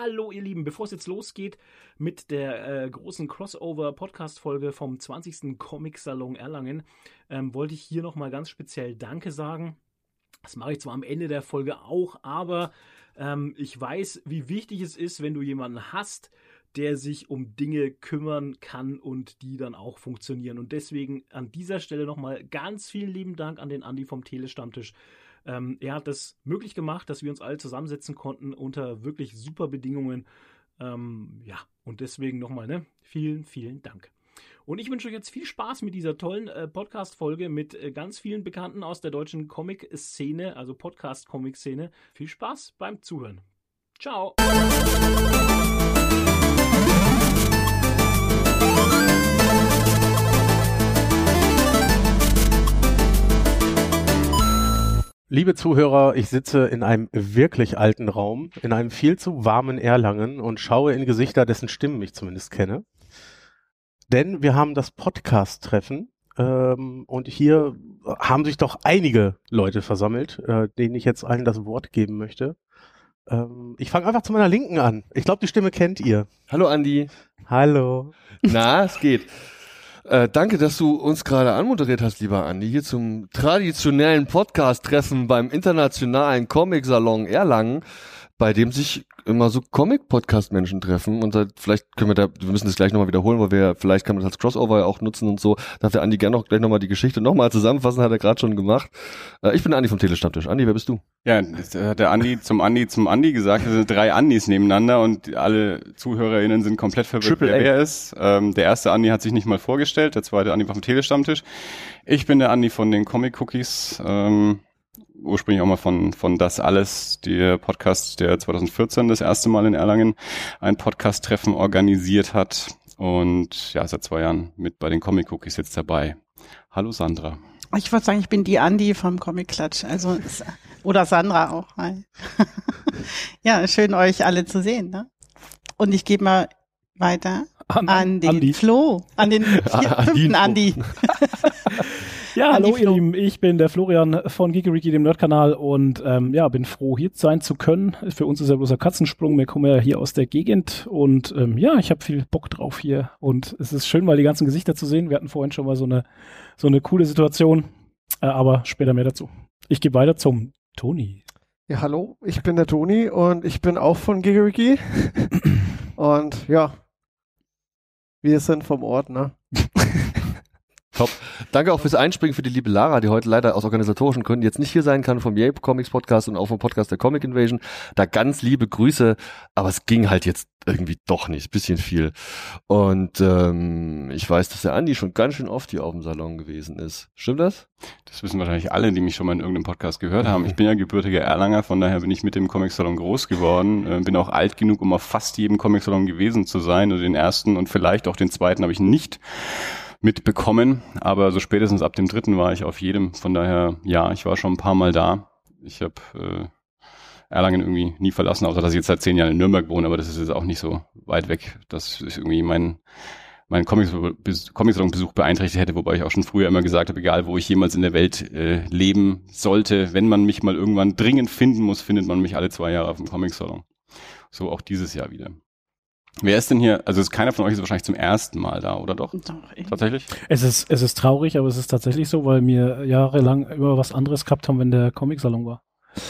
Hallo ihr Lieben, bevor es jetzt losgeht mit der äh, großen Crossover-Podcast-Folge vom 20. Comic-Salon Erlangen, ähm, wollte ich hier nochmal ganz speziell Danke sagen. Das mache ich zwar am Ende der Folge auch, aber ähm, ich weiß, wie wichtig es ist, wenn du jemanden hast, der sich um Dinge kümmern kann und die dann auch funktionieren. Und deswegen an dieser Stelle nochmal ganz vielen lieben Dank an den Andi vom Telestammtisch. Ähm, er hat das möglich gemacht, dass wir uns alle zusammensetzen konnten unter wirklich super Bedingungen. Ähm, ja, und deswegen nochmal, ne? Vielen, vielen Dank. Und ich wünsche euch jetzt viel Spaß mit dieser tollen äh, Podcast-Folge mit äh, ganz vielen Bekannten aus der deutschen Comic-Szene, also Podcast-Comic-Szene. Viel Spaß beim Zuhören. Ciao! Liebe Zuhörer, ich sitze in einem wirklich alten Raum, in einem viel zu warmen Erlangen und schaue in Gesichter, dessen Stimmen ich zumindest kenne. Denn wir haben das Podcast-Treffen ähm, und hier haben sich doch einige Leute versammelt, äh, denen ich jetzt allen das Wort geben möchte. Ähm, ich fange einfach zu meiner Linken an. Ich glaube, die Stimme kennt ihr. Hallo Andi. Hallo. Na, es geht. Äh, danke, dass du uns gerade anmoderiert hast, lieber Andi, hier zum traditionellen Podcast-Treffen beim internationalen Comic-Salon Erlangen, bei dem sich immer so Comic-Podcast-Menschen treffen und da, vielleicht können wir da, wir müssen das gleich nochmal wiederholen, weil wir, vielleicht kann man das als Crossover auch nutzen und so. Darf der Andi gerne noch gleich nochmal die Geschichte nochmal zusammenfassen, hat er gerade schon gemacht. Äh, ich bin Andi vom Telestammtisch. Andi, wer bist du? Ja, das hat der Andi zum Andi zum Andi gesagt, wir sind drei Andis nebeneinander und alle ZuhörerInnen sind komplett verwirrt, wer wer ist. Ähm, der erste Andi hat sich nicht mal vorgestellt, der zweite Andi war vom Telestammtisch. Ich bin der Andi von den Comic Cookies. Ähm, ursprünglich auch mal von, von Das Alles, der Podcast, der 2014 das erste Mal in Erlangen ein Podcast-Treffen organisiert hat und ja, seit zwei Jahren mit bei den Comic Cookies jetzt dabei. Hallo Sandra. Ich würde sagen, ich bin die Andi vom Comic Klatsch, also oder Sandra auch. ja, schön euch alle zu sehen. Ne? Und ich gebe mal weiter an, an den Andi. Flo, an den vier, fünften Andi. Ja, hallo ihr Lieben, ich bin der Florian von Geekeriki, dem Nerdkanal und ähm, ja, bin froh hier sein zu können. Für uns ist ja bloß ein Katzensprung, wir kommen ja hier aus der Gegend und ähm, ja, ich habe viel Bock drauf hier und es ist schön, mal die ganzen Gesichter zu sehen. Wir hatten vorhin schon mal so eine, so eine coole Situation, äh, aber später mehr dazu. Ich gehe weiter zum Toni. Ja, hallo, ich bin der Toni und ich bin auch von Geekeriki und ja, wir sind vom Ort, ne? Top. Danke auch fürs Einspringen für die liebe Lara, die heute leider aus organisatorischen Gründen jetzt nicht hier sein kann vom Yape Comics Podcast und auch vom Podcast der Comic Invasion. Da ganz liebe Grüße, aber es ging halt jetzt irgendwie doch nicht, bisschen viel. Und ähm, ich weiß, dass der Andi schon ganz schön oft hier auf dem Salon gewesen ist. Stimmt das? Das wissen wahrscheinlich alle, die mich schon mal in irgendeinem Podcast gehört haben. Ich bin ja gebürtiger Erlanger, von daher bin ich mit dem Comic Salon groß geworden. Äh, bin auch alt genug, um auf fast jedem Comic Salon gewesen zu sein. Und den ersten und vielleicht auch den zweiten habe ich nicht mitbekommen. Aber so spätestens ab dem dritten war ich auf jedem. Von daher, ja, ich war schon ein paar Mal da. Ich habe äh, Erlangen irgendwie nie verlassen, außer dass ich jetzt seit zehn Jahren in Nürnberg wohne, aber das ist jetzt auch nicht so weit weg, dass ich irgendwie mein mein Comic-Salon-Besuch beeinträchtigt hätte, wobei ich auch schon früher immer gesagt habe, egal wo ich jemals in der Welt äh, leben sollte, wenn man mich mal irgendwann dringend finden muss, findet man mich alle zwei Jahre auf dem Comic-Salon. So auch dieses Jahr wieder. Wer ist denn hier? Also ist keiner von euch ist wahrscheinlich zum ersten Mal da, oder doch? Doch Tatsächlich? Es ist, es ist traurig, aber es ist tatsächlich so, weil wir jahrelang über was anderes gehabt haben, wenn der Comic-Salon war.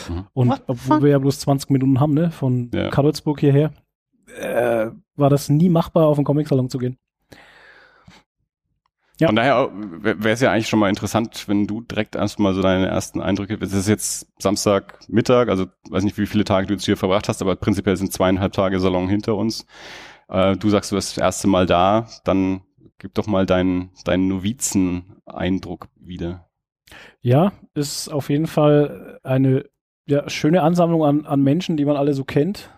Mhm. Und What obwohl wir ja bloß 20 Minuten haben, ne, von ja. Karlsburg hierher, äh, war das nie machbar, auf den Comic-Salon zu gehen. Ja. Von daher wäre es ja eigentlich schon mal interessant, wenn du direkt erstmal so deine ersten Eindrücke, es ist jetzt Samstag Mittag, also weiß nicht, wie viele Tage du jetzt hier verbracht hast, aber prinzipiell sind zweieinhalb Tage Salon hinter uns. Äh, du sagst, du bist das erste Mal da, dann gib doch mal deinen, deinen Novizen-Eindruck wieder. Ja, ist auf jeden Fall eine ja, schöne Ansammlung an, an Menschen, die man alle so kennt.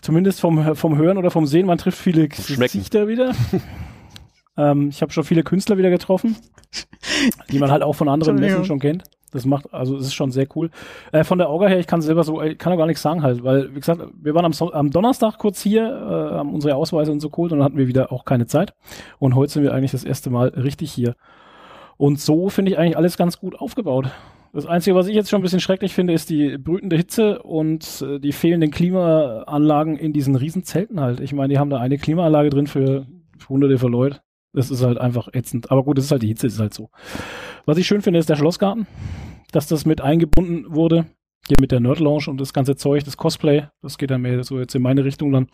Zumindest vom, vom Hören oder vom Sehen, man trifft viele Gesichter wieder. Ähm, ich habe schon viele Künstler wieder getroffen, die man halt auch von anderen Messen schon kennt. Das macht, also es ist schon sehr cool. Äh, von der Orga her, ich kann selber so, ich kann auch gar nichts sagen halt, weil, wie gesagt, wir waren am, so am Donnerstag kurz hier, äh, haben unsere Ausweise und so geholt und dann hatten wir wieder auch keine Zeit. Und heute sind wir eigentlich das erste Mal richtig hier. Und so finde ich eigentlich alles ganz gut aufgebaut. Das Einzige, was ich jetzt schon ein bisschen schrecklich finde, ist die brütende Hitze und äh, die fehlenden Klimaanlagen in diesen Riesenzelten halt. Ich meine, die haben da eine Klimaanlage drin für hunderte von Leuten. Das ist halt einfach ätzend. Aber gut, das ist halt die Hitze, ist halt so. Was ich schön finde, ist der Schlossgarten, dass das mit eingebunden wurde. Hier mit der Nerd Lounge und das ganze Zeug, das Cosplay. Das geht dann mehr so jetzt in meine Richtung dann.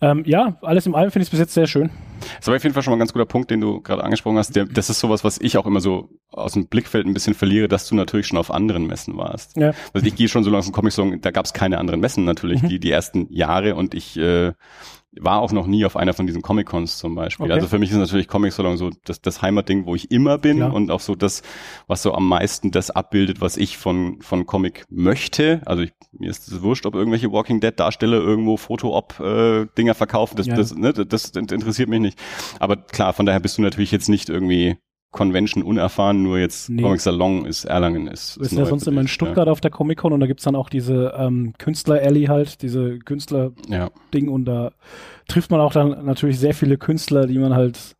Ähm, ja, alles im allem finde ich es bis jetzt sehr schön. Das war auf jeden Fall schon mal ein ganz guter Punkt, den du gerade angesprochen hast. Der, das ist sowas, was ich auch immer so aus dem Blickfeld ein bisschen verliere, dass du natürlich schon auf anderen Messen warst. Ja. Also ich gehe schon so lange Comic Song, da gab es keine anderen Messen natürlich, mhm. die, die ersten Jahre und ich äh, war auch noch nie auf einer von diesen Comic-Cons zum Beispiel. Okay. Also für mich ist natürlich Comic Salon so das, das Heimatding, wo ich immer bin Klar. und auch so das, was so am meisten das abbildet, was ich von, von Comic möchte. Also ich, mir ist es wurscht, ob irgendwelche Walking Dead Darsteller irgendwo Foto-Op-Dinger äh, verkaufen. Das, ja. das, ne, das interessiert mich nicht. Aber klar, von daher bist du natürlich jetzt nicht irgendwie Convention unerfahren, nur jetzt nee. Comic Salon ist Erlangen ist. ist ja sonst immer in Stuttgart ja. auf der Comic Con und da gibt's dann auch diese ähm, Künstler Alley halt, diese Künstler Ding ja. und da trifft man auch dann natürlich sehr viele Künstler, die man halt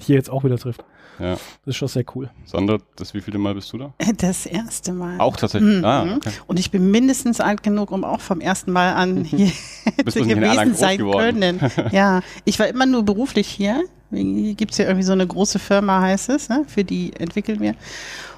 hier jetzt auch wieder trifft. Ja. Das ist schon sehr cool. Sandra, das wievielte Mal bist du da? Das erste Mal. Auch tatsächlich. Mhm. Ah, okay. Und ich bin mindestens alt genug, um auch vom ersten Mal an hier gewesen sein können. Ja, ich war immer nur beruflich hier Gibt es ja irgendwie so eine große Firma, heißt es, ne? für die entwickeln wir.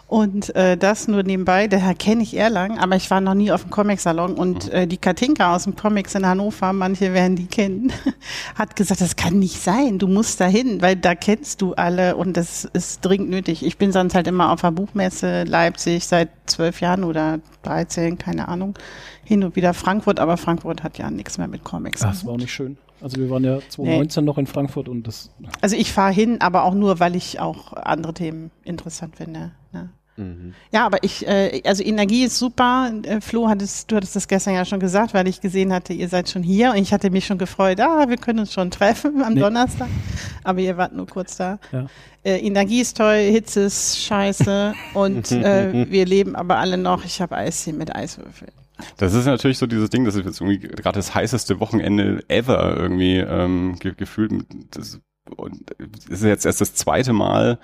Und äh, das nur nebenbei, daher kenne ich Erlangen, aber ich war noch nie auf dem Comic-Salon und mhm. äh, die Katinka aus dem Comics in Hannover, manche werden die kennen, hat gesagt, das kann nicht sein, du musst da hin, weil da kennst du alle und das ist dringend nötig. Ich bin sonst halt immer auf der Buchmesse Leipzig seit zwölf Jahren oder 13, keine Ahnung, hin und wieder Frankfurt, aber Frankfurt hat ja nichts mehr mit Comics. Das war auch nicht schön. Also wir waren ja 2019 nee. noch in Frankfurt und das. Also ich fahre hin, aber auch nur, weil ich auch andere Themen interessant finde. Ne? Mhm. Ja, aber ich, äh, also Energie ist super. Äh, Flo, hattest, du hattest das gestern ja schon gesagt, weil ich gesehen hatte, ihr seid schon hier und ich hatte mich schon gefreut, ah, wir können uns schon treffen am nee. Donnerstag. Aber ihr wart nur kurz da. Ja. Äh, Energie ist toll, Hitze ist scheiße und äh, wir leben aber alle noch. Ich habe Eis hier mit Eiswürfeln. Das ist natürlich so dieses Ding, das ist jetzt irgendwie gerade das heißeste Wochenende ever irgendwie ähm, ge gefühlt. Das, und ist jetzt erst das zweite Mal,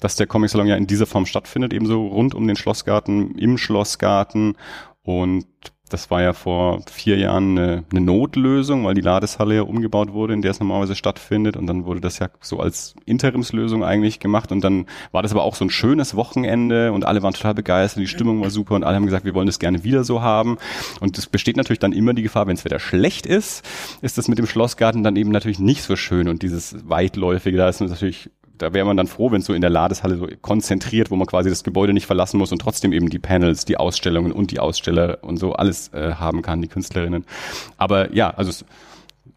dass der Comic Salon ja in dieser Form stattfindet, ebenso rund um den Schlossgarten, im Schlossgarten und das war ja vor vier Jahren eine, eine, Notlösung, weil die Ladeshalle ja umgebaut wurde, in der es normalerweise stattfindet. Und dann wurde das ja so als Interimslösung eigentlich gemacht. Und dann war das aber auch so ein schönes Wochenende und alle waren total begeistert, die Stimmung war super und alle haben gesagt, wir wollen das gerne wieder so haben. Und es besteht natürlich dann immer die Gefahr, wenn es wieder schlecht ist, ist das mit dem Schlossgarten dann eben natürlich nicht so schön. Und dieses weitläufige, da ist natürlich da wäre man dann froh, wenn es so in der Ladeshalle so konzentriert, wo man quasi das Gebäude nicht verlassen muss und trotzdem eben die Panels, die Ausstellungen und die Aussteller und so alles äh, haben kann, die Künstlerinnen. Aber ja, also es,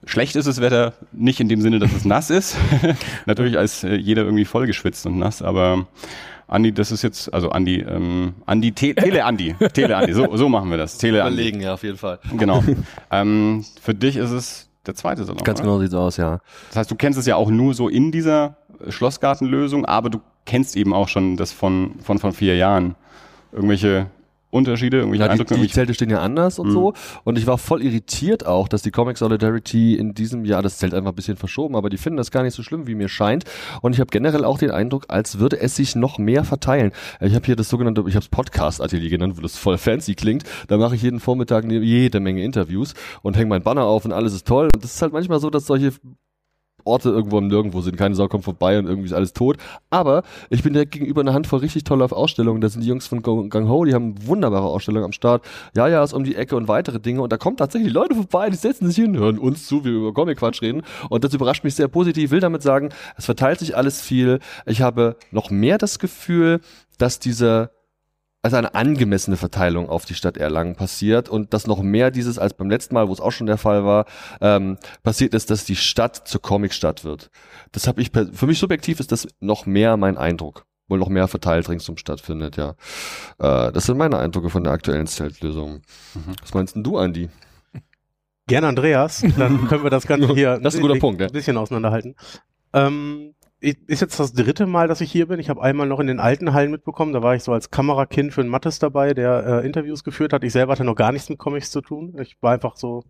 schlecht ist das Wetter nicht in dem Sinne, dass es nass ist. Natürlich als äh, jeder irgendwie vollgeschwitzt und nass, aber Andi, das ist jetzt, also Andi, ähm, Andi, Te Tele Andi, Tele Andi, so, so machen wir das. Tele Andi. Überlegen, ja, auf jeden Fall. Genau. ähm, für dich ist es der zweite Salon. Ganz oder? genau sieht's aus, ja. Das heißt, du kennst es ja auch nur so in dieser Schlossgartenlösung, aber du kennst eben auch schon das von, von, von vier Jahren. Irgendwelche Unterschiede, irgendwelche ja, Eindrücke? Die, die Zelte stehen ja anders und mhm. so. Und ich war voll irritiert auch, dass die Comic Solidarity in diesem Jahr das Zelt einfach ein bisschen verschoben, aber die finden das gar nicht so schlimm, wie mir scheint. Und ich habe generell auch den Eindruck, als würde es sich noch mehr verteilen. Ich habe hier das sogenannte, ich habe es Podcast-Atelier genannt, wo das voll fancy klingt. Da mache ich jeden Vormittag jede Menge Interviews und hänge mein Banner auf und alles ist toll. Und das ist halt manchmal so, dass solche Orte irgendwo im Nirgendwo sind. Keine Sau kommt vorbei und irgendwie ist alles tot. Aber ich bin direkt gegenüber einer Handvoll richtig toller Ausstellungen. Da sind die Jungs von Gang Ho, die haben wunderbare Ausstellungen am Start. Ja, ja, ist um die Ecke und weitere Dinge. Und da kommen tatsächlich Leute vorbei, die setzen sich hin, hören uns zu, wie wir über Comic-Quatsch reden. Und das überrascht mich sehr positiv. Ich will damit sagen, es verteilt sich alles viel. Ich habe noch mehr das Gefühl, dass diese also eine angemessene Verteilung auf die Stadt Erlangen passiert und dass noch mehr dieses als beim letzten Mal, wo es auch schon der Fall war, ähm, passiert ist, dass die Stadt zur Comicstadt wird. Das habe ich für mich subjektiv ist das noch mehr mein Eindruck, wohl noch mehr verteilt ringsum stattfindet. Ja, äh, das sind meine Eindrücke von der aktuellen Zeltlösung. Mhm. Was meinst denn du, Andi? Gerne Andreas, dann können wir das Ganze hier das ist ein guter Punkt, ja. ein bisschen auseinanderhalten. Ähm, ist jetzt das dritte Mal, dass ich hier bin. Ich habe einmal noch in den alten Hallen mitbekommen. Da war ich so als Kamerakind für einen Mattes dabei, der äh, Interviews geführt hat. Ich selber hatte noch gar nichts mit Comics zu tun. Ich war einfach so,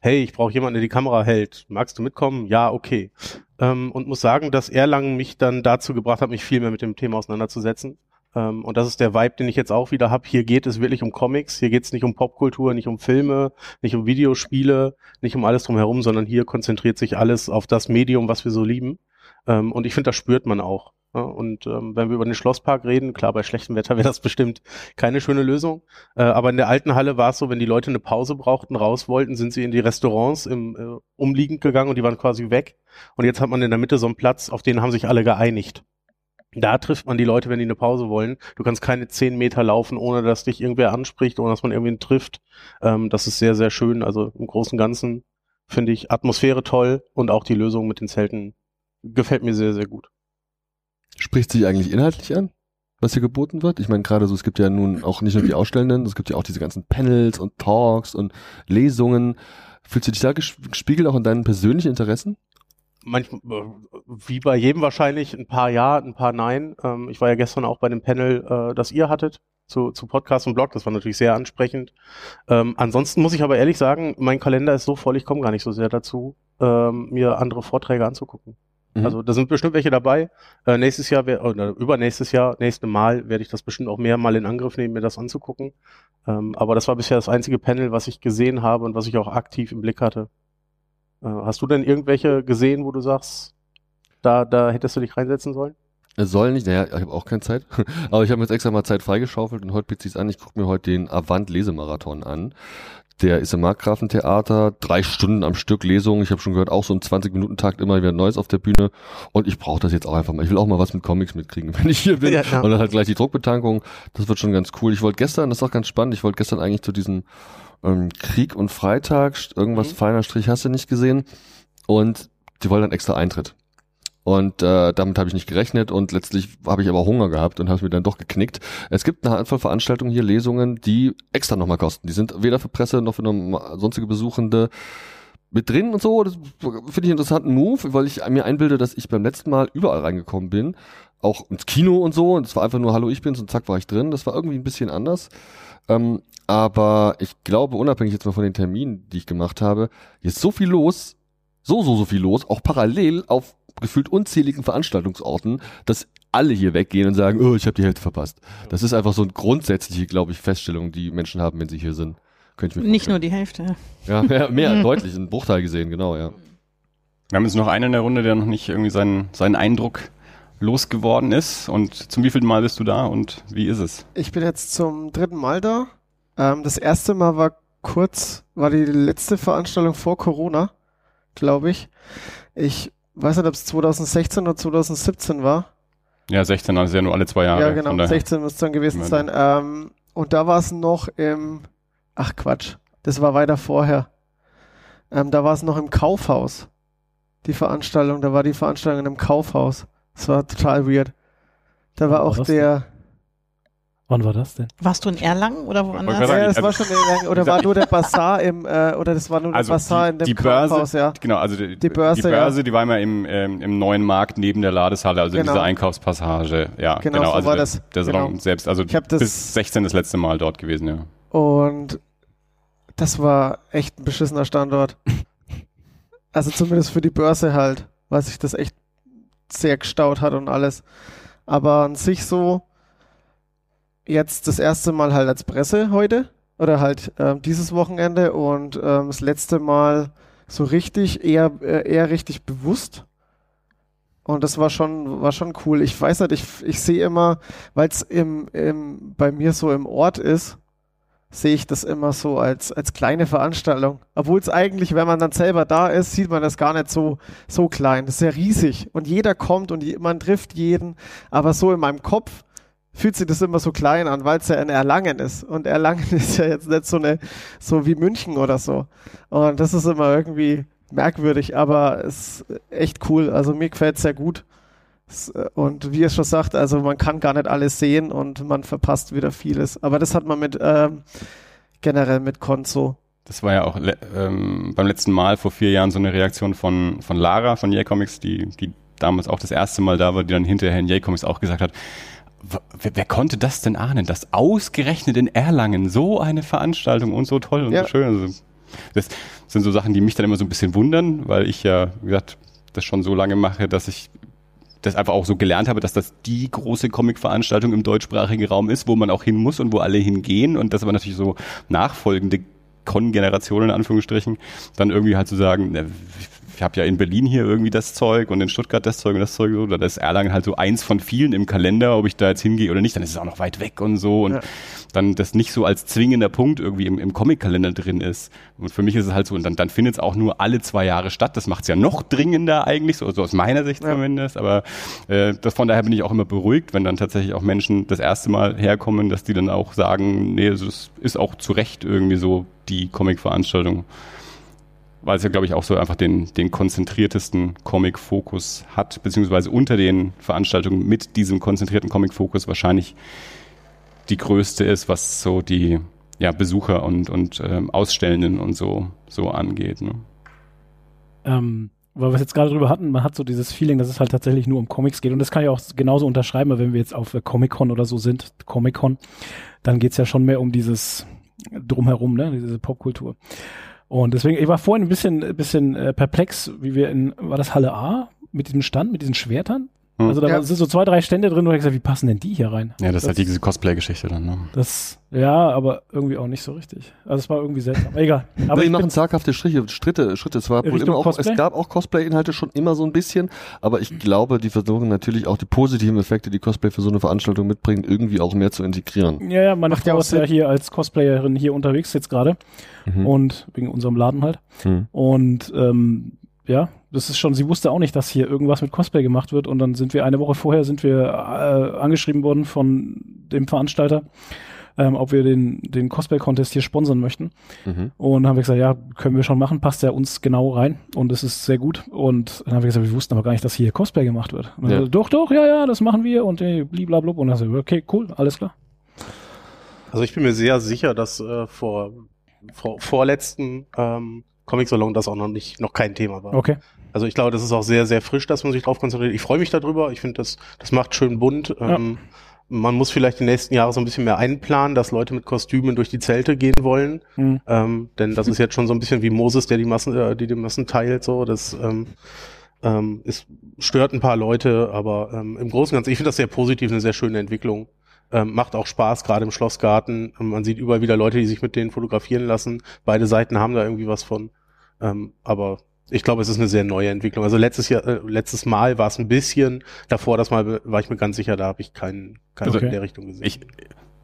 hey, ich brauche jemanden, der die Kamera hält. Magst du mitkommen? Ja, okay. Ähm, und muss sagen, dass Erlangen mich dann dazu gebracht hat, mich viel mehr mit dem Thema auseinanderzusetzen. Ähm, und das ist der Vibe, den ich jetzt auch wieder habe. Hier geht es wirklich um Comics, hier geht es nicht um Popkultur, nicht um Filme, nicht um Videospiele, nicht um alles drumherum, sondern hier konzentriert sich alles auf das Medium, was wir so lieben. Ähm, und ich finde, das spürt man auch. Ja, und ähm, wenn wir über den Schlosspark reden, klar, bei schlechtem Wetter wäre das bestimmt keine schöne Lösung. Äh, aber in der alten Halle war es so, wenn die Leute eine Pause brauchten, raus wollten, sind sie in die Restaurants im äh, umliegend gegangen und die waren quasi weg. Und jetzt hat man in der Mitte so einen Platz, auf den haben sich alle geeinigt. Da trifft man die Leute, wenn die eine Pause wollen. Du kannst keine zehn Meter laufen, ohne dass dich irgendwer anspricht, ohne dass man irgendwen trifft. Ähm, das ist sehr, sehr schön. Also im Großen und Ganzen finde ich Atmosphäre toll und auch die Lösung mit den Zelten gefällt mir sehr, sehr gut. Spricht sich eigentlich inhaltlich an, was hier geboten wird? Ich meine, gerade so, es gibt ja nun auch nicht nur die Ausstellenden, es gibt ja auch diese ganzen Panels und Talks und Lesungen. Fühlst du dich da gespiegelt auch in deinen persönlichen Interessen? manchmal, wie bei jedem wahrscheinlich, ein paar Ja, ein paar Nein. Ähm, ich war ja gestern auch bei dem Panel, äh, das ihr hattet zu, zu Podcast und Blog. Das war natürlich sehr ansprechend. Ähm, ansonsten muss ich aber ehrlich sagen, mein Kalender ist so voll, ich komme gar nicht so sehr dazu, ähm, mir andere Vorträge anzugucken. Mhm. Also da sind bestimmt welche dabei. Äh, nächstes Jahr, wär, oder übernächstes Jahr, nächste Mal werde ich das bestimmt auch mehr mal in Angriff nehmen, mir das anzugucken. Ähm, aber das war bisher das einzige Panel, was ich gesehen habe und was ich auch aktiv im Blick hatte. Äh, hast du denn irgendwelche gesehen, wo du sagst, da, da hättest du dich reinsetzen sollen? Es soll nicht, naja, ich habe auch keine Zeit. Aber ich habe jetzt extra mal Zeit freigeschaufelt und heute bezieht es an. Ich gucke mir heute den Avant-Lesemarathon an. Der ist im Markgrafentheater, drei Stunden am Stück Lesung. Ich habe schon gehört, auch so im 20-Minuten-Takt immer wieder Neues auf der Bühne. Und ich brauche das jetzt auch einfach mal. Ich will auch mal was mit Comics mitkriegen, wenn ich hier bin. Ja, ja. Und dann halt gleich die Druckbetankung. Das wird schon ganz cool. Ich wollte gestern, das ist auch ganz spannend, ich wollte gestern eigentlich zu diesem ähm, Krieg und Freitag, irgendwas mhm. feiner Strich hast du nicht gesehen. Und die wollen dann extra Eintritt. Und äh, damit habe ich nicht gerechnet und letztlich habe ich aber Hunger gehabt und habe es mir dann doch geknickt. Es gibt eine Handvoll Veranstaltungen hier, Lesungen, die extra nochmal kosten. Die sind weder für Presse noch für sonstige Besuchende mit drin und so. Das finde ich einen interessanten Move, weil ich mir einbilde, dass ich beim letzten Mal überall reingekommen bin. Auch ins Kino und so. Und es war einfach nur Hallo, ich bin's und zack war ich drin. Das war irgendwie ein bisschen anders. Ähm, aber ich glaube, unabhängig jetzt mal von den Terminen, die ich gemacht habe, hier ist so viel los, so, so, so viel los, auch parallel auf gefühlt unzähligen Veranstaltungsorten, dass alle hier weggehen und sagen, oh, ich habe die Hälfte verpasst. Das ist einfach so eine grundsätzliche, glaube ich, Feststellung, die Menschen haben, wenn sie hier sind. Könnte ich mir Nicht nur die Hälfte. Ja, mehr, mehr deutlich, ein Bruchteil gesehen, genau, ja. Wir haben jetzt noch einen in der Runde, der noch nicht irgendwie seinen, seinen Eindruck losgeworden ist. Und zum wievielten Mal bist du da und wie ist es? Ich bin jetzt zum dritten Mal da. Ähm, das erste Mal war kurz, war die letzte Veranstaltung vor Corona, glaube ich. Ich weiß nicht, ob es 2016 oder 2017 war. Ja, 16, also ja nur alle zwei Jahre. Ja, genau, 16 muss es dann gewesen sein. Ähm, und da war es noch im, ach Quatsch, das war weiter vorher. Ähm, da war es noch im Kaufhaus. Die Veranstaltung, da war die Veranstaltung in einem Kaufhaus. Das war total weird. Da war, war auch der, Wann war das denn? Warst du in Erlangen oder woanders? Ja, das war schon in Erlangen. Oder war nur der Bazar im, äh, oder das war nur also der Bazar die, in dem die Börse, ja. Genau, also die, die Börse, die, Börse, ja. die war immer im, ähm, im neuen Markt neben der Ladeshalle, also genau. in dieser Einkaufspassage. Ja, genau, genau. So also war der, das. Der Salon genau. selbst, also bis 16 das letzte Mal dort gewesen, ja. Und das war echt ein beschissener Standort. also zumindest für die Börse halt, weil sich das echt sehr gestaut hat und alles. Aber an sich so, jetzt das erste Mal halt als Presse heute oder halt äh, dieses Wochenende und ähm, das letzte Mal so richtig, eher, äh, eher richtig bewusst. Und das war schon, war schon cool. Ich weiß nicht, ich, ich sehe immer, weil es im, im, bei mir so im Ort ist, sehe ich das immer so als, als kleine Veranstaltung. Obwohl es eigentlich, wenn man dann selber da ist, sieht man das gar nicht so, so klein. Das ist ja riesig. Und jeder kommt und man trifft jeden. Aber so in meinem Kopf fühlt sich das immer so klein an, weil es ja in Erlangen ist. Und Erlangen ist ja jetzt nicht so eine, so wie München oder so. Und das ist immer irgendwie merkwürdig, aber es ist echt cool. Also mir gefällt es sehr gut. Und wie er schon sagt, also man kann gar nicht alles sehen und man verpasst wieder vieles. Aber das hat man mit ähm, generell mit Konzo. Das war ja auch ähm, beim letzten Mal vor vier Jahren so eine Reaktion von, von Lara von Yay Comics, die, die damals auch das erste Mal da war, die dann hinterher in Yay Comics auch gesagt hat, wer, wer, konnte das denn ahnen, dass ausgerechnet in Erlangen so eine Veranstaltung und so toll und ja. so schön. Also, das sind so Sachen, die mich dann immer so ein bisschen wundern, weil ich ja, wie gesagt, das schon so lange mache, dass ich das einfach auch so gelernt habe, dass das die große Comic-Veranstaltung im deutschsprachigen Raum ist, wo man auch hin muss und wo alle hingehen und das aber natürlich so nachfolgende Con-Generationen in Anführungsstrichen dann irgendwie halt zu sagen, ne, ich habe ja in Berlin hier irgendwie das Zeug und in Stuttgart das Zeug und das Zeug so, das ist Erlangen halt so eins von vielen im Kalender, ob ich da jetzt hingehe oder nicht, dann ist es auch noch weit weg und so und ja. dann das nicht so als zwingender Punkt irgendwie im, im Comic-Kalender drin ist. Und für mich ist es halt so, und dann, dann findet es auch nur alle zwei Jahre statt. Das macht es ja noch dringender eigentlich, so, so aus meiner Sicht ja. zumindest. Aber äh, das, von daher bin ich auch immer beruhigt, wenn dann tatsächlich auch Menschen das erste Mal herkommen, dass die dann auch sagen, nee, es ist auch zu Recht irgendwie so die Comic-Veranstaltung weil es ja, glaube ich, auch so einfach den, den konzentriertesten Comic-Fokus hat, beziehungsweise unter den Veranstaltungen mit diesem konzentrierten Comic-Fokus wahrscheinlich die größte ist, was so die ja, Besucher und, und ähm, Ausstellenden und so, so angeht. Ne? Ähm, weil wir es jetzt gerade drüber hatten, man hat so dieses Feeling, dass es halt tatsächlich nur um Comics geht. Und das kann ich auch genauso unterschreiben, weil wenn wir jetzt auf Comic-Con oder so sind, Comic-Con, dann geht's ja schon mehr um dieses Drumherum, ne, diese Popkultur. Und deswegen, ich war vorhin ein bisschen, bisschen äh, perplex, wie wir in, war das Halle A mit diesem Stand, mit diesen Schwertern? Hm. Also da ja. sind so zwei, drei Stände drin, wo ich gesagt, wie passen denn die hier rein? Ja, das, das ist halt diese Cosplay-Geschichte dann, ne? Das, ja, aber irgendwie auch nicht so richtig. Also es war irgendwie seltsam. Egal. Aber die machen zaghafte Striche, Schritte, Schritte. Es war immer auch, es gab auch Cosplay-Inhalte schon immer so ein bisschen, aber ich glaube, die versuchen natürlich auch die positiven Effekte, die Cosplay für so eine Veranstaltung mitbringen, irgendwie auch mehr zu integrieren. Ja, ja, meine Macht Frau ist ja hier als Cosplayerin hier unterwegs jetzt gerade. Mhm. Und wegen unserem Laden halt. Mhm. Und ähm, ja, das ist schon, sie wusste auch nicht, dass hier irgendwas mit Cosplay gemacht wird und dann sind wir eine Woche vorher sind wir äh, angeschrieben worden von dem Veranstalter, ähm, ob wir den, den Cosplay-Contest hier sponsern möchten. Mhm. Und dann haben wir gesagt, ja, können wir schon machen, passt ja uns genau rein und es ist sehr gut. Und dann haben wir gesagt, wir wussten aber gar nicht, dass hier Cosplay gemacht wird. Ja. Gesagt, doch, doch, ja, ja, das machen wir und äh, bliblablub. Und dann haben wir okay, cool, alles klar. Also ich bin mir sehr sicher, dass äh, vor, vor vorletzten ähm, Comic-Salon das auch noch nicht, noch kein Thema war. Okay. Also ich glaube, das ist auch sehr, sehr frisch, dass man sich drauf konzentriert. Ich freue mich darüber. Ich finde, das, das macht schön bunt. Ja. Ähm, man muss vielleicht die nächsten Jahre so ein bisschen mehr einplanen, dass Leute mit Kostümen durch die Zelte gehen wollen. Mhm. Ähm, denn das ist jetzt schon so ein bisschen wie Moses, der die Massen, äh, die die Massen teilt. So, das ähm, ähm, es stört ein paar Leute, aber ähm, im Großen und Ganzen, ich finde das sehr positiv, eine sehr schöne Entwicklung. Ähm, macht auch Spaß, gerade im Schlossgarten. Man sieht überall wieder Leute, die sich mit denen fotografieren lassen. Beide Seiten haben da irgendwie was von. Ähm, aber ich glaube, es ist eine sehr neue Entwicklung. Also letztes Jahr, äh, letztes Mal war es ein bisschen, davor das Mal war ich mir ganz sicher, da habe ich keinen keinen okay. in der Richtung gesehen. Ich,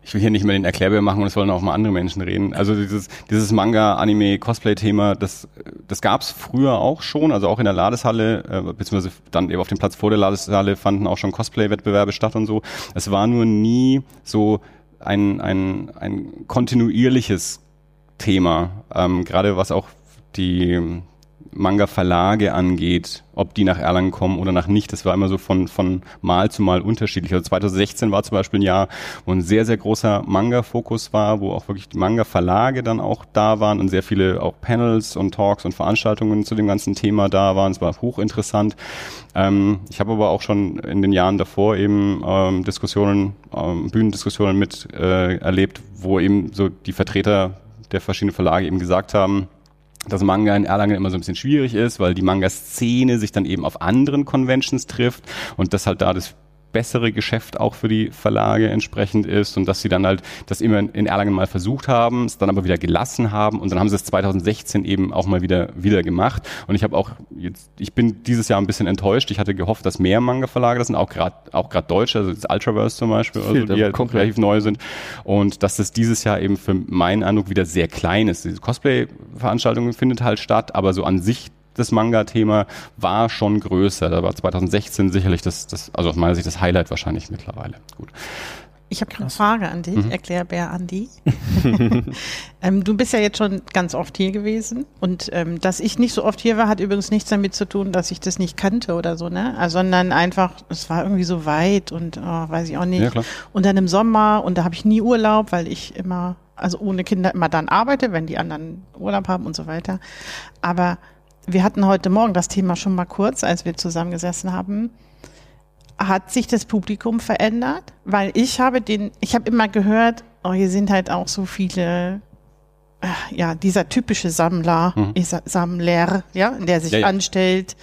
ich will hier nicht mehr den Erklärbär machen und es wollen auch mal andere Menschen reden. Also dieses, dieses Manga, Anime, Cosplay-Thema, das, das gab's früher auch schon, also auch in der Ladeshalle, äh, beziehungsweise dann eben auf dem Platz vor der Ladeshalle fanden auch schon Cosplay-Wettbewerbe statt und so. Es war nur nie so ein, ein, ein kontinuierliches Thema, ähm, gerade was auch die Manga-Verlage angeht, ob die nach Erlangen kommen oder nach nicht. Das war immer so von, von Mal zu Mal unterschiedlich. Also 2016 war zum Beispiel ein Jahr, wo ein sehr, sehr großer Manga-Fokus war, wo auch wirklich die Manga-Verlage dann auch da waren und sehr viele auch Panels und Talks und Veranstaltungen zu dem ganzen Thema da waren. Es war hochinteressant. Ähm, ich habe aber auch schon in den Jahren davor eben ähm, Diskussionen, ähm, Bühnendiskussionen mit äh, erlebt, wo eben so die Vertreter der verschiedenen Verlage eben gesagt haben, dass Manga in Erlangen immer so ein bisschen schwierig ist, weil die Manga-Szene sich dann eben auf anderen Conventions trifft und das halt da das bessere Geschäft auch für die Verlage entsprechend ist und dass sie dann halt das immer in Erlangen mal versucht haben, es dann aber wieder gelassen haben und dann haben sie es 2016 eben auch mal wieder wieder gemacht und ich habe auch jetzt ich bin dieses Jahr ein bisschen enttäuscht. Ich hatte gehofft, dass mehr Manga-Verlage das sind, auch gerade auch gerade deutsche, also das Ultraverse zum Beispiel, also, die halt relativ neu sind und dass das dieses Jahr eben für meinen Eindruck wieder sehr klein ist. Diese Cosplay-Veranstaltung findet halt statt, aber so an sich das Manga-Thema war schon größer. Da war 2016 sicherlich das, das, also aus meiner Sicht das Highlight wahrscheinlich mittlerweile. Gut. Ich habe eine Frage an dich, mhm. Erklärbär Andi. ähm, du bist ja jetzt schon ganz oft hier gewesen und ähm, dass ich nicht so oft hier war, hat übrigens nichts damit zu tun, dass ich das nicht kannte oder so, ne? Also, sondern einfach, es war irgendwie so weit und oh, weiß ich auch nicht. Ja, klar. und dann im Sommer und da habe ich nie Urlaub, weil ich immer, also ohne Kinder immer dann arbeite, wenn die anderen Urlaub haben und so weiter. Aber wir hatten heute Morgen das Thema schon mal kurz, als wir zusammengesessen haben. Hat sich das Publikum verändert? Weil ich habe den, ich habe immer gehört, oh, hier sind halt auch so viele, äh, ja, dieser typische Sammler, mhm. Sammler, ja, der sich ja, ja. anstellt,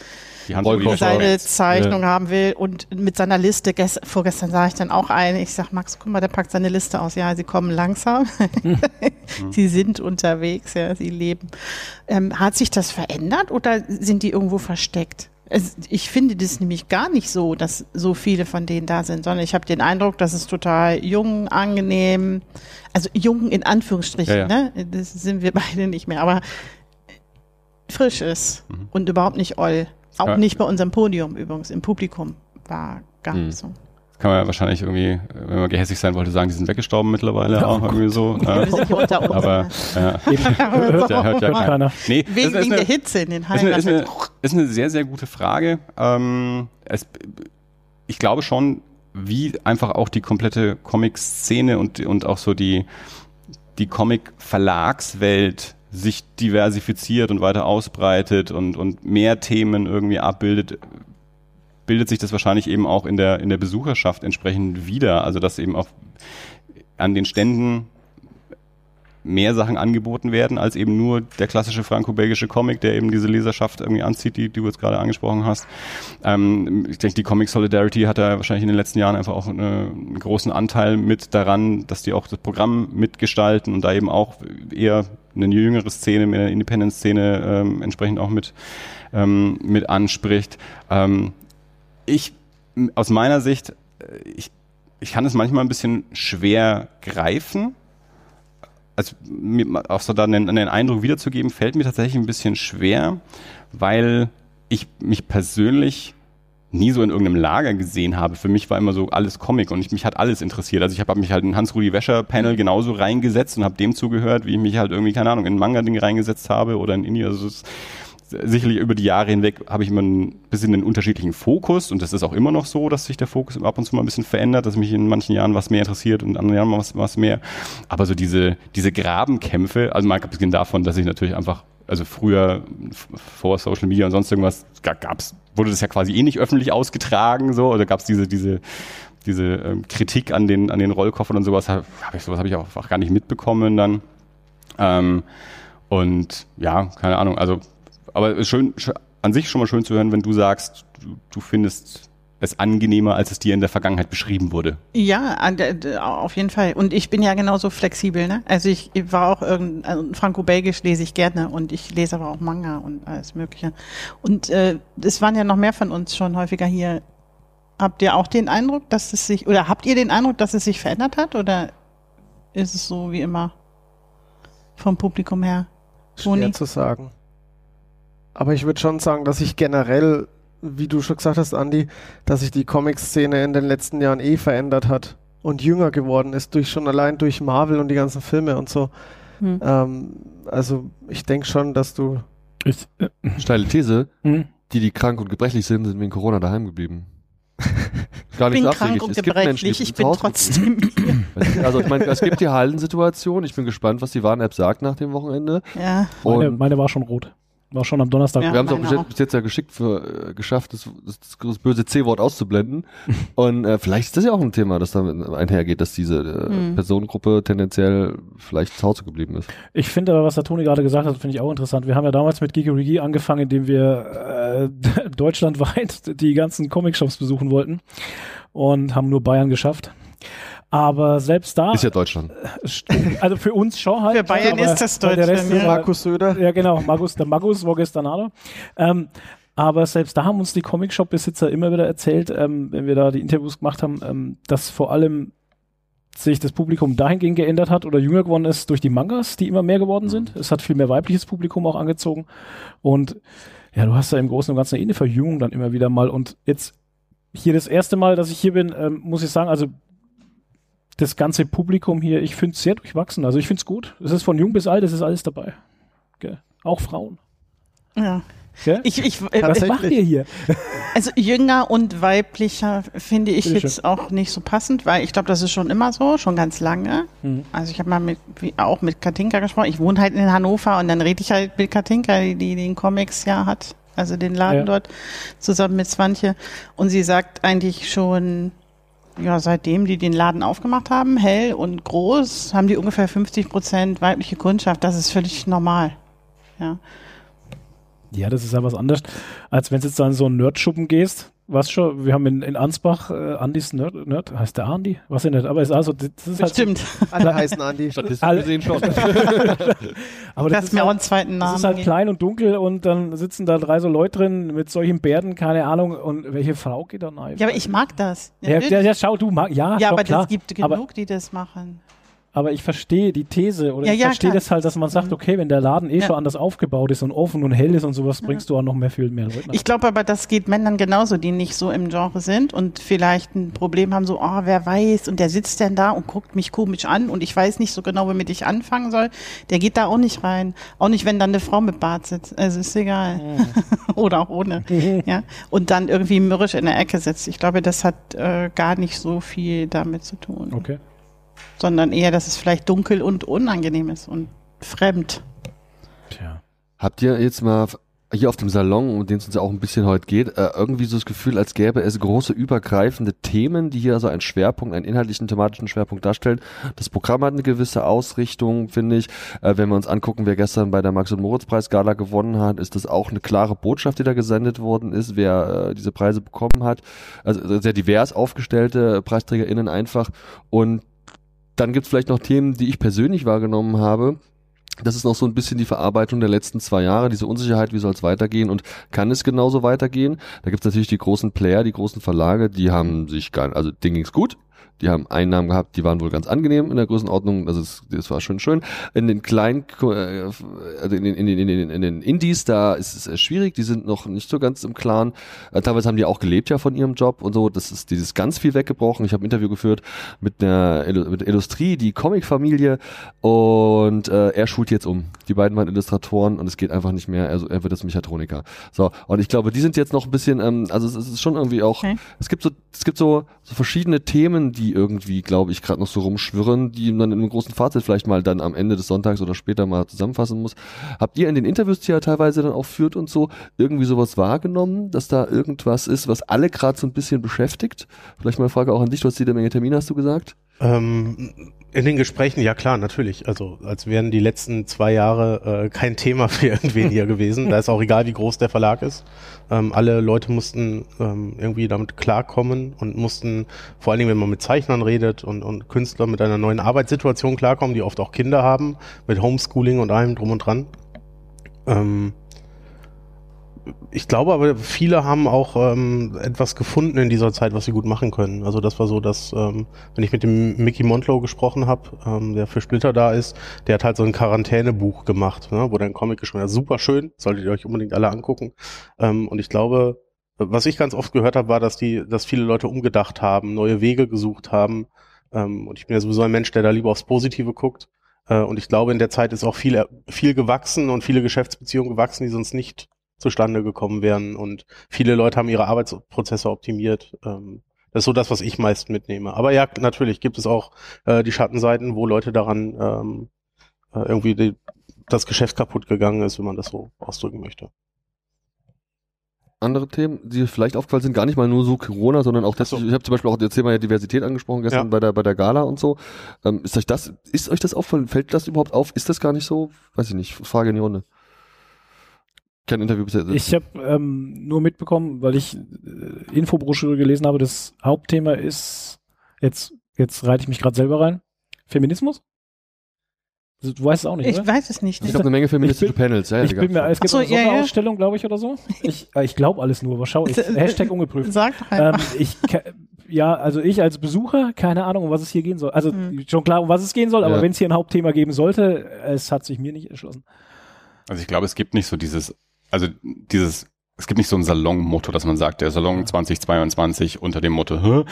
seine Zeichnung ja. haben will und mit seiner Liste, vorgestern sah ich dann auch eine, ich sag, Max, guck mal, der packt seine Liste aus. Ja, sie kommen langsam. Hm. sie sind unterwegs, ja, sie leben. Ähm, hat sich das verändert oder sind die irgendwo versteckt? ich finde das nämlich gar nicht so, dass so viele von denen da sind, sondern ich habe den Eindruck, dass es total jung, angenehm, also jung in Anführungsstrichen, ja, ja. ne? Das sind wir beide nicht mehr, aber frisch ist mhm. und überhaupt nicht oll. Auch ja. nicht bei unserem Podium übrigens, im Publikum war gar nicht so kann man ja wahrscheinlich irgendwie, wenn man gehässig sein wollte, sagen, die sind weggestorben mittlerweile ja, auch gut. irgendwie so. Wir sind hier unter uns. Aber ja, hört, ja, hört ja keiner. Nee, wegen, wegen eine, der Hitze in den Hallen. Ist eine, ist, eine, ist eine sehr, sehr gute Frage. Ähm, es, ich glaube schon, wie einfach auch die komplette Comic-Szene und, und auch so die, die Comic-Verlagswelt sich diversifiziert und weiter ausbreitet und, und mehr Themen irgendwie abbildet, bildet sich das wahrscheinlich eben auch in der, in der Besucherschaft entsprechend wieder. Also dass eben auch an den Ständen mehr Sachen angeboten werden, als eben nur der klassische franco-belgische Comic, der eben diese Leserschaft irgendwie anzieht, die, die du jetzt gerade angesprochen hast. Ähm, ich denke, die Comic Solidarity hat da wahrscheinlich in den letzten Jahren einfach auch eine, einen großen Anteil mit daran, dass die auch das Programm mitgestalten und da eben auch eher eine jüngere Szene, eine Independent-Szene ähm, entsprechend auch mit, ähm, mit anspricht. Ähm, ich, aus meiner Sicht, äh, ich, ich kann es manchmal ein bisschen schwer greifen. Also mir auch so dann den, den Eindruck wiederzugeben, fällt mir tatsächlich ein bisschen schwer, weil ich mich persönlich nie so in irgendeinem Lager gesehen habe. Für mich war immer so alles Comic und ich, mich hat alles interessiert. Also ich habe hab mich halt in Hans-Rudi Wäscher-Panel genauso reingesetzt und habe dem zugehört, wie ich mich halt irgendwie, keine Ahnung, in ein Manga-Ding reingesetzt habe oder in Indie. Also es, sicherlich über die Jahre hinweg habe ich immer ein bisschen einen unterschiedlichen Fokus und das ist auch immer noch so, dass sich der Fokus ab und zu mal ein bisschen verändert, dass mich in manchen Jahren was mehr interessiert und in anderen Jahren was, was mehr. Aber so diese, diese Grabenkämpfe, also mal abgesehen davon, dass ich natürlich einfach, also früher vor Social Media und sonst irgendwas gab's, wurde das ja quasi eh nicht öffentlich ausgetragen, so, oder gab's diese, diese, diese ähm, Kritik an den, an den Rollkoffern und sowas, hab ich, sowas habe ich auch, auch gar nicht mitbekommen dann. Ähm, und ja, keine Ahnung, also aber es ist schön, an sich schon mal schön zu hören, wenn du sagst, du, du findest es angenehmer, als es dir in der Vergangenheit beschrieben wurde. Ja, auf jeden Fall. Und ich bin ja genauso flexibel. Ne? Also ich war auch irgendein also Franco-Belgisch lese ich gerne und ich lese aber auch Manga und alles Mögliche. Und äh, es waren ja noch mehr von uns schon häufiger hier. Habt ihr auch den Eindruck, dass es sich oder habt ihr den Eindruck, dass es sich verändert hat oder ist es so wie immer vom Publikum her? Schwer zu sagen. Aber ich würde schon sagen, dass ich generell, wie du schon gesagt hast, Andy, dass sich die Comic-Szene in den letzten Jahren eh verändert hat und jünger geworden ist, durch schon allein durch Marvel und die ganzen Filme und so. Hm. Ähm, also ich denke schon, dass du. Ich, äh, Steile These, hm? die, die krank und gebrechlich sind, sind wegen Corona daheim geblieben. Gar nicht ich bin krank und gebrechlich, ich bin trotzdem hier. Also ich meine, es gibt die Hallensituation. Ich bin gespannt, was die Warn-App sagt nach dem Wochenende. Ja. Meine, meine war schon rot. War schon am Donnerstag. Ja, wir haben es auch bis, jetzt ja geschickt für, äh, geschafft, das, das, das böse C-Wort auszublenden. und äh, vielleicht ist das ja auch ein Thema, das damit einhergeht, dass diese äh, hm. Personengruppe tendenziell vielleicht zu Hause geblieben ist. Ich finde aber, was der Toni gerade gesagt hat, finde ich auch interessant. Wir haben ja damals mit Geeky angefangen, indem wir äh, deutschlandweit die ganzen Comic-Shops besuchen wollten und haben nur Bayern geschafft. Aber selbst da. Ist ja Deutschland. Also für uns schon halt. Für Bayern ist das Deutschland. Der Rest ja. Markus Söder. Ja, genau. Markus, der Markus war gestern auch ähm, aber selbst da haben uns die Comic-Shop-Besitzer immer wieder erzählt, ähm, wenn wir da die Interviews gemacht haben, ähm, dass vor allem sich das Publikum dahingehend geändert hat oder jünger geworden ist durch die Mangas, die immer mehr geworden sind. Es hat viel mehr weibliches Publikum auch angezogen. Und ja, du hast da im Großen und Ganzen eh eine Verjüngung dann immer wieder mal. Und jetzt hier das erste Mal, dass ich hier bin, ähm, muss ich sagen, also das ganze Publikum hier, ich finde es sehr durchwachsen. Also ich finde es gut. Es ist von jung bis alt, es ist alles dabei. Okay. Auch Frauen. Ja. Ich, ich, äh, Was macht ihr hier? Also jünger und weiblicher finde ich Bitte jetzt schön. auch nicht so passend, weil ich glaube, das ist schon immer so, schon ganz lange. Mhm. Also ich habe mal mit, wie, auch mit Katinka gesprochen. Ich wohne halt in Hannover und dann rede ich halt mit Katinka, die, die den Comics ja hat, also den Laden ja. dort, zusammen mit Swantje. Und sie sagt eigentlich schon, ja, seitdem die den Laden aufgemacht haben, hell und groß, haben die ungefähr 50 Prozent weibliche Kundschaft. Das ist völlig normal. Ja. Ja, das ist ja was anderes, als wenn du jetzt dann so einen Nerdschuppen gehst. Was schon, wir haben in, in Ansbach äh, Andys Nerd, Nerd, heißt der Andi? Was ja nicht, aber ist also, das ist halt Stimmt. So, Alle heißen Andi. Statistisch gesehen schon. aber das, das ist mir halt, auch einen zweiten Namen. Das ist halt klein und dunkel und dann sitzen da drei so Leute drin mit solchen Bärten, keine Ahnung, und welche Frau geht da rein? Ja, aber ich mag das. Ja, ja, ja schau, du mag, ja, Ja, aber es gibt genug, aber, die das machen aber ich verstehe die These oder ja, ich ja, verstehe das halt, dass man sagt, mhm. okay, wenn der Laden eh ja. schon anders aufgebaut ist und offen und hell ist und sowas, bringst du auch noch mehr viel mehr Leute. Ich glaube aber, das geht Männern genauso, die nicht so im Genre sind und vielleicht ein Problem haben, so, oh, wer weiß, und der sitzt denn da und guckt mich komisch an und ich weiß nicht so genau, womit ich anfangen soll. Der geht da auch nicht rein. Auch nicht, wenn dann eine Frau mit Bart sitzt. Also ist egal. Mhm. oder auch ohne. ja. Und dann irgendwie mürrisch in der Ecke sitzt. Ich glaube, das hat äh, gar nicht so viel damit zu tun. Okay sondern eher, dass es vielleicht dunkel und unangenehm ist und fremd. Tja. Habt ihr jetzt mal hier auf dem Salon, um den es uns ja auch ein bisschen heute geht, äh, irgendwie so das Gefühl, als gäbe es große übergreifende Themen, die hier so einen Schwerpunkt, einen inhaltlichen, thematischen Schwerpunkt darstellen. Das Programm hat eine gewisse Ausrichtung, finde ich. Äh, wenn wir uns angucken, wer gestern bei der Max- und Moritz-Preis-Gala gewonnen hat, ist das auch eine klare Botschaft, die da gesendet worden ist, wer äh, diese Preise bekommen hat. Also sehr divers aufgestellte PreisträgerInnen einfach. Und dann gibt es vielleicht noch Themen, die ich persönlich wahrgenommen habe. Das ist noch so ein bisschen die Verarbeitung der letzten zwei Jahre, diese Unsicherheit, wie soll es weitergehen und kann es genauso weitergehen? Da gibt es natürlich die großen Player, die großen Verlage, die haben sich gar, also denen ging's gut, die haben Einnahmen gehabt, die waren wohl ganz angenehm in der Größenordnung. Also es, das war schon schön. In den kleinen, äh, also in den, in den, in den, in den Indies, da ist es schwierig. Die sind noch nicht so ganz im Klaren. Äh, teilweise haben die auch gelebt ja von ihrem Job und so. Das ist dieses ganz viel weggebrochen. Ich habe ein Interview geführt mit einer mit der Industrie, die Comic-Familie und äh, er schult jetzt um. Die beiden waren Illustratoren und es geht einfach nicht mehr. Also er wird jetzt Mechatroniker. So und ich glaube, die sind jetzt noch ein bisschen. Ähm, also es, es ist schon irgendwie auch. Okay. Es gibt so es gibt so, so verschiedene Themen, die die irgendwie, glaube ich, gerade noch so rumschwirren, die man in einem großen Fazit vielleicht mal dann am Ende des Sonntags oder später mal zusammenfassen muss. Habt ihr in den Interviews, die ihr teilweise dann auch führt und so, irgendwie sowas wahrgenommen, dass da irgendwas ist, was alle gerade so ein bisschen beschäftigt? Vielleicht mal eine Frage auch an dich, du hast jede Menge Termine, hast du gesagt? Ähm, in den Gesprächen, ja klar, natürlich. Also als wären die letzten zwei Jahre äh, kein Thema für irgendwen hier gewesen. Da ist auch egal, wie groß der Verlag ist. Ähm, alle Leute mussten ähm, irgendwie damit klarkommen und mussten, vor allen Dingen, wenn man mit Zeichnern redet und, und Künstlern mit einer neuen Arbeitssituation klarkommen, die oft auch Kinder haben, mit Homeschooling und allem drum und dran. Ähm, ich glaube aber, viele haben auch ähm, etwas gefunden in dieser Zeit, was sie gut machen können. Also das war so, dass, ähm, wenn ich mit dem Mickey Montlow gesprochen habe, ähm, der für Splitter da ist, der hat halt so ein Quarantänebuch gemacht, ne, wo ein Comic geschrieben hat. Super schön, solltet ihr euch unbedingt alle angucken. Ähm, und ich glaube, was ich ganz oft gehört habe, war, dass die, dass viele Leute umgedacht haben, neue Wege gesucht haben. Ähm, und ich bin ja sowieso ein Mensch, der da lieber aufs Positive guckt. Äh, und ich glaube, in der Zeit ist auch viel, viel gewachsen und viele Geschäftsbeziehungen gewachsen, die sonst nicht zustande gekommen wären und viele Leute haben ihre Arbeitsprozesse optimiert. Ähm, das ist so das, was ich meist mitnehme. Aber ja, natürlich gibt es auch äh, die Schattenseiten, wo Leute daran ähm, äh, irgendwie die, das Geschäft kaputt gegangen ist, wenn man das so ausdrücken möchte. Andere Themen, die vielleicht aufgefallen sind, gar nicht mal nur so Corona, sondern auch das. So. Ich habe zum Beispiel auch das Thema Diversität angesprochen gestern ja. bei der bei der Gala und so. Ähm, ist euch das ist euch das auffallen? Fällt das überhaupt auf? Ist das gar nicht so? Weiß ich nicht. Frage in die Runde kein Interview bisher. Ich habe ähm, nur mitbekommen, weil ich äh, Infobroschüre gelesen habe, das Hauptthema ist, jetzt, jetzt reite ich mich gerade selber rein, Feminismus? Also, du weißt es auch nicht, Ich oder? weiß es nicht. Ich glaube, eine Menge feministische bin, Panels. Ja, ich bin mir, es gibt so, eine ja, Sonderausstellung, ja. glaube ich, oder so. Ich, äh, ich glaube alles nur, aber schau, ich, Hashtag ungeprüft. Sag doch einfach. Ähm, ich, ja, also ich als Besucher, keine Ahnung, um was es hier gehen soll. Also hm. schon klar, um was es gehen soll, aber ja. wenn es hier ein Hauptthema geben sollte, es hat sich mir nicht erschlossen. Also ich glaube, es gibt nicht so dieses also dieses, es gibt nicht so ein Salon-Motto, dass man sagt, der Salon 2022 unter dem Motto, Hä?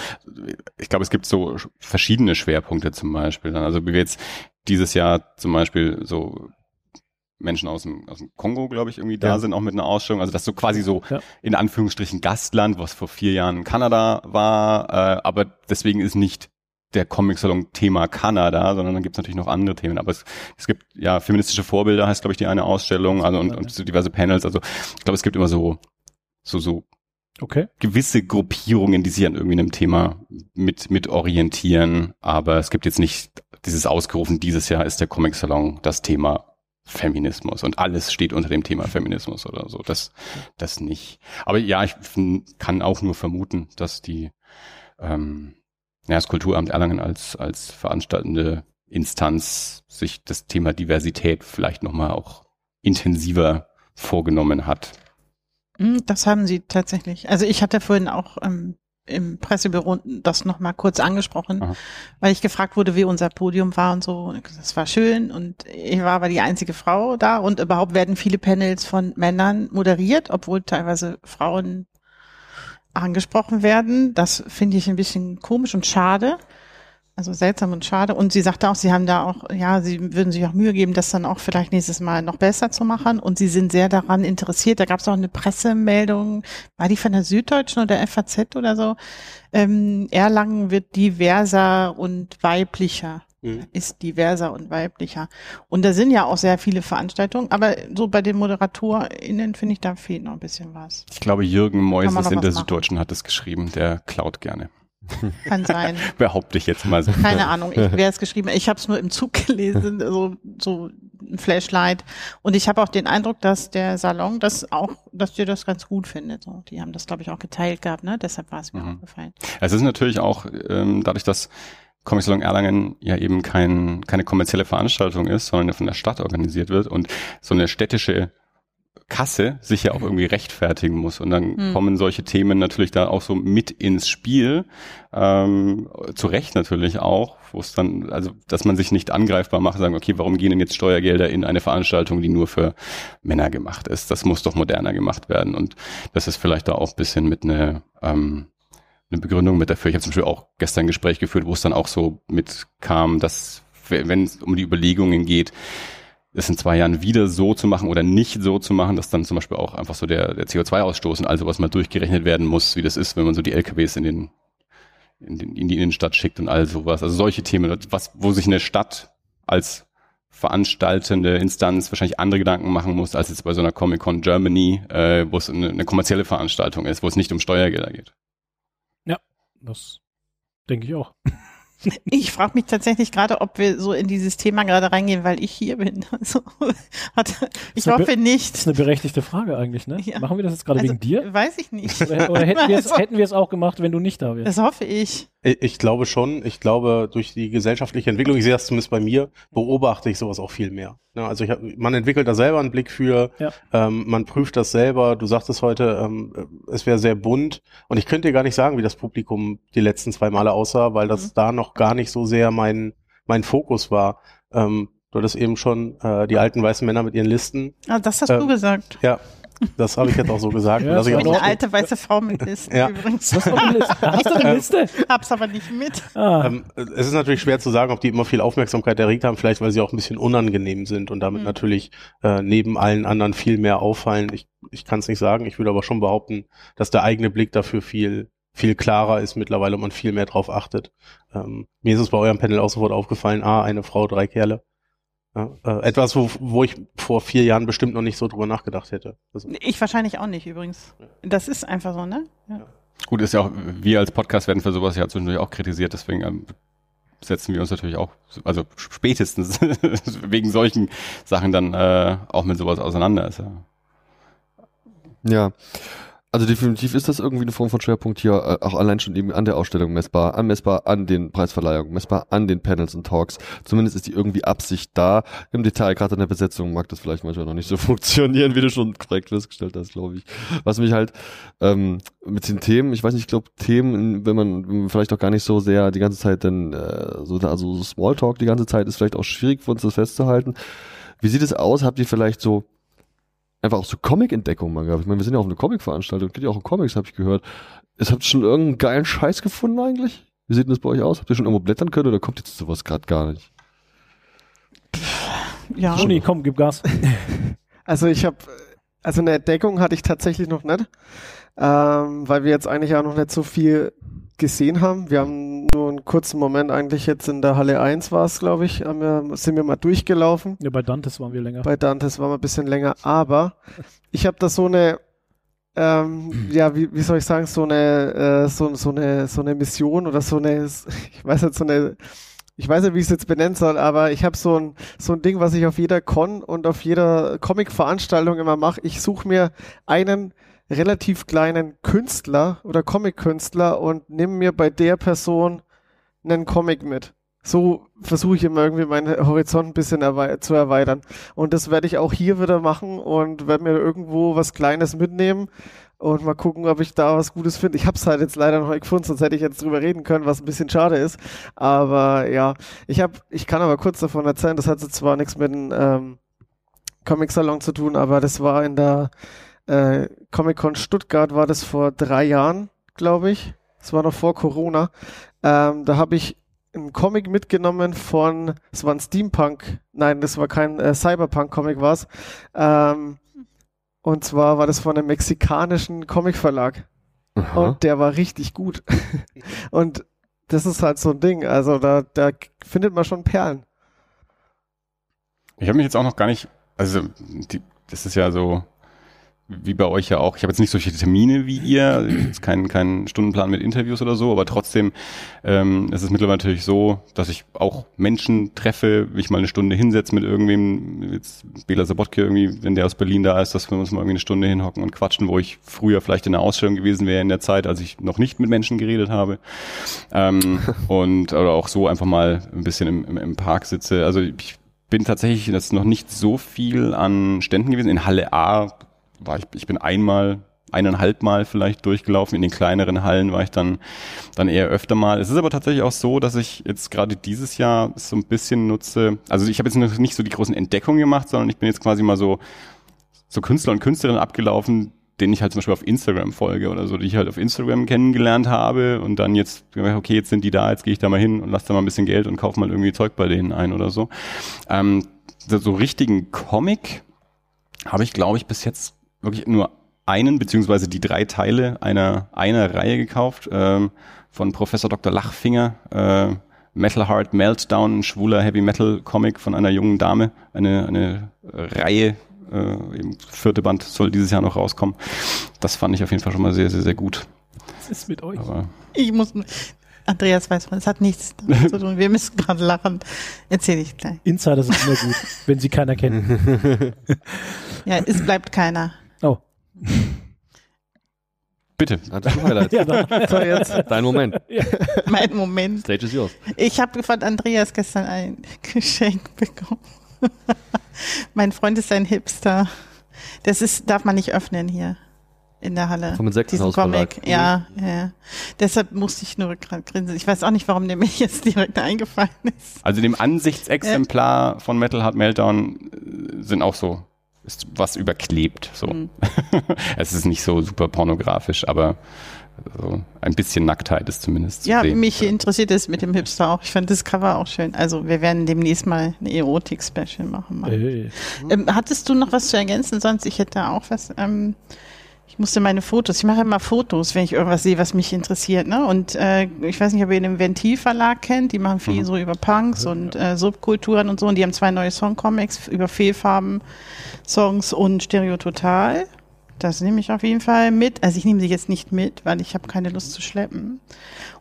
ich glaube, es gibt so verschiedene Schwerpunkte zum Beispiel. Also wie wir jetzt dieses Jahr zum Beispiel so Menschen aus dem, aus dem Kongo, glaube ich, irgendwie da ja. sind, auch mit einer Ausstellung. Also das so quasi so ja. in Anführungsstrichen Gastland, was vor vier Jahren Kanada war, äh, aber deswegen ist nicht der Comic-Salon Thema Kanada, sondern dann gibt es natürlich noch andere Themen. Aber es, es gibt ja feministische Vorbilder, heißt glaube ich die eine Ausstellung, also und, und so diverse Panels. Also ich glaube, es gibt immer so so so okay. gewisse Gruppierungen, die sich an irgendwie einem Thema mit mit orientieren. Aber es gibt jetzt nicht dieses ausgerufen. Dieses Jahr ist der Comic-Salon das Thema Feminismus und alles steht unter dem Thema Feminismus oder so. Das, das nicht. Aber ja, ich kann auch nur vermuten, dass die ähm, ja, das Kulturamt Erlangen als, als veranstaltende Instanz sich das Thema Diversität vielleicht nochmal auch intensiver vorgenommen hat. Hm, das haben sie tatsächlich. Also ich hatte vorhin auch ähm, im Pressebüro das nochmal kurz angesprochen, Aha. weil ich gefragt wurde, wie unser Podium war und so. Das war schön und ich war aber die einzige Frau da und überhaupt werden viele Panels von Männern moderiert, obwohl teilweise Frauen angesprochen werden. Das finde ich ein bisschen komisch und schade. Also seltsam und schade. Und sie sagte auch, sie haben da auch, ja, sie würden sich auch Mühe geben, das dann auch vielleicht nächstes Mal noch besser zu machen. Und sie sind sehr daran interessiert. Da gab es auch eine Pressemeldung, war die von der Süddeutschen oder FAZ oder so? Ähm, Erlangen wird diverser und weiblicher. Mhm. Ist diverser und weiblicher. Und da sind ja auch sehr viele Veranstaltungen, aber so bei den ModeratorInnen finde ich, da fehlt noch ein bisschen was. Ich glaube, Jürgen Meuses in der Süddeutschen hat es geschrieben, der klaut gerne. Kann sein. Behaupte ich jetzt mal so. Keine Ahnung, ich, wer es geschrieben Ich habe es nur im Zug gelesen, so, so ein Flashlight. Und ich habe auch den Eindruck, dass der Salon das auch, dass dir das ganz gut findet. So, die haben das, glaube ich, auch geteilt gehabt, ne? Deshalb war es mir mhm. aufgefallen. Es ist natürlich auch ähm, dadurch, dass Comic Salon Erlangen ja eben kein, keine kommerzielle Veranstaltung ist, sondern von der Stadt organisiert wird und so eine städtische Kasse sich ja auch irgendwie rechtfertigen muss. Und dann mhm. kommen solche Themen natürlich da auch so mit ins Spiel. Ähm, zu Recht natürlich auch, wo es dann, also dass man sich nicht angreifbar macht, sagen, okay, warum gehen denn jetzt Steuergelder in eine Veranstaltung, die nur für Männer gemacht ist? Das muss doch moderner gemacht werden. Und das ist vielleicht da auch ein bisschen mit einer ähm, eine Begründung mit dafür. Ich habe zum Beispiel auch gestern ein Gespräch geführt, wo es dann auch so mitkam, dass wenn es um die Überlegungen geht, es in zwei Jahren wieder so zu machen oder nicht so zu machen, dass dann zum Beispiel auch einfach so der, der CO2-Ausstoß und also was mal durchgerechnet werden muss, wie das ist, wenn man so die LKWs in den in, den, in die Innenstadt schickt und all sowas. Also solche Themen, was, wo sich eine Stadt als veranstaltende Instanz wahrscheinlich andere Gedanken machen muss, als jetzt bei so einer Comic-Con Germany, äh, wo es eine, eine kommerzielle Veranstaltung ist, wo es nicht um Steuergelder geht. Ja, das denke ich auch. Ich frage mich tatsächlich gerade, ob wir so in dieses Thema gerade reingehen, weil ich hier bin. Also, warte, ich hoffe nicht. Das ist eine berechtigte Frage eigentlich, ne? Ja. Machen wir das jetzt gerade also, wegen dir? Weiß ich nicht. Oder, oder hätten, wir es, also, hätten wir es auch gemacht, wenn du nicht da wärst? Das hoffe ich. Ich glaube schon. Ich glaube, durch die gesellschaftliche Entwicklung, ich sehe das zumindest bei mir, beobachte ich sowas auch viel mehr. Ja, also ich hab, man entwickelt da selber einen Blick für, ja. ähm, man prüft das selber. Du sagtest heute, ähm, es wäre sehr bunt und ich könnte dir gar nicht sagen, wie das Publikum die letzten zwei Male aussah, weil das mhm. da noch gar nicht so sehr mein mein Fokus war. Ähm, du hattest eben schon äh, die alten weißen Männer mit ihren Listen. Ah, das hast äh, du gesagt. Ja, das habe ich jetzt auch so gesagt. Ja, ich bin eine alte weiße Frau mit Listen ja. übrigens. Hast du eine Liste? Hast du eine Liste? Hab's aber nicht mit. Ah. Ähm, es ist natürlich schwer zu sagen, ob die immer viel Aufmerksamkeit erregt haben, vielleicht weil sie auch ein bisschen unangenehm sind und damit mhm. natürlich äh, neben allen anderen viel mehr auffallen. Ich, ich kann es nicht sagen. Ich würde aber schon behaupten, dass der eigene Blick dafür viel viel klarer ist mittlerweile und man viel mehr drauf achtet. Ähm, mir ist es bei eurem Panel auch sofort aufgefallen, ah, eine Frau, drei Kerle. Ja, äh, etwas, wo, wo ich vor vier Jahren bestimmt noch nicht so drüber nachgedacht hätte. Also, ich wahrscheinlich auch nicht übrigens. Das ist einfach so, ne? Ja. Gut, ist ja auch, wir als Podcast werden für sowas ja zwischendurch auch kritisiert, deswegen ähm, setzen wir uns natürlich auch, also spätestens wegen solchen Sachen dann äh, auch mit sowas auseinander. Ist ja. ja. Also definitiv ist das irgendwie eine Form von Schwerpunkt hier, äh, auch allein schon eben an der Ausstellung messbar, messbar an den Preisverleihungen, messbar an den Panels und Talks. Zumindest ist die irgendwie Absicht da. Im Detail, gerade in der Besetzung, mag das vielleicht manchmal noch nicht so funktionieren, wie du schon korrekt festgestellt hast, glaube ich. Was mich halt ähm, mit den Themen, ich weiß nicht, ich glaube Themen, wenn man, wenn man vielleicht auch gar nicht so sehr die ganze Zeit dann äh, so, also Smalltalk die ganze Zeit ist vielleicht auch schwierig für uns das festzuhalten. Wie sieht es aus? Habt ihr vielleicht so einfach auch so Comic-Entdeckungen mal gehabt. Ich meine, wir sind ja auch eine Comic-Veranstaltung, geht ja auch um Comics, habe ich gehört. Es habt ihr schon irgendeinen geilen Scheiß gefunden eigentlich? Wie sieht denn das bei euch aus? Habt ihr schon irgendwo blättern können oder kommt jetzt sowas gerade gar nicht? Ja. Juni, komm, gib Gas. Also ich habe, also eine Entdeckung hatte ich tatsächlich noch nicht, ähm, weil wir jetzt eigentlich auch noch nicht so viel gesehen haben. Wir haben nur einen kurzen Moment eigentlich jetzt in der Halle 1 war es, glaube ich, haben wir, sind wir mal durchgelaufen. Ja, bei Dantes waren wir länger. Bei Dantes waren wir ein bisschen länger, aber ich habe da so eine, ähm, ja, wie, wie soll ich sagen, so eine, äh, so, so eine, so eine Mission oder so eine, ich weiß nicht, so eine ich weiß nicht, wie ich es jetzt benennen soll, aber ich habe so ein, so ein Ding, was ich auf jeder Con und auf jeder Comic-Veranstaltung immer mache. Ich suche mir einen relativ kleinen Künstler oder Comic-Künstler und nehme mir bei der Person einen Comic mit. So versuche ich immer irgendwie meinen Horizont ein bisschen erwei zu erweitern. Und das werde ich auch hier wieder machen und werde mir irgendwo was Kleines mitnehmen und mal gucken, ob ich da was Gutes finde. Ich habe es halt jetzt leider noch nicht gefunden, sonst hätte ich jetzt drüber reden können, was ein bisschen schade ist. Aber ja, ich habe, ich kann aber kurz davon erzählen. Das hat jetzt zwar nichts mit dem ähm, Comic Salon zu tun, aber das war in der äh, Comic Con Stuttgart war das vor drei Jahren, glaube ich. Das war noch vor Corona. Ähm, da habe ich einen Comic mitgenommen von, es war ein Steampunk, nein, das war kein äh, Cyberpunk-Comic, war es. Ähm, und zwar war das von einem mexikanischen Comicverlag. Und der war richtig gut. und das ist halt so ein Ding. Also da, da findet man schon Perlen. Ich habe mich jetzt auch noch gar nicht, also die, das ist ja so, wie bei euch ja auch, ich habe jetzt nicht solche Termine wie ihr, jetzt keinen keinen Stundenplan mit Interviews oder so, aber trotzdem ähm, es ist mittlerweile natürlich so, dass ich auch Menschen treffe, mich mal eine Stunde hinsetze mit irgendwem, jetzt Bela Sabotke irgendwie, wenn der aus Berlin da ist, dass wir uns mal irgendwie eine Stunde hinhocken und quatschen, wo ich früher vielleicht in der Ausstellung gewesen wäre in der Zeit, als ich noch nicht mit Menschen geredet habe. Ähm, und oder auch so einfach mal ein bisschen im, im, im Park sitze. Also ich bin tatsächlich jetzt noch nicht so viel an Ständen gewesen. In Halle A war ich, ich bin einmal, eineinhalb Mal vielleicht durchgelaufen. In den kleineren Hallen war ich dann, dann eher öfter mal. Es ist aber tatsächlich auch so, dass ich jetzt gerade dieses Jahr so ein bisschen nutze. Also ich habe jetzt noch nicht so die großen Entdeckungen gemacht, sondern ich bin jetzt quasi mal so, so Künstler und Künstlerinnen abgelaufen, denen ich halt zum Beispiel auf Instagram folge oder so, die ich halt auf Instagram kennengelernt habe und dann jetzt, okay, jetzt sind die da, jetzt gehe ich da mal hin und lasse da mal ein bisschen Geld und kaufe mal irgendwie Zeug bei denen ein oder so. Ähm, so, so richtigen Comic habe ich, glaube ich, bis jetzt wirklich nur einen beziehungsweise die drei Teile einer einer Reihe gekauft ähm, von Professor Dr. Lachfinger. Äh, Metal Heart Meltdown, ein schwuler Heavy Metal Comic von einer jungen Dame. Eine, eine Reihe, äh, eben vierte Band soll dieses Jahr noch rauskommen. Das fand ich auf jeden Fall schon mal sehr, sehr, sehr gut. Was ist mit euch? Aber ich muss, Andreas weiß man, es hat nichts damit zu tun. Wir müssen gerade lachen. Erzähl ich gleich. Insider sind immer gut, wenn sie keiner kennt. ja, es bleibt keiner. Oh. Bitte, tut mir leid. Ja, dann, So, jetzt. Dein Moment. Mein Moment. Stage is yours. Ich habe von Andreas gestern ein Geschenk bekommen. mein Freund ist ein Hipster. Das ist, darf man nicht öffnen hier in der Halle. Vom Diesen Insektenhausverlag. Comic. Ja, ja. Deshalb musste ich nur gerade grinsen. Ich weiß auch nicht, warum der mir jetzt direkt eingefallen ist. Also dem Ansichtsexemplar von Metal Heart Meltdown äh, sind auch so ist was überklebt. So. Mhm. es ist nicht so super pornografisch, aber so ein bisschen Nacktheit ist zumindest zu Ja, sehen. mich interessiert es mit dem Hipster auch. Ich fand das Cover auch schön. Also wir werden demnächst mal eine Erotik-Special machen. Äh, Ähm, hattest du noch was zu ergänzen? Sonst, ich hätte auch was. Ähm, ich musste meine Fotos, ich mache immer Fotos, wenn ich irgendwas sehe, was mich interessiert. Ne? Und äh, ich weiß nicht, ob ihr den Ventil-Verlag kennt, die machen viel so über Punks und äh, Subkulturen und so. Und die haben zwei neue Songcomics über Fehlfarben, Songs und Stereo Total. Das nehme ich auf jeden Fall mit. Also ich nehme sie jetzt nicht mit, weil ich habe keine Lust zu schleppen.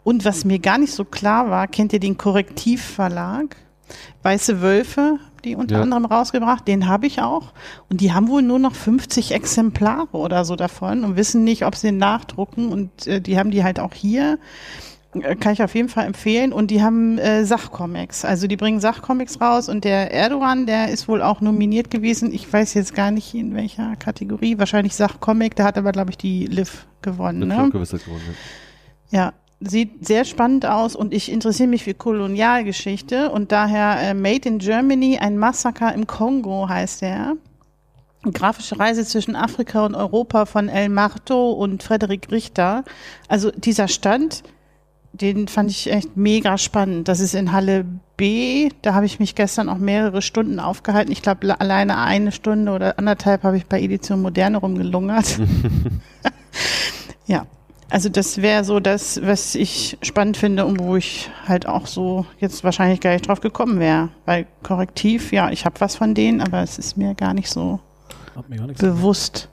Und was mir gar nicht so klar war, kennt ihr den Korrektivverlag? Weiße Wölfe, die unter Ja. anderem rausgebracht, den habe ich auch. Und die haben wohl nur noch 50 Exemplare oder so davon und wissen nicht, ob sie den nachdrucken. Und äh, die haben die halt auch hier. Äh, Kann ich auf jeden Fall empfehlen. Und die haben äh, Sachcomics. Also die bringen Sachcomics raus. Und der Erdogan, der ist wohl auch nominiert gewesen. Ich weiß jetzt gar nicht in welcher Kategorie. Wahrscheinlich Sachcomic. Der hat aber, glaube ich, die Liv gewonnen. Mit Ne? Gewonnen. ja. Sieht sehr spannend aus und ich interessiere mich für Kolonialgeschichte und daher äh, Made in Germany, ein Massaker im Kongo heißt er. Grafische Reise zwischen Afrika und Europa von El Marto und Frederik Richter. Also dieser Stand, den fand ich echt mega spannend. Das ist in Halle B. Da habe ich mich gestern auch mehrere Stunden aufgehalten. Ich glaube, alleine eine Stunde oder anderthalb habe ich bei Edition Moderne rumgelungert. ja, also das wäre so das, was ich spannend finde und wo ich halt auch so jetzt wahrscheinlich gar nicht drauf gekommen wäre. Weil Korrektiv, ja, ich habe was von denen, aber es ist mir gar nicht so gar bewusst.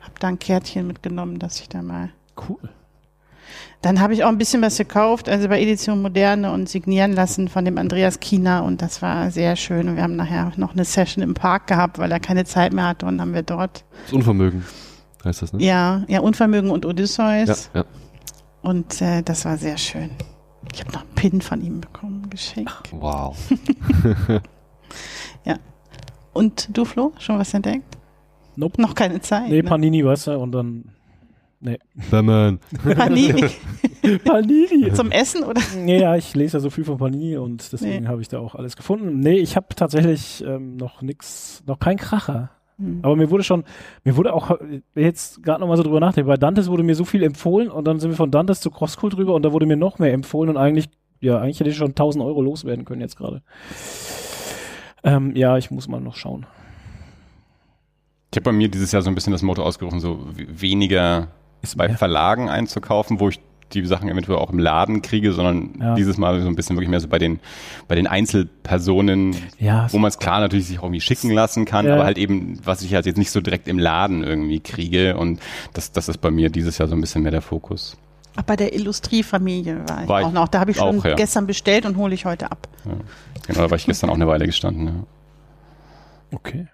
Hab da ein Kärtchen mitgenommen, dass ich da mal. Cool. Dann habe ich auch ein bisschen was gekauft, also bei Edition Moderne und signieren lassen von dem Andreas Kiener und das war sehr schön. Und wir haben nachher noch eine Session im Park gehabt, weil er keine Zeit mehr hatte und haben wir dort. Das Unvermögen heißt das, ne? Ja, ja, Unvermögen und Odysseus. Ja, ja. Und äh, das war sehr schön. Ich habe noch einen Pin von ihm bekommen, geschenkt. Wow. ja. Und du, Flo, schon was entdeckt? Nope. Noch keine Zeit. Nee, ne? Panini, weißt du, und dann. Nee. Batman. Panini. Panini! Zum Essen oder? Nee, ja, ich lese ja so viel von Panini und deswegen Nee. habe ich da auch alles gefunden. Nee, ich habe tatsächlich ähm, noch nix, noch kein Kracher. Hm. Aber mir wurde schon, mir wurde auch jetzt gerade nochmal so drüber nachdenken, bei Dantes wurde mir so viel empfohlen und dann sind wir von Dantes zu Crosscool drüber und da wurde mir noch mehr empfohlen und eigentlich, ja, eigentlich hätte ich schon 1000 Euro loswerden können jetzt gerade. Ähm, ja, ich muss mal noch schauen. Ich habe bei mir dieses Jahr so ein bisschen das Motto ausgerufen, so weniger Ist bei. Verlagen einzukaufen, wo ich die Sachen eventuell auch im Laden kriege, sondern Ja. dieses Mal so ein bisschen wirklich mehr so bei den, bei den Einzelpersonen, Ja, wo man es klar natürlich sich auch irgendwie schicken lassen kann, Ja. aber halt eben, was ich halt jetzt nicht so direkt im Laden irgendwie kriege und das, das ist bei mir dieses Jahr so ein bisschen mehr der Fokus. Ach, bei der Illustriefamilie war ich War ich auch noch. Da habe ich schon auch, ja. gestern bestellt und hole ich heute ab. Genau, da war ich gestern auch eine Weile gestanden. Ja. okay.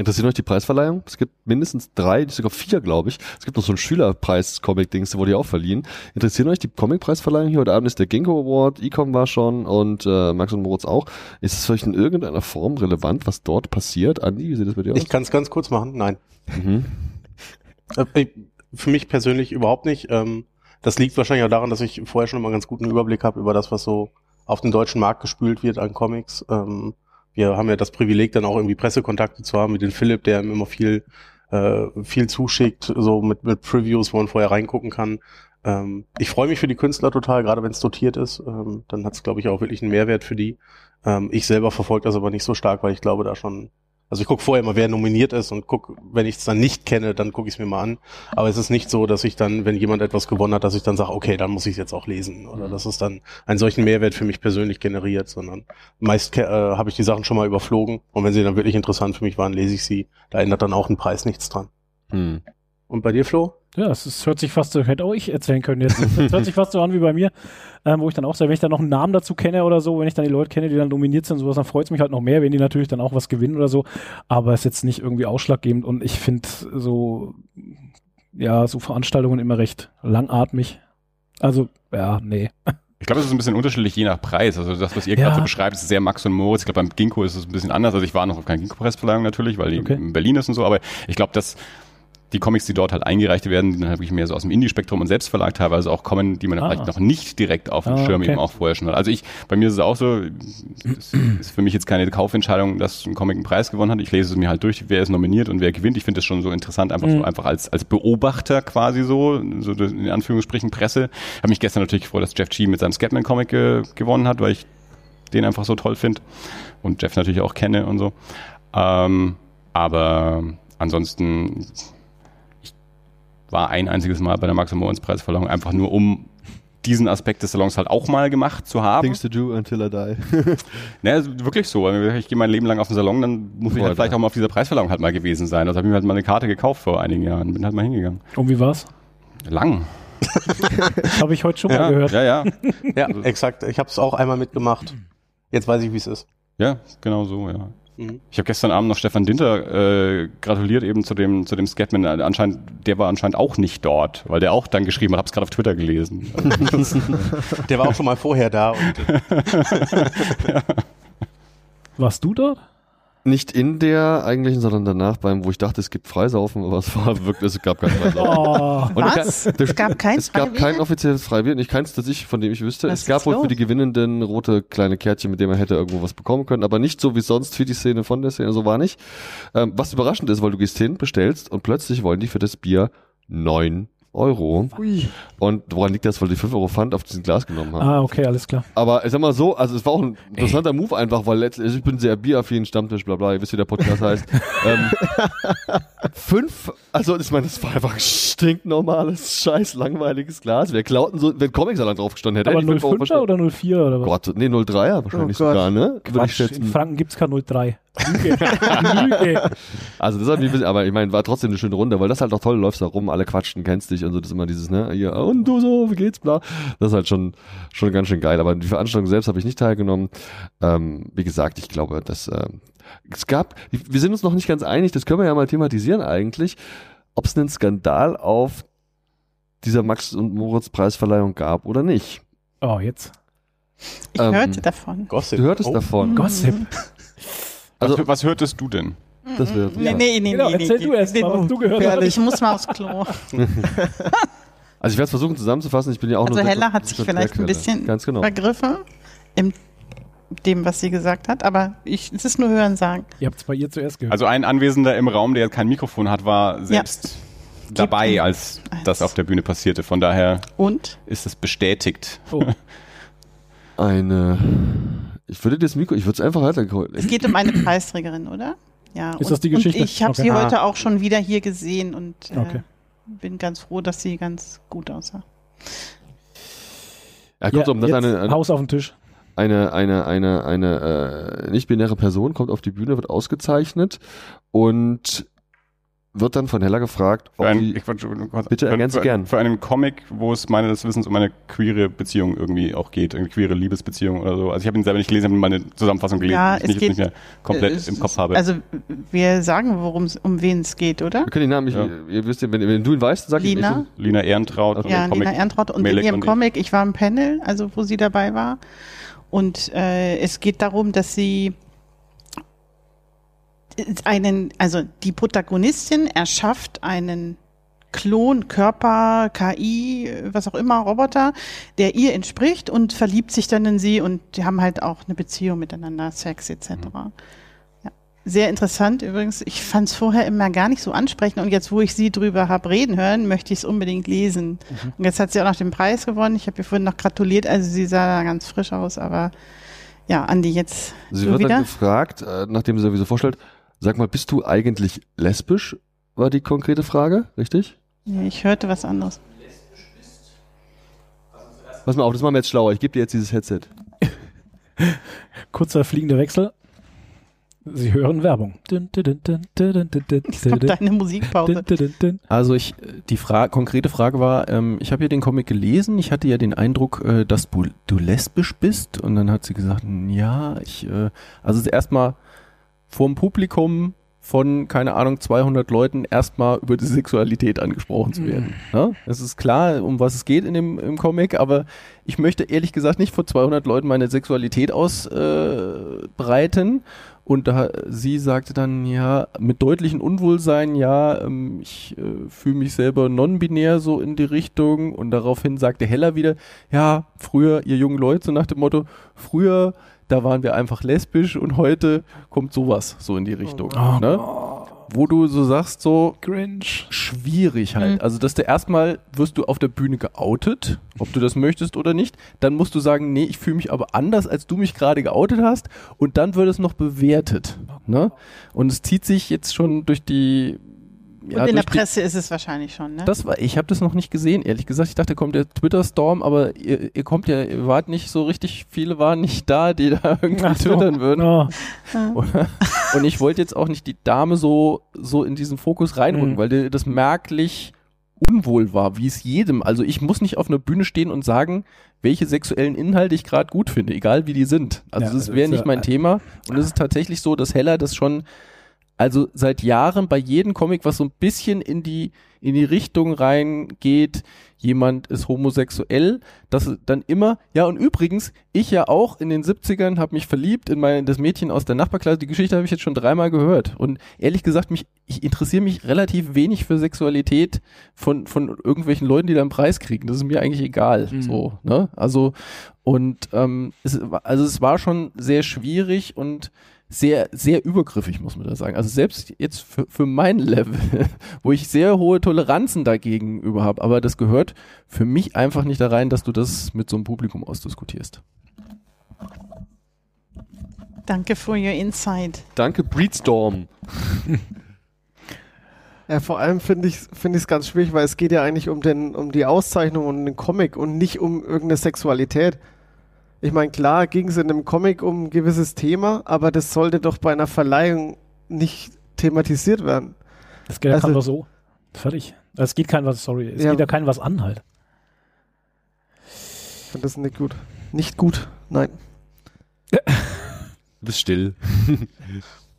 Interessiert euch die Preisverleihung? Es gibt mindestens drei, sogar vier, glaube ich. Es gibt noch so ein Schülerpreis-Comic-Dings, der wurde ja auch verliehen. Interessieren euch die Comic-Preisverleihung hier? Heute Abend ist der Ginkgo Award, Ecom war schon und äh, Max und Moritz auch. Ist es euch in irgendeiner Form relevant, was dort passiert? Andi, wie sieht das bei dir aus? Ich kann es ganz kurz machen. Nein. Mhm. Äh, Für mich persönlich überhaupt nicht. Ähm, Das liegt wahrscheinlich auch daran, dass ich vorher schon immer einen ganz guten Überblick habe über das, was so auf den deutschen Markt gespült wird an Comics. Ähm, Wir haben ja das Privileg, dann auch irgendwie Pressekontakte zu haben mit dem Philipp, der ihm immer viel, äh, viel zuschickt, so mit, mit Previews, wo man vorher reingucken kann. Ähm, ich freue mich für die Künstler total, gerade wenn es dotiert ist. Ähm, dann hat es, glaube ich, auch wirklich einen Mehrwert für die. Ähm, ich selber verfolge das aber nicht so stark, weil ich glaube, da schon also ich gucke vorher mal, wer nominiert ist und guck, wenn ich es dann nicht kenne, dann gucke ich es mir mal an. Aber es ist nicht so, dass ich dann, wenn jemand etwas gewonnen hat, dass ich dann sage, okay, dann muss ich es jetzt auch lesen. Oder dass es dann einen solchen Mehrwert für mich persönlich generiert, sondern meist äh, habe ich die Sachen schon mal überflogen und wenn sie dann wirklich interessant für mich waren, lese ich sie. Da ändert dann auch ein Preis nichts dran. Hm. Und bei dir, Flo? Ja, es ist, hört sich fast so, hätte auch ich erzählen können jetzt. Es hört sich fast so an wie bei mir, ähm, wo ich dann auch sage, wenn ich dann noch einen Namen dazu kenne oder so, wenn ich dann die Leute kenne, die dann nominiert sind und sowas, dann freut es mich halt noch mehr, wenn die natürlich dann auch was gewinnen oder so. Aber es ist jetzt nicht irgendwie ausschlaggebend und ich finde so, ja, so Veranstaltungen immer recht langatmig. Also, ja, nee. Ich glaube, es ist ein bisschen unterschiedlich je nach Preis. Also das, was ihr Ja. gerade so beschreibt, ist sehr Max und Moritz. Ich glaube, beim Ginkgo ist es ein bisschen anders. Also ich war noch auf keiner Ginkgo-Pressverleihung natürlich, weil die Okay. in Berlin ist und so. Aber ich glaube, dass die Comics, die dort halt eingereicht werden, die dann halt wirklich mehr so aus dem Indie-Spektrum und Selbstverlag teilweise auch kommen, die man Ah. vielleicht noch nicht direkt auf dem Ah, Schirm okay. eben auch vorher schon hat. Also ich, bei mir ist es auch so, es ist für mich jetzt keine Kaufentscheidung, dass ein Comic einen Preis gewonnen hat. Ich lese es mir halt durch, wer ist nominiert und wer gewinnt. Ich finde das schon so interessant, einfach Mhm. so einfach als, als Beobachter quasi so, so in Anführungsstrichen Presse. Ich habe mich gestern natürlich gefreut, dass Jeff G mit seinem Scatman-Comic ge gewonnen hat, weil ich den einfach so toll finde und Jeff natürlich auch kenne und so. Ähm, aber ansonsten, war ein einziges Mal bei der Max Moritz Preisverleihung einfach nur um diesen Aspekt des Salons halt auch mal gemacht zu haben. Things to do until I die. Ne, also wirklich so. Wenn Ich gehe mein Leben lang auf den Salon, dann muss ich halt vielleicht auch mal auf dieser Preisverleihung halt mal gewesen sein. Also habe ich mir halt mal eine Karte gekauft vor einigen Jahren. Bin halt mal hingegangen. Und wie war's? Lang. Habe ich heute schon mal Ja, gehört. ja, ja. Ja, exakt. Ich habe es auch einmal mitgemacht. Jetzt weiß ich, wie es ist. Ja, genau so, ja. Mhm. Ich habe gestern Abend noch Stefan Dinter äh, gratuliert eben zu dem zu dem Scatman. Anscheinend, der war anscheinend auch nicht dort, weil der auch dann geschrieben hat. Hab's gerade auf Twitter gelesen. Der war auch schon mal vorher da. Und, Warst du dort? Nicht in der eigentlichen, sondern danach beim, wo ich dachte, es gibt Freisaufen, aber es war wirklich, es gab kein Freisaufen. Oh, Und ich Was? kann- Es gab kein Es gab kein offizielles Freibier, nicht keins, das ich, von dem ich wüsste. Was es gab wohl für los? die Gewinnenden rote kleine Kärtchen, mit denen man hätte irgendwo was bekommen können, aber nicht so wie sonst für die Szene von der Szene, so war nicht. Ähm, was überraschend ist, weil du gehst hin, bestellst und plötzlich wollen die für das Bier neun Euro. Und woran liegt das, weil die fünf Euro Pfand auf diesen Glas genommen haben? ah, okay, alles klar. Aber ich sag mal so, also es war auch ein interessanter Move einfach, weil letztlich, also ich bin sehr bieraffin, Stammtisch, bla bla, ihr wisst, wie der Podcast heißt. ähm, fünf, also ich meine, das war einfach ein stinknormales, scheiß langweiliges Glas. Wer klauten so, wenn Comic-Salat drauf gestanden hätte, Aber hätte ich fünf Euro 05er oder 04er oder was? Gott, nee, 03er wahrscheinlich Oh sogar, ne? Würde ich Quatsch, in. Franken gibt's kein 03. Lüge. Lüge. Also das hat mich ein bisschen, aber ich meine, war trotzdem eine schöne Runde, weil das halt auch toll, läufst da rum, alle quatschen, kennst dich und so, das ist immer dieses, ne, hier, und du so, wie geht's, bla. Das ist halt schon, schon ganz schön geil. Aber die Veranstaltung selbst habe ich nicht teilgenommen. Ähm, wie gesagt, ich glaube, dass äh, es gab, wir sind uns noch nicht ganz einig, das können wir ja mal thematisieren eigentlich, ob es einen Skandal auf dieser Max- und Moritz-Preisverleihung gab oder nicht. Oh, jetzt. Ich ähm, hörte davon. Gossip. Du hörtest oh. davon. Gossip. Also, was, was hörtest du denn? Das wird. Nee, nee, nee, genau, nee, erzähl nee, du erst mal, was du gehört hast. Ich muss mal aufs Klo. also ich werde es versuchen zusammenzufassen. Ich bin ja auch also nur Hella hat sich vielleicht ein bisschen Ganz genau. vergriffen in dem, was sie gesagt hat, aber ich, es ist nur Hören sagen. Ihr habt es bei ihr zuerst gehört. Also ein Anwesender im Raum, der kein Mikrofon hat, war selbst ja. dabei, als das auf der Bühne passierte. Von daher Und? ist es bestätigt. Oh. Eine ich würde das Mikro, ich würde es einfach weiterholen. Es geht um eine Preisträgerin, oder? Ja. Ist und, das die Geschichte? Und ich habe okay. sie ah. heute auch schon wieder hier gesehen und äh, okay. bin ganz froh, dass sie ganz gut aussah. Ja, kommt ja, um, das eine, eine, Haus auf den Tisch. Eine, eine, eine, eine äh, nicht-binäre Person kommt auf die Bühne, wird ausgezeichnet und wird dann von Hella gefragt, ob ein, die, bitte ergänze für, gern. Für einen Comic, wo es meines Wissens um eine queere Beziehung irgendwie auch geht, eine queere Liebesbeziehung oder so. Also ich habe ihn selber nicht gelesen, habe meine Zusammenfassung gelesen, ja, die ich geht, nicht mehr komplett im Kopf habe. Also wir sagen, worum um wen es geht, oder? Wir können den Namen, ich, ja. ihr wisst ja, wenn, wenn, du ihn weißt, sag Lina. ich Lina Ehrentraut. Okay. Ja, Lina Ehrentraut und Melek in ihrem Comic, ich war im Panel, also wo sie dabei war. Und äh, es geht darum, dass sie einen, also die Protagonistin erschafft einen Klon, Körper, KI, was auch immer, Roboter, der ihr entspricht und verliebt sich dann in sie und die haben halt auch eine Beziehung miteinander, Sex etc. Mhm. Ja. Sehr interessant übrigens. Ich fand es vorher immer gar nicht so ansprechend und jetzt, wo ich sie drüber habe reden hören, möchte ich es unbedingt lesen. Mhm. Und jetzt hat sie auch noch den Preis gewonnen. Ich habe ihr vorhin noch gratuliert, also sie sah ganz frisch aus, aber ja, Andi, jetzt. Sie wird wieder? dann gefragt, äh, nachdem sie sowieso vorstellt, Sag mal, bist du eigentlich lesbisch? War die konkrete Frage, richtig? Nee, ich hörte was anderes. Pass mal auf, das machen wir jetzt schlauer. Ich gebe dir jetzt dieses Headset. Kurzer fliegender Wechsel. Sie hören Werbung. Jetzt kommt deine Musikpause. Also ich, die Fra konkrete Frage war, ähm, ich habe ja den Comic gelesen, ich hatte ja den Eindruck, äh, dass du, du lesbisch bist und dann hat sie gesagt, ja, ich, äh, also erstmal vorm Publikum von, keine Ahnung, 200 Leuten erstmal über die Sexualität angesprochen zu werden. Mhm. Ja? Es ist klar, um was es geht in dem im Comic, aber ich möchte ehrlich gesagt nicht vor 200 Leuten meine Sexualität ausbreiten. Äh, und da, sie sagte dann, ja, mit deutlichen Unwohlsein, ja, ähm, ich äh, fühle mich selber non-binär so in die Richtung. Und daraufhin sagte Hella wieder, ja, früher, ihr jungen Leute, so nach dem Motto, früher da waren wir einfach lesbisch und heute kommt sowas so in die Richtung. Oh, ne? Wo du so sagst, so cringe. Schwierig halt. Mhm. Also, dass du erstmal wirst du auf der Bühne geoutet, ob du das möchtest oder nicht. Dann musst du sagen, nee, ich fühle mich aber anders, als du mich gerade geoutet hast. Und dann wird es noch bewertet. Ne? Und es zieht sich jetzt schon durch die ja, und in der Presse die, ist es wahrscheinlich schon, ne? Das war, ich habe das noch nicht gesehen, ehrlich gesagt. Ich dachte, kommt der Twitter-Storm, aber ihr, ihr, kommt ja, ihr wart nicht so richtig, viele waren nicht da, die da irgendwie Ach twittern so. würden. Oh. und ich wollte jetzt auch nicht die Dame so, so in diesen Fokus reinrücken, mhm. weil das merklich unwohl war, wie es jedem. Also ich muss nicht auf einer Bühne stehen und sagen, welche sexuellen Inhalte ich gerade gut finde, egal wie die sind. Also ja, das wäre nicht mein Thema. Und es ist tatsächlich so, dass Heller das schon also seit Jahren bei jedem Comic, was so ein bisschen in die, in die Richtung reingeht, jemand ist homosexuell, das dann immer, ja und übrigens, ich ja auch in den 70ern habe mich verliebt in mein, das Mädchen aus der Nachbarklasse, die Geschichte habe ich jetzt schon dreimal gehört. Und ehrlich gesagt, mich, ich interessiere mich relativ wenig für Sexualität von, von irgendwelchen Leuten, die da einen Preis kriegen, das ist mir eigentlich egal, mhm. so, ne, also und ähm, es, also es war schon sehr schwierig und sehr, sehr übergriffig, muss man da sagen. Also selbst jetzt für, für mein Level, wo ich sehr hohe Toleranzen dagegen über habe, aber das gehört für mich einfach nicht da rein, dass du das mit so einem Publikum ausdiskutierst. Danke for your insight. Danke, Breedstorm. Ja, vor allem finde ich finde ich es ganz schwierig, weil es geht ja eigentlich um den um die Auszeichnung und den Comic und nicht um irgendeine Sexualität. Ich meine, klar ging es in einem Comic um ein gewisses Thema, aber das sollte doch bei einer Verleihung nicht thematisiert werden. Das geht ja also, doch so. Fertig. Es geht kein was, sorry, es ja. geht ja kein was an halt. Ich finde das nicht gut. Nicht gut, nein. Du bist still.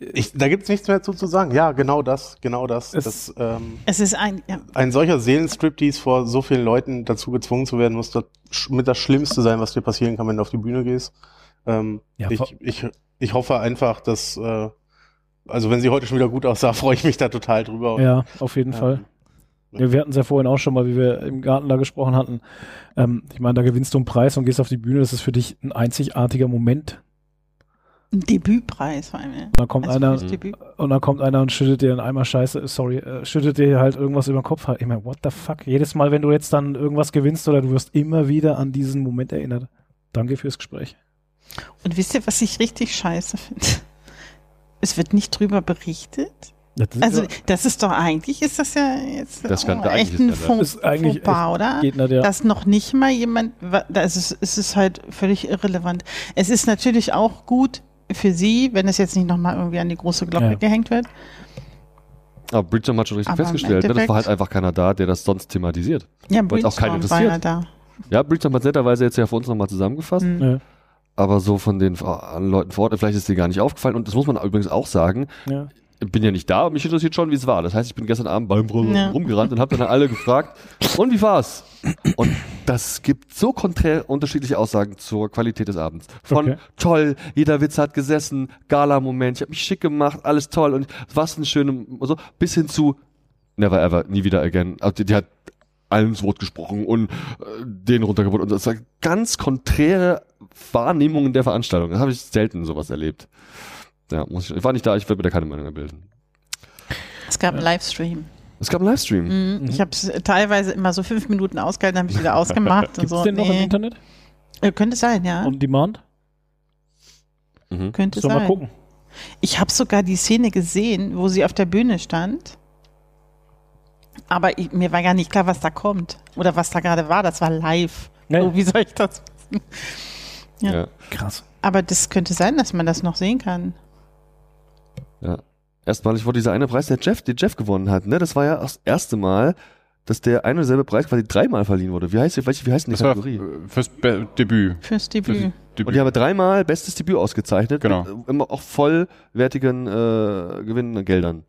Ich, da gibt es nichts mehr zu, zu sagen. Ja, genau das, genau das. Es, das, ähm, es ist ein, ja. ein solcher Seelenstriptease vor so vielen Leuten dazu gezwungen zu werden, muss das mit das Schlimmste sein, was dir passieren kann, wenn du auf die Bühne gehst. Ähm, ja, ich, ich, ich hoffe einfach, dass, äh, also wenn sie heute schon wieder gut aussah, freue ich mich da total drüber. Ja, auf jeden ähm, Fall. Ja, wir hatten es ja vorhin auch schon mal, wie wir im Garten da gesprochen hatten. Ähm, ich meine, da gewinnst du einen Preis und gehst auf die Bühne. Das ist für dich ein einzigartiger Moment ein Debütpreis vor allem. Und dann kommt also einer und dann kommt einer und schüttet dir in einmal Scheiße, sorry, äh, schüttet dir halt irgendwas über den Kopf. Ich meine, what the fuck? Jedes Mal, wenn du jetzt dann irgendwas gewinnst oder du wirst immer wieder an diesen Moment erinnert. Danke fürs Gespräch. Und wisst ihr, was ich richtig scheiße finde? Es wird nicht drüber berichtet. Das also ja, das ist doch eigentlich, ist das ja jetzt das kann, oh, echt ein Faux, Fauxpas, oder? Nicht, ja. Dass noch nicht mal jemand, das ist, es ist halt völlig irrelevant. Es ist natürlich auch gut, für sie, wenn es jetzt nicht nochmal irgendwie an die große Glocke ja. gehängt wird. Aber Bridgestone hat schon richtig Aber festgestellt, ne? das war halt einfach keiner da, der das sonst thematisiert. Ja, Bridgestone auch keinen interessiert. war ja da. Ja, Bridgestone hat netterweise jetzt ja für uns nochmal zusammengefasst. Mhm. Ja. Aber so von den Leuten vor Ort, vielleicht ist dir gar nicht aufgefallen. Und das muss man übrigens auch sagen. Ja bin ja nicht da mich interessiert schon, wie es war. Das heißt, ich bin gestern Abend beim ja. rumgerannt und habe dann alle gefragt, und wie war's? Und das gibt so konträr unterschiedliche Aussagen zur Qualität des Abends. Von okay. toll, jeder Witz hat gesessen, Gala-Moment, ich habe mich schick gemacht, alles toll und was ein schöner, so, bis hin zu never ever, nie wieder again. Also die, die hat allen ins Wort gesprochen und äh, den runtergebracht. Und das war ganz konträre Wahrnehmungen der Veranstaltung. Das habe ich selten sowas erlebt. Ja, muss ich, ich war nicht da, ich werde mir da keine Meinung mehr bilden. Es gab einen Livestream. Es gab einen Livestream. Mhm. Mhm. Ich habe es teilweise immer so fünf Minuten ausgehalten, dann habe ich wieder ausgemacht. Gibt es so. den nee. noch im Internet? Äh, könnte sein, ja. On Demand? Mhm. Könnte Soll sein. mal gucken. Ich habe sogar die Szene gesehen, wo sie auf der Bühne stand. Aber ich, mir war gar nicht klar, was da kommt. Oder was da gerade war. Das war live. Nee. So, wie soll ich das wissen? Ja. ja. Krass. Aber das könnte sein, dass man das noch sehen kann. Ja. Erstmalig wurde dieser eine Preis, der Jeff, den Jeff gewonnen hat, ne? Das war ja das erste Mal, dass der ein und selbe Preis quasi dreimal verliehen wurde. Wie heißt, wie, wie heißt denn die das Kategorie? fürs Be Debüt. Fürs Debüt. Fürs Debüt. Und die haben dreimal bestes Debüt ausgezeichnet. Genau. Mit immer auch vollwertigen äh, gewinnenden Geldern.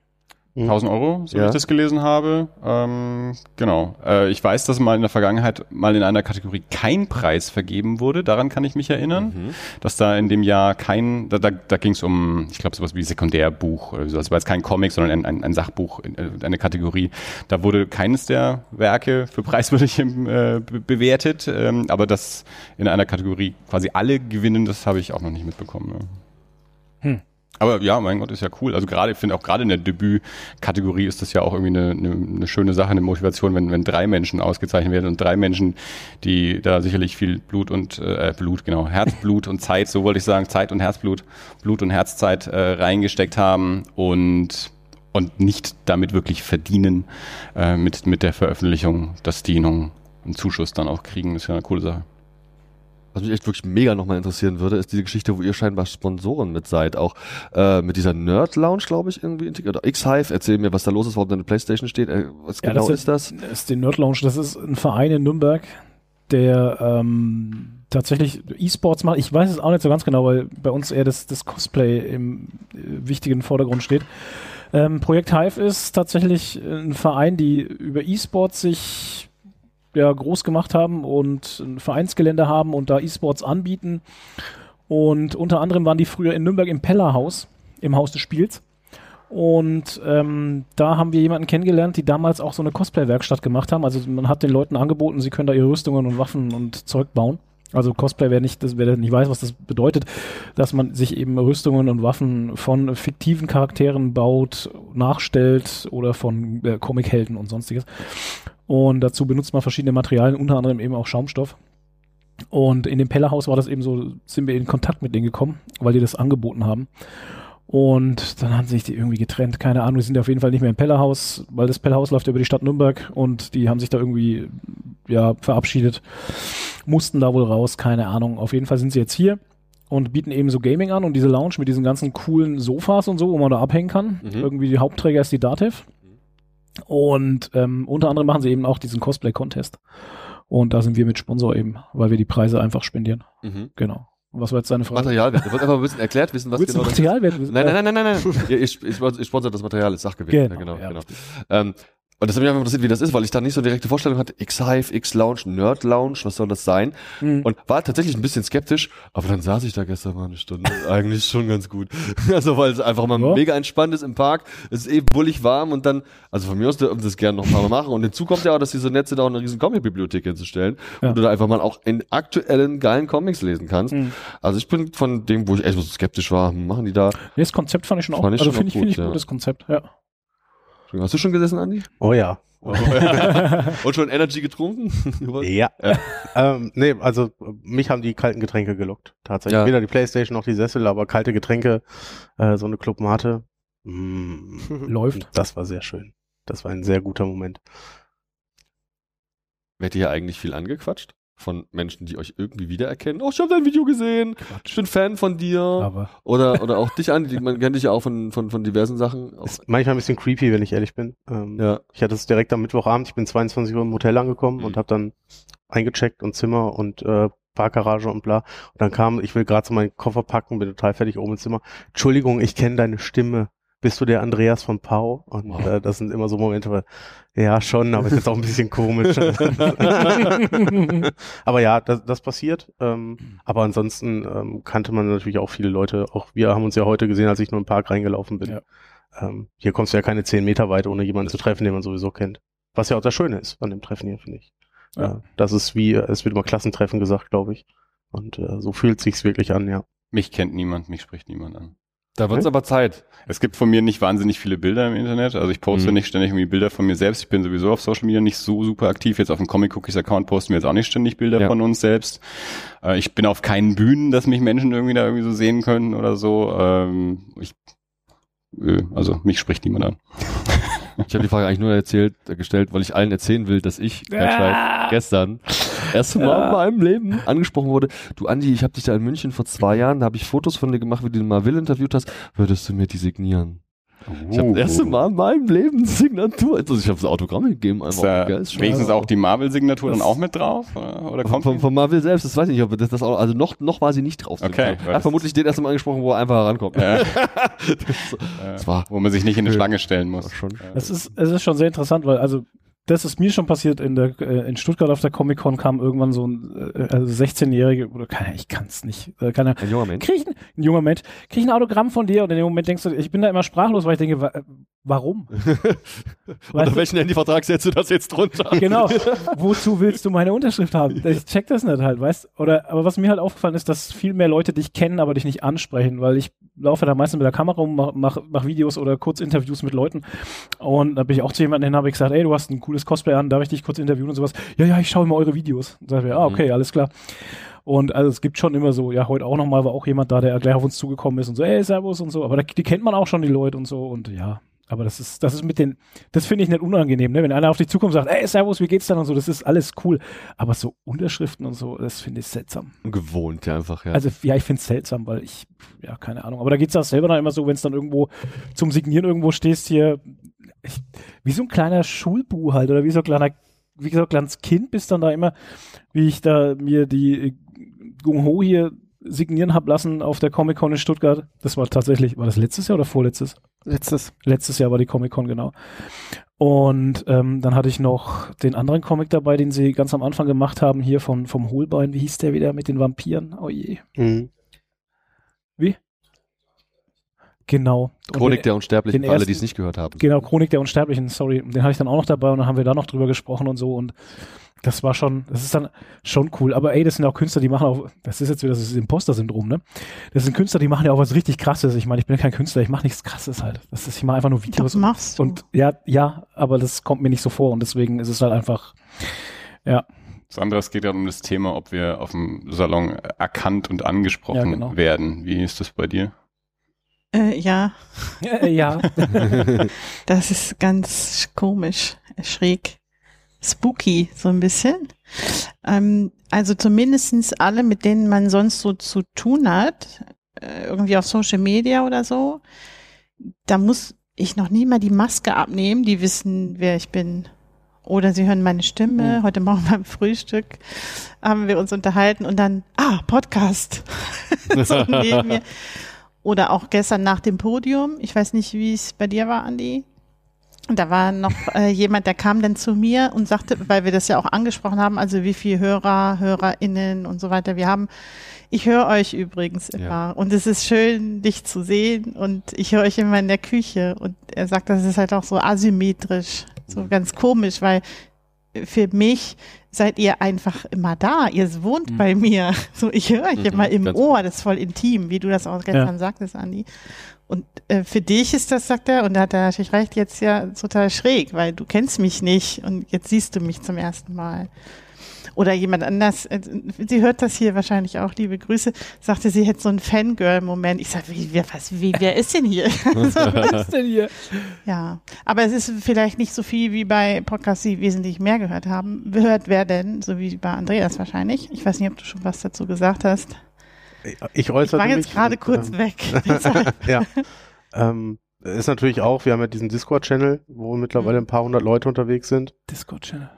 1000 mhm. Euro, so ja. wie ich das gelesen habe. Ähm, genau. Äh, ich weiß, dass mal in der Vergangenheit mal in einer Kategorie kein Preis vergeben wurde. Daran kann ich mich erinnern, mhm. dass da in dem Jahr kein, da, da, da ging es um, ich glaube, sowas wie Sekundärbuch oder so. Das war jetzt kein Comic, sondern ein, ein, ein Sachbuch, äh, eine Kategorie. Da wurde keines der Werke für preiswürdig äh, bewertet. Ähm, aber das in einer Kategorie quasi alle gewinnen, das habe ich auch noch nicht mitbekommen. Ne? Hm. Aber ja, mein Gott, ist ja cool. Also gerade, ich finde auch gerade in der Debütkategorie ist das ja auch irgendwie eine, eine, eine schöne Sache, eine Motivation, wenn, wenn drei Menschen ausgezeichnet werden und drei Menschen, die da sicherlich viel Blut und äh, Blut, genau, Herzblut und Zeit, so wollte ich sagen, Zeit und Herzblut, Blut und Herzzeit äh, reingesteckt haben und und nicht damit wirklich verdienen äh, mit mit der Veröffentlichung, dass die noch einen Zuschuss dann auch kriegen, ist ja eine coole Sache. Was mich echt wirklich mega nochmal interessieren würde, ist diese Geschichte, wo ihr scheinbar Sponsoren mit seid. Auch äh, mit dieser Nerd Lounge, glaube ich, irgendwie integriert. X-Hive, erzähl mir, was da los ist, warum da eine Playstation steht. Äh, was ja, genau das ist, das? Das ist die Nerd Lounge, das ist ein Verein in Nürnberg, der ähm, tatsächlich E-Sports macht. Ich weiß es auch nicht so ganz genau, weil bei uns eher das, das Cosplay im äh, wichtigen Vordergrund steht. Ähm, Projekt Hive ist tatsächlich ein Verein, die über E-Sports sich ja, groß gemacht haben und ein Vereinsgelände haben und da E-Sports anbieten. Und unter anderem waren die früher in Nürnberg im Pellerhaus, im Haus des Spiels. Und ähm, da haben wir jemanden kennengelernt, die damals auch so eine Cosplay-Werkstatt gemacht haben. Also man hat den Leuten angeboten, sie können da ihre Rüstungen und Waffen und Zeug bauen. Also Cosplay, wer nicht, das, wer nicht weiß, was das bedeutet, dass man sich eben Rüstungen und Waffen von fiktiven Charakteren baut, nachstellt oder von äh, Comichelden und sonstiges. Und dazu benutzt man verschiedene Materialien, unter anderem eben auch Schaumstoff. Und in dem Pellerhaus war das eben so, sind wir in Kontakt mit denen gekommen, weil die das angeboten haben. Und dann haben sich die irgendwie getrennt. Keine Ahnung, die sind ja auf jeden Fall nicht mehr im Pellerhaus, weil das Pellerhaus läuft über die Stadt Nürnberg und die haben sich da irgendwie ja verabschiedet, mussten da wohl raus, keine Ahnung. Auf jeden Fall sind sie jetzt hier und bieten eben so Gaming an und diese Lounge mit diesen ganzen coolen Sofas und so, wo man da abhängen kann. Mhm. Irgendwie die Hauptträger ist die Dativ. Und ähm, unter anderem machen sie eben auch diesen Cosplay-Contest. Und da sind wir mit Sponsor eben, weil wir die Preise einfach spendieren. Mhm. Genau. Und was war jetzt deine Frage? Materialwert. Du wolltest einfach ein bisschen erklärt wissen, was genau das ist. Materialwert? Nein, nein, nein, nein, nein, nein. Ja, ich, ich, ich sponsor das Material, ist Sachgewinn. Genau, Genau, ja, genau. Ähm, und das hat mich einfach interessiert, wie das ist, weil ich da nicht so direkte Vorstellung hatte. X-Hive, X-Lounge, Nerd-Lounge, was soll das sein? Mhm. Und war tatsächlich ein bisschen skeptisch, aber dann saß ich da gestern mal eine Stunde. Eigentlich schon ganz gut. Also, weil es einfach mal Ja. mega entspannt ist im Park. Es ist eh bullig warm und dann, also von mir aus dürfen sie das gerne noch mal machen. Und hinzu kommt ja auch, dass die so nett sind, auch eine riesen Comic-Bibliothek hinzustellen, Ja. wo du da einfach mal auch in aktuellen, geilen Comics lesen kannst. Mhm. Also ich bin von dem, wo ich echt so skeptisch war, hm, machen die da. Nee, das Konzept fand ich schon auch. Ich also finde ich, finde ich gut, ja. gutes Konzept, ja. Hast du schon gesessen, Andi? Oh ja. Und schon Energy getrunken? Ja. ähm, nee, also mich haben die kalten Getränke gelockt. Tatsächlich. Ja. Weder die Playstation noch die Sessel, aber kalte Getränke, äh, so eine Clubmate. Mm, Läuft. das war sehr schön. Das war ein sehr guter Moment. Werdet ihr eigentlich viel angequatscht? Von Menschen, die euch irgendwie wiedererkennen? Oh, ich habe dein Video gesehen. Ich bin Fan von dir. Aber Oder, oder auch dich, Andi. Man kennt dich ja auch von, von, von diversen Sachen. Ist manchmal ein bisschen creepy, wenn ich ehrlich bin. Ähm, ja. Ich hatte es direkt am Mittwochabend, ich bin 22 Uhr im Hotel angekommen Mhm. und habe dann eingecheckt und Zimmer und äh, Parkgarage und bla. Und dann kam, ich will gerade so meinen Koffer packen, bin total fertig oben im Zimmer. Entschuldigung, ich kenne deine Stimme. Bist du der Andreas von Pau? Und Wow. äh, das sind immer so Momente, weil, ja schon, aber es ist auch ein bisschen komisch. aber ja, das, das passiert. Ähm, aber ansonsten ähm, kannte man natürlich auch viele Leute. Auch wir haben uns ja heute gesehen, als ich nur im Park reingelaufen bin. Ja. Ähm, hier kommst du ja keine zehn Meter weit, ohne jemanden zu treffen, den man sowieso kennt. Was ja auch das Schöne ist an dem Treffen hier, finde ich. Ja. Ja. das ist wie, es wird immer Klassentreffen gesagt, glaube ich. Und äh, so fühlt sich's wirklich an, ja. Mich kennt niemand, mich spricht niemand an. Da wird's Hm? aber Zeit. Es gibt von mir nicht wahnsinnig viele Bilder im Internet. Also ich poste Mhm. nicht ständig irgendwie Bilder von mir selbst. Ich bin sowieso auf Social Media nicht so super aktiv. Jetzt auf dem Comic Cookies Account posten wir jetzt auch nicht ständig Bilder Ja. von uns selbst. Äh, ich bin auf keinen Bühnen, dass mich Menschen irgendwie da irgendwie so sehen können oder so. Ähm, ich, äh, also mich spricht niemand an. Ich habe die Frage eigentlich nur erzählt, äh, gestellt, weil ich allen erzählen will, dass ich Bergstein, gestern erste Mal in meinem Leben angesprochen wurde. Du Andi, ich habe dich da in München vor zwei Jahren, da habe ich Fotos von dir gemacht, wie du den Marville interviewt hast. Würdest du mir die signieren? Ich habe das erste Mal in meinem Leben eine Signatur. Also ich habe das Autogramm gegeben. Ist Einfach. da Geil, ist wenigstens auch die Marvel-Signatur dann Das- auch mit drauf? Oder, kommt von, von Marvel selbst, das weiß ich nicht, ob das, das auch, also noch, noch war sie nicht drauf. Okay, Er hat das- vermutlich den ersten Mal angesprochen, wo er einfach herankommt. Ja. das, das war wo man sich nicht in eine. Schlange stellen muss. schon. es ist, es ist schon sehr interessant, weil also das ist mir schon passiert in der äh, in Stuttgart auf der Comic Con kam irgendwann so ein äh, also 16-jährige oder keine, ich kann es nicht, äh, keine, Ein junger Mensch. krieg ich ein, ein junger Mensch, krieg ich ein Autogramm von dir und in dem Moment denkst du, ich bin da immer sprachlos, weil ich denke, wa warum? Unter welchen Handyvertrag setzt du das jetzt drunter? Genau. Wozu willst du meine Unterschrift haben? Ich check das nicht halt, weißt? Oder aber was mir halt aufgefallen ist, dass viel mehr Leute dich kennen, aber dich nicht ansprechen, weil ich laufe da meistens mit der Kamera rum, mach, mach, mach Videos oder Kurzinterviews mit Leuten. Und da bin ich auch zu jemandem hin, habe ich gesagt, ey, du hast ein cooles Cosplay an, darf ich dich kurz interviewen und sowas? Ja, ja, ich schaue immer eure Videos. Und sag ich, ah, okay, alles klar. Und also es gibt schon immer so, ja, heute auch nochmal war auch jemand da, der gleich auf uns zugekommen ist und so, ey, Servus und so. Aber da, die kennt man auch schon, die Leute und so. Und ja, aber das ist, das ist mit den, das finde ich nicht unangenehm, ne? Wenn einer auf zukommt und sagt, ey, Servus, wie geht's dann und so, das ist alles cool. Aber so Unterschriften und so, das finde ich seltsam. Gewohnt, ja, einfach, ja. Also ja, ich finde es seltsam, weil ich, ja, keine Ahnung. Aber da geht's auch selber dann immer so, wenn es dann irgendwo zum Signieren irgendwo stehst hier, ich, wie so ein kleiner Schulbu halt oder wie so ein kleiner, wie so ein kleines Kind bist dann da immer, wie ich da mir die Gung Ho hier signieren hab lassen auf der Comic Con in Stuttgart. Das war tatsächlich, war das letztes Jahr oder vorletztes? Letztes. Letztes Jahr war die Comic Con, genau. Und ähm, dann hatte ich noch den anderen Comic dabei, den sie ganz am Anfang gemacht haben, hier von, vom Hohlbein. Wie hieß der wieder mit den Vampiren? Oh je. Mhm. Genau. Und Chronik den, der Unsterblichen, für alle, die es nicht gehört haben. Genau, Chronik der Unsterblichen, sorry. Den hatte ich dann auch noch dabei und dann haben wir da noch drüber gesprochen und so. Und das war schon, das ist dann schon cool. Aber ey, das sind auch Künstler, die machen auch, das ist jetzt wieder das Imposter-Syndrom, ne? Das sind Künstler, die machen ja auch was richtig krasses. Ich meine, ich bin kein Künstler, ich mache nichts krasses halt. Das ist, ich mache einfach nur Videos. machst du. Und ja, ja, aber das kommt mir nicht so vor und deswegen ist es halt einfach, ja, Das andere, es geht ja um das Thema, ob wir auf dem Salon erkannt und angesprochen Ja, genau. werden. Wie ist das bei dir? Äh, ja, äh, ja, das ist ganz komisch, schräg, spooky, so ein bisschen. Ähm, also zumindestens alle, mit denen man sonst so zu tun hat, äh, irgendwie auf Social Media oder so, da muss ich noch nie mal die Maske abnehmen, die wissen, wer ich bin. Oder sie hören meine Stimme. Mhm. Heute Morgen beim Frühstück haben wir uns unterhalten und dann, ah, Podcast. so neben mir. Oder auch gestern nach dem Podium. Ich weiß nicht, wie es bei dir war, Andi. Da war noch äh, jemand, der kam dann zu mir und sagte, weil wir das ja auch angesprochen haben, also wie viel Hörer, HörerInnen und so weiter wir haben. Ich höre euch übrigens immer ja. und es ist schön, dich zu sehen und ich höre euch immer in der Küche und er sagt, das ist halt auch so asymmetrisch, so mhm. ganz komisch, weil für mich seid ihr einfach immer da. Ihr wohnt mhm. bei mir. So, ich höre euch mhm, immer im Ohr. Das ist voll intim, wie du das auch gestern ja. sagtest, Andi. Und äh, für dich ist das, sagt er, und da hat er natürlich recht, jetzt ja total schräg, weil du kennst mich nicht und jetzt siehst du mich zum ersten Mal oder jemand anders, äh, sie hört das hier wahrscheinlich auch, liebe Grüße, sagte, sie hätte so einen Fangirl-Moment. Ich sage, wie, wer, was, wie, wer ist denn hier? wer ist denn hier? Ja, aber es ist vielleicht nicht so viel wie bei Podcasts, die wesentlich mehr gehört haben. Gehört wer denn? So wie bei Andreas wahrscheinlich. Ich weiß nicht, ob du schon was dazu gesagt hast. Ich äußere Ich war jetzt gerade kurz ähm, weg. ja. Ähm, ist natürlich auch, wir haben ja diesen Discord-Channel, wo mittlerweile ein paar hundert Leute unterwegs sind. Discord-Channel.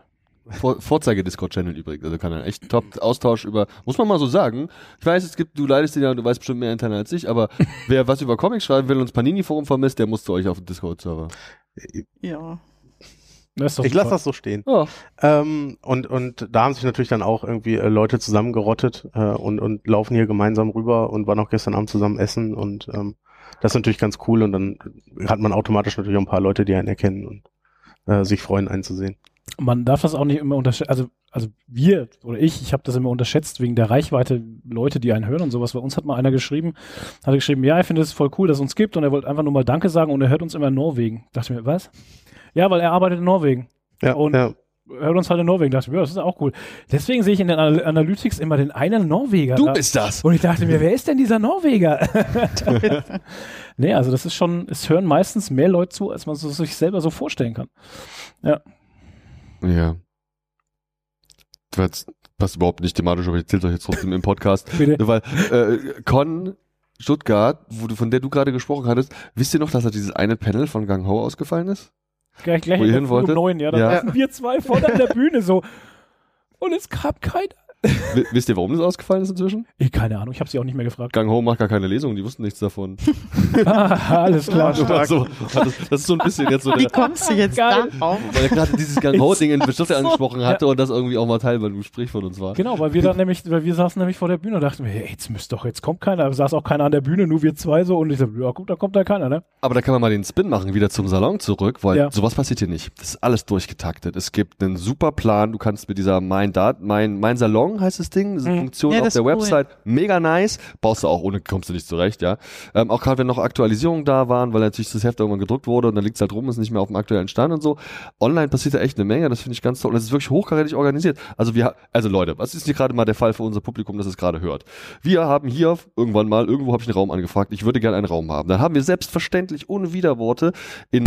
Vor, Vorzeige-Discord-Channel übrigens. Also kann ein echt top Austausch über, muss man mal so sagen. Ich weiß, es gibt, du leidest den ja und du weißt bestimmt mehr interne als ich, aber wer was über Comics schreiben will und das Panini-Forum vermisst, der muss zu euch auf den Discord-Server. Ja. Ich lasse das so stehen. Oh. Ähm, und, und da haben sich natürlich dann auch irgendwie äh, Leute zusammengerottet äh, und, und laufen hier gemeinsam rüber und waren auch gestern Abend zusammen essen und ähm, das ist natürlich ganz cool und dann hat man automatisch natürlich auch ein paar Leute, die einen erkennen und äh, sich freuen, einzusehen man darf das auch nicht immer unterschätzen. Also, also wir oder ich, ich habe das immer unterschätzt wegen der Reichweite Leute, die einen hören und sowas. Bei uns hat mal einer geschrieben, hat geschrieben, ja, ich finde es voll cool, dass es uns gibt und er wollte einfach nur mal Danke sagen und er hört uns immer in Norwegen. Dachte mir, was? Ja, weil er arbeitet in Norwegen. Ja, und ja. hört uns halt in Norwegen. Dachte mir, ja, das ist auch cool. Deswegen sehe ich in den Analytics immer den einen Norweger. Du da. bist das. Und ich dachte mir, wer ist denn dieser Norweger? nee, also das ist schon, es hören meistens mehr Leute zu, als man es sich selber so vorstellen kann. Ja. Ja. Das passt überhaupt nicht thematisch, aber ich erzähl's euch jetzt trotzdem im Podcast. Bitte. Weil äh, Con Stuttgart, wo du, von der du gerade gesprochen hattest, wisst ihr noch, dass da dieses eine Panel von Gang Ho ausgefallen ist? Gleich, gleich wo ihr hin wolltet? Um 9, ja, da ja. wir zwei vor der Bühne so. Und es kam keiner. Wisst ihr, warum das ausgefallen ist inzwischen? Ich, keine Ahnung, ich habe sie auch nicht mehr gefragt. Gang Home macht gar keine Lesung, die wussten nichts davon. ah, alles klar. Ja, so, das, das, ist so ein bisschen jetzt so der, Wie kommst du jetzt da drauf? Weil er gerade dieses Gang Ho-Ding in Beschluss angesprochen hatte ja. und das irgendwie auch mal Teil beim Gespräch von uns war. Genau, weil wir dann nämlich, weil wir saßen nämlich vor der Bühne und dachten, hey, jetzt müsst doch, jetzt kommt keiner. Da saß auch keiner an der Bühne, nur wir zwei so und ich so, ja gut, da kommt da keiner, ne? Aber da kann man mal den Spin machen, wieder zum Salon zurück, weil ja. sowas passiert hier nicht. Das ist alles durchgetaktet. Es gibt einen super Plan, du kannst mit dieser Mein Dat, mein, mein Salon heißt das Ding, diese mhm. Funktion ja, auf der Website. Cool. Mega nice. Baust du auch ohne, kommst du nicht zurecht, ja. Ähm, auch gerade wenn noch Aktualisierungen da waren, weil natürlich das Heft irgendwann gedruckt wurde und dann liegt es halt rum, ist nicht mehr auf dem aktuellen Stand und so. Online passiert da echt eine Menge, das finde ich ganz toll. Und das ist wirklich hochkarätig organisiert. Also wir, also Leute, was ist hier gerade mal der Fall für unser Publikum, das es gerade hört? Wir haben hier irgendwann mal, irgendwo habe ich einen Raum angefragt, ich würde gerne einen Raum haben. Dann haben wir selbstverständlich ohne Widerworte in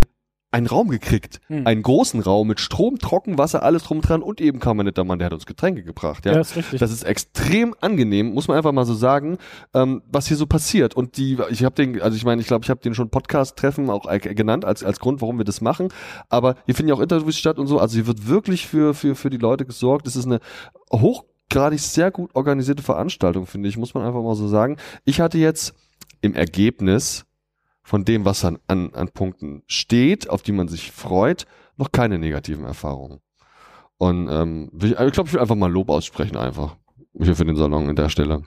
einen Raum gekriegt. Hm. Einen großen Raum mit Strom, Trockenwasser, alles drum dran und eben kam ein netter Mann, der hat uns Getränke gebracht. Ja, ja ist richtig. Das ist extrem angenehm, muss man einfach mal so sagen, ähm, was hier so passiert. Und die, ich habe den, also ich meine, ich glaube, ich habe den schon Podcast-Treffen auch genannt als, als Grund, warum wir das machen. Aber hier finden ja auch Interviews statt und so. Also hier wird wirklich für, für, für die Leute gesorgt. Es ist eine hochgradig sehr gut organisierte Veranstaltung, finde ich, muss man einfach mal so sagen. Ich hatte jetzt im Ergebnis von dem, was an, an, an Punkten steht, auf die man sich freut, noch keine negativen Erfahrungen. Und ähm, ich, ich glaube, ich will einfach mal Lob aussprechen, einfach. Hier für den Salon in der Stelle.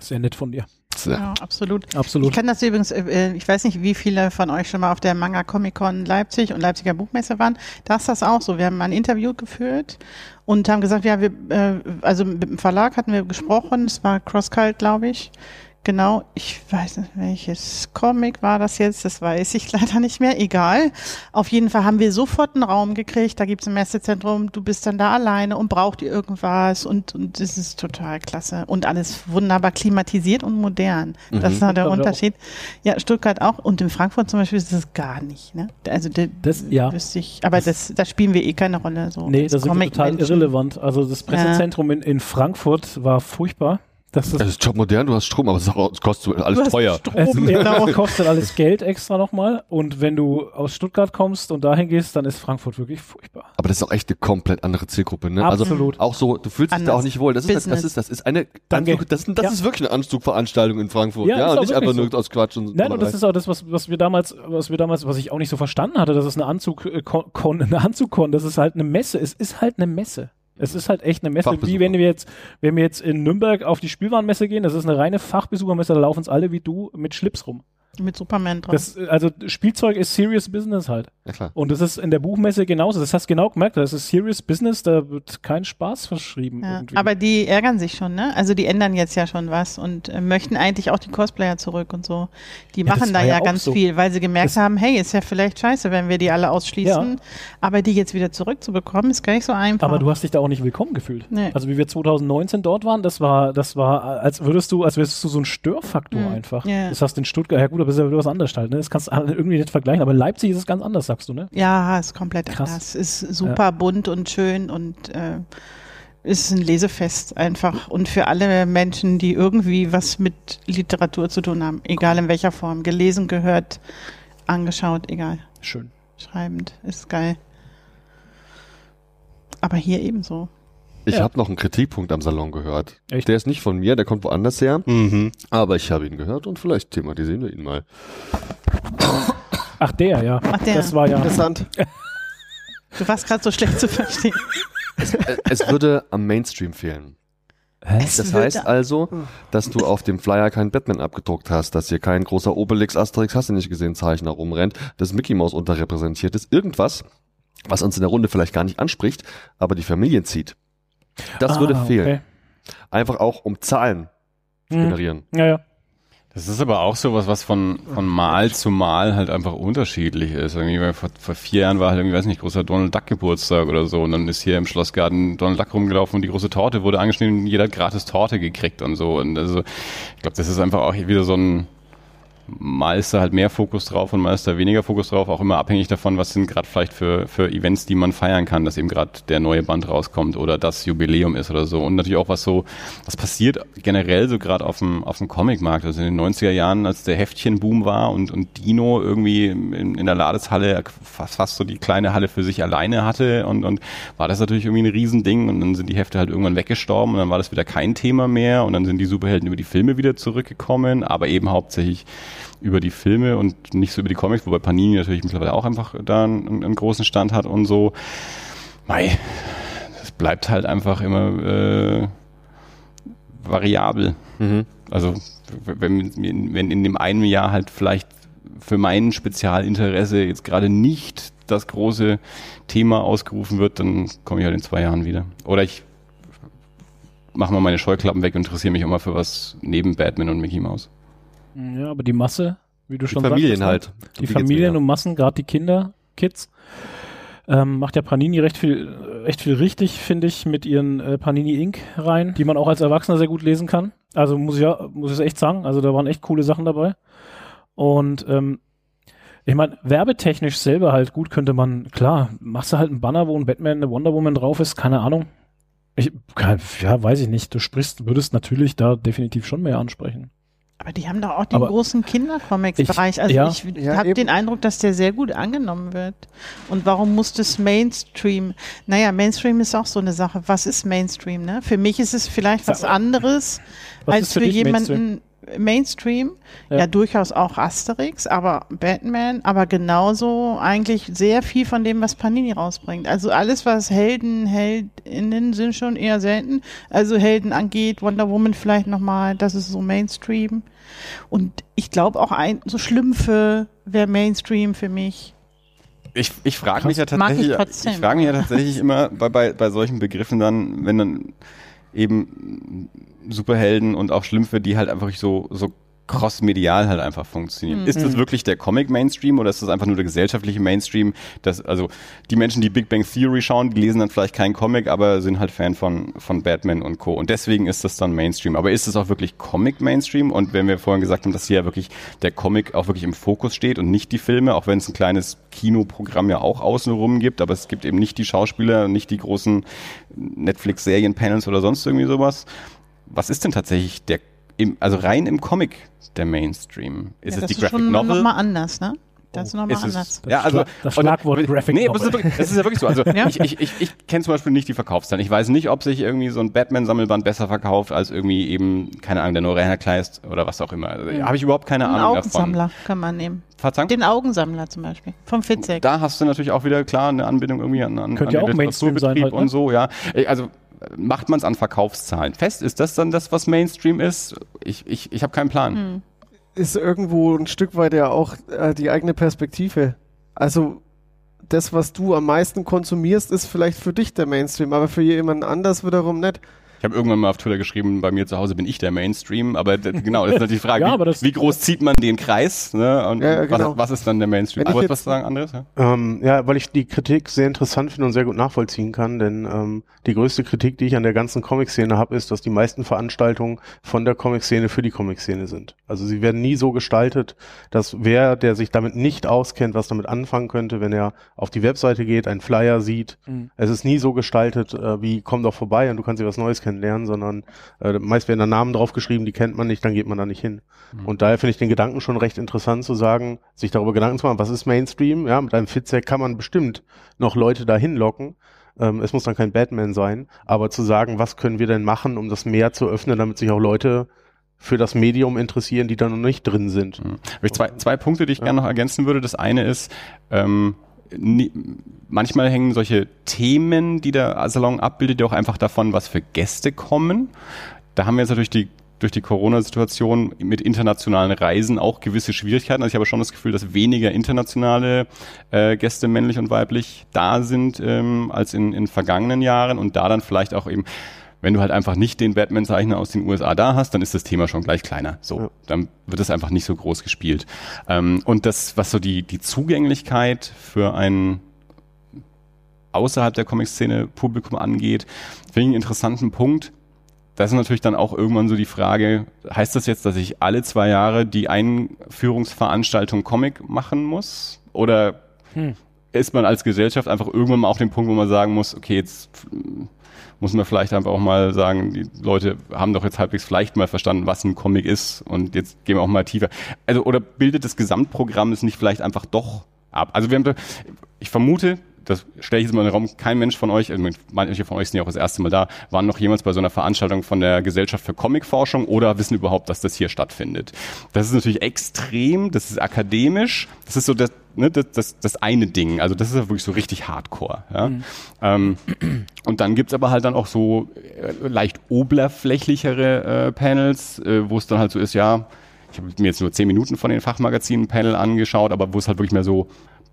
Sehr nett von dir. Ja, absolut. absolut. Ich kann das übrigens, äh, äh, ich weiß nicht, wie viele von euch schon mal auf der Manga Comic Con Leipzig und Leipziger Buchmesse waren. Da ist das auch so. Wir haben ein Interview geführt und haben gesagt, ja, wir, äh, also mit dem Verlag hatten wir gesprochen, es war CrossCult, glaube ich genau, ich weiß nicht, welches Comic war das jetzt, das weiß ich leider nicht mehr, egal. Auf jeden Fall haben wir sofort einen Raum gekriegt, da gibt's ein Messezentrum, du bist dann da alleine und braucht ihr irgendwas und, und das ist total klasse und alles wunderbar klimatisiert und modern. Das ist Mhm. halt der Aber auch- Unterschied. Ja, Stuttgart auch und in Frankfurt zum Beispiel ist es gar nicht, ne? Also das, Das- ja. wüsste ich, aber das, da spielen wir eh keine Rolle, so. Nee, das ist total irrelevant. Also das Pressezentrum in, in Frankfurt war furchtbar. Das ist Es ist top modern, du hast Strom, aber es auch- es kostet alles Du hast teuer. Strom, Es genau. kostet alles Geld extra nochmal. Und wenn du aus Stuttgart kommst und dahin gehst, dann ist Frankfurt wirklich furchtbar. Aber das ist auch echt eine komplett andere Zielgruppe, ne? Absolut. Also auch so, du fühlst dich da Anders. auch nicht wohl. Das ist, das, ist, das ist eine, Danke. Anzug, das, ist- das Ja. ist wirklich eine Anzugveranstaltung in Frankfurt, Ja, ja, ist und nicht einfach wirklich nur aus Quatsch und Nein, und das ist auch das, was, was wir damals, was wir damals, was ich auch nicht so verstanden hatte, dass es eine Anzug, äh, kon, eine Anzugkon, das ist halt eine Messe. Es ist halt eine Messe. Es ist halt echt eine Messe. Wie wenn wir jetzt, wenn wir jetzt in Nürnberg auf die Spielwarenmesse gehen, das ist eine reine Fachbesuchermesse, da laufen es alle wie du mit Schlips rum. Mit Superman drauf. Das, also Spielzeug ist Serious Business halt. Ja, klar. Und das ist in der Buchmesse genauso. Das hast du genau gemerkt. Das ist Serious Business, da wird kein Spaß verschrieben. Ja, irgendwie. aber die ärgern sich schon, ne? Also die ändern jetzt ja schon was und äh, möchten eigentlich auch die Cosplayer zurück und so. Die Ja, machen da ja, ganz so. viel, weil sie gemerkt Das- haben, hey, ist ja vielleicht scheiße, wenn wir die alle ausschließen. Ja. Aber die jetzt wieder zurückzubekommen, ist gar nicht so einfach. Aber du hast dich da auch nicht willkommen gefühlt. Nee. Also wie wir 2019 dort waren, das war, das war, als würdest du, als wärst du so ein Störfaktor Mhm. einfach. Ja. Das hast du in Stuttgart, ja gut, aber das ist ja was anderes halt, ne? Das kannst du irgendwie nicht vergleichen. Aber Leipzig ist es ganz anders, sagst du, ne? ja, ist komplett Krass. anders. Ist super bunt und schön und äh, ist ein Lesefest einfach. Und für alle Menschen, die irgendwie was mit Literatur zu tun haben, egal in welcher Form, gelesen, gehört, angeschaut, egal. Schön. Schreibend, ist geil. Aber hier ebenso. Ich Ja. habe noch einen Kritikpunkt am Salon gehört. Echt? Der ist nicht von mir, der kommt woanders her, Mhm. aber ich habe ihn gehört und vielleicht thematisieren wir ihn mal. Ach, der, ja. Ach, der. Das war ja. Interessant. Du warst gerade so schlecht zu verstehen. Äh, es würde am Mainstream fehlen. Es Das heißt also, dass du auf dem Flyer keinen Batman abgedruckt hast, dass hier kein großer Obelix, Asterix, hast du nicht gesehen, Zeichner rumrennt, dass Mickey Mouse unterrepräsentiert ist. Irgendwas, was uns in der Runde vielleicht gar nicht anspricht, aber die Familien zieht. Das Ah, würde fehlen. okay. Einfach auch, um Zahlen zu Hm. generieren. Ja, ja. Das ist aber auch sowas, was von, von Mal zu Mal halt einfach unterschiedlich ist. Irgendwie weil vor, vor vier Jahren war halt irgendwie, weiß nicht, großer Donald Duck Geburtstag oder so. Und dann ist hier im Schlossgarten Donald Duck rumgelaufen und die große Torte wurde angeschnitten und jeder hat gratis Torte gekriegt und so. Und also, ich glaube, das ist einfach auch wieder so ein, mal ist da halt mehr Fokus drauf und mal ist da weniger Fokus drauf, auch immer abhängig davon, was sind gerade vielleicht für, für Events, die man feiern kann, dass eben gerade der neue Band rauskommt oder das Jubiläum ist oder so. Und natürlich auch was so, was passiert generell so gerade auf dem, auf dem Comicmarkt. Also in den 90er Jahren, als der Heftchenboom war und, und Dino irgendwie in, in der Ladeshalle fast, fast so die kleine Halle für sich alleine hatte und, und war das natürlich irgendwie ein Riesending und dann sind die Hefte halt irgendwann weggestorben und dann war das wieder kein Thema mehr und dann sind die Superhelden über die Filme wieder zurückgekommen, aber eben hauptsächlich über die Filme und nicht so über die Comics, wobei Panini natürlich mittlerweile auch einfach da einen, einen großen Stand hat und so. Mei, das bleibt halt einfach immer äh, variabel. Mhm. Also wenn, wenn in dem einen Jahr halt vielleicht für mein Spezialinteresse jetzt gerade nicht das große Thema ausgerufen wird, dann komme ich halt in zwei Jahren wieder. Oder ich mache mal meine Scheuklappen weg und interessiere mich auch mal für was neben Batman und Mickey Mouse. Ja, aber die Masse, wie du Die schon Familien sagtest, ne? halt. Die, geht's Familien und Massen, gerade die Kinder, Kids, ähm, macht ja Panini recht viel, recht viel richtig, finde ich, mit ihren äh, Panini Inc. rein, die man auch als Erwachsener sehr gut lesen kann. Also muss ich ja, muss ich echt sagen, also da waren echt coole Sachen dabei. Und ähm, ich meine, werbetechnisch selber halt gut könnte man, klar, machst du halt einen Banner, wo ein Batman, eine Wonder Woman drauf ist, keine Ahnung. Ich, ja, weiß ich nicht. Du sprichst, würdest natürlich da definitiv schon mehr ansprechen. Aber die haben doch auch den Aber großen Kindercomics-Bereich. Also ja. ich Ja, habe den Eindruck, dass der sehr gut angenommen wird. Und warum muss das Mainstream? Naja, Mainstream ist auch so eine Sache. Was ist Mainstream? Ne? Für mich ist es vielleicht was anderes Was als für für, jemanden Mainstream. Ja. Ja. durchaus auch Asterix, aber Batman, aber genauso eigentlich sehr viel von dem, was Panini rausbringt. Also alles, was Helden, Heldinnen sind schon eher selten. Also Helden angeht, Wonder Woman vielleicht nochmal, das ist so Mainstream. Und ich glaube auch ein, so Schlümpfe wäre Mainstream für mich. Ich, ich frage mich ja ich tatsächlich, trotzdem. ich frage mich ja tatsächlich immer bei, bei, bei solchen Begriffen dann, wenn dann, eben Superhelden und auch Schlümpfe, die halt einfach so, so cross-medial halt einfach funktionieren. Mhm. Ist das wirklich der Comic-Mainstream oder ist das einfach nur der gesellschaftliche Mainstream? Das, also die Menschen, die Big Bang Theory schauen, die lesen dann vielleicht keinen Comic, aber sind halt Fan von, von Batman und Co. Und deswegen ist das dann Mainstream. Aber ist es auch wirklich Comic-Mainstream? Und wenn wir vorhin gesagt haben, dass hier ja wirklich der Comic auch wirklich im Fokus steht und nicht die Filme, auch wenn es ein kleines Kinoprogramm ja auch außenrum gibt, aber es gibt eben nicht die Schauspieler, nicht die großen Netflix-Serien-Panels oder sonst irgendwie sowas. Was ist denn tatsächlich der im, also rein im Comic der Mainstream. Ist ja, es die ist Graphic schon Novel? Noch mal anders, ne? Das ist nochmal anders. ja, also, das Schlagwort Graphic nee, Novel. Nee, das ist ja wirklich so. Also ja? ich, ich, ich, ich kenne zum Beispiel nicht die Verkaufszahlen. Ich weiß nicht, ob sich irgendwie so ein Batman-Sammelband besser verkauft als irgendwie eben, keine Ahnung, der Norena Kleist oder was auch immer. Also, ja. Habe ich überhaupt keine Ein Ahnung Augensammler davon. kann man nehmen. Verzeihung? Den Augensammler zum Beispiel, vom Fitzek. Da hast du natürlich auch wieder klar eine Anbindung irgendwie an, an, Könnte an ja auch Mainstream sein halt, ne? und so, ja. Also macht man es an Verkaufszahlen fest? Ist das dann das, was Mainstream ist? Ich, ich, ich habe keinen Plan. Hm. Ist irgendwo ein Stück weit ja auch äh, die eigene Perspektive. Also das, was du am meisten konsumierst, ist vielleicht für dich der Mainstream, aber für jemanden anders wiederum nicht. Ich habe irgendwann mal auf Twitter geschrieben, bei mir zu Hause bin ich der Mainstream, aber genau, das ist natürlich die Frage, ja, wie, wie, groß zieht man den Kreis ne? und ja, genau. was, was, ist dann der Mainstream? Du wolltest was sagen, Andreas? Ja? Ähm, ja, weil ich die Kritik sehr interessant finde und sehr gut nachvollziehen kann, denn ähm, die größte Kritik, die ich an der ganzen Comic-Szene habe, ist, dass die meisten Veranstaltungen von der Comic-Szene für die Comic-Szene sind. Also sie werden nie so gestaltet, dass wer, der sich damit nicht auskennt, was damit anfangen könnte, wenn er auf die Webseite geht, einen Flyer sieht, mhm. es ist nie so gestaltet, äh, wie komm doch vorbei und du kannst dir was Neues kennenlernen, sondern äh, meist werden da Namen draufgeschrieben, die kennt man nicht, dann geht man da nicht hin. Mhm. Und daher finde ich den Gedanken schon recht interessant zu sagen, sich darüber Gedanken zu machen, was ist Mainstream? Ja, mit einem Fitzek kann man bestimmt noch Leute dahin locken. Ähm, es muss dann kein Batman sein, aber zu sagen, was können wir denn machen, um das mehr zu öffnen, damit sich auch Leute für das Medium interessieren, die da noch nicht drin sind. Mhm. Habe ich zwei, zwei Punkte, die ich ja. gerne noch ergänzen würde. Das eine ist, ähm, manchmal hängen solche Themen, die der Salon abbildet, ja auch einfach davon, was für Gäste kommen. Da haben wir jetzt natürlich die durch die Corona-Situation mit internationalen Reisen auch gewisse Schwierigkeiten. Also ich habe schon das Gefühl, dass weniger internationale äh, Gäste, männlich und weiblich, da sind ähm, als in, in vergangenen Jahren und da dann vielleicht auch eben wenn du halt einfach nicht den Batman-Zeichner aus den USA da hast, dann ist das Thema schon gleich kleiner. So, ja. dann wird es einfach nicht so groß gespielt. Ähm, und das, was so die, die Zugänglichkeit für ein außerhalb der Comic-Szene Publikum angeht, finde ich einen interessanten Punkt. Das ist natürlich dann auch irgendwann so die Frage, heißt das jetzt, dass ich alle zwei Jahre die Einführungsveranstaltung Comic machen muss? Oder hm. Ist man als Gesellschaft einfach irgendwann mal auf dem Punkt, wo man sagen muss, okay, jetzt muss man vielleicht einfach auch mal sagen, die Leute haben doch jetzt halbwegs vielleicht mal verstanden, was ein Comic ist und jetzt gehen wir auch mal tiefer. Also oder bildet das Gesamtprogramm es nicht vielleicht einfach doch ab? Also wir haben, ich vermute, das stelle ich jetzt mal in den Raum, kein Mensch von euch, also manche von euch sind ja auch das erste Mal da, waren noch jemals bei so einer Veranstaltung von der Gesellschaft für Comicforschung oder wissen überhaupt, dass das hier stattfindet. Das ist natürlich extrem, das ist akademisch, das ist so das, ne, das, das, das eine Ding, also das ist ja wirklich so richtig hardcore. Ja? Mhm. Ähm, und dann gibt's aber halt dann auch so äh, leicht oberflächlichere äh, Panels, äh, wo es dann halt so ist, ja, ich habe mir jetzt nur zehn Minuten von den Fachmagazinen-Panel angeschaut, aber wo es halt wirklich mehr so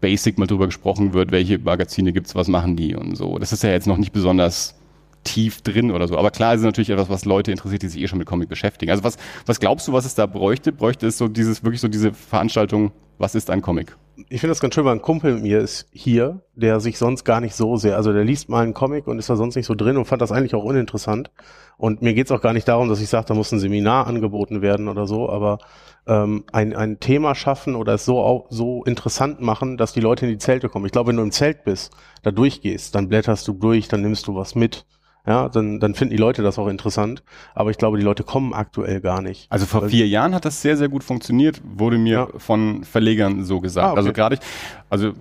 basic mal drüber gesprochen wird, welche Magazine gibt's, was machen die und so. Das ist ja jetzt noch nicht besonders tief drin oder so. Aber klar ist es natürlich etwas, was Leute interessiert, die sich eh schon mit Comic beschäftigen. Also was, was glaubst du, was es da bräuchte? Bräuchte es so dieses, wirklich so diese Veranstaltung, was ist ein Comic? Ich finde das ganz schön, weil ein Kumpel mit mir ist hier, der sich sonst gar nicht so sehr, also der liest mal einen Comic und ist da sonst nicht so drin und fand das eigentlich auch uninteressant. Und mir geht's auch gar nicht darum, dass ich sage, da muss ein Seminar angeboten werden oder so, aber ähm, ein, ein Thema schaffen oder es so, so interessant machen, dass die Leute in die Zelte kommen. Ich glaube, wenn du im Zelt bist, da durchgehst, dann blätterst du durch, dann nimmst du was mit. Ja, dann, dann finden die Leute das auch interessant. Aber ich glaube, die Leute kommen aktuell gar nicht. Also vor vier Jahren hat das sehr, sehr gut funktioniert, wurde mir ja. von Verlegern so gesagt. Ah, okay. Also gerade, also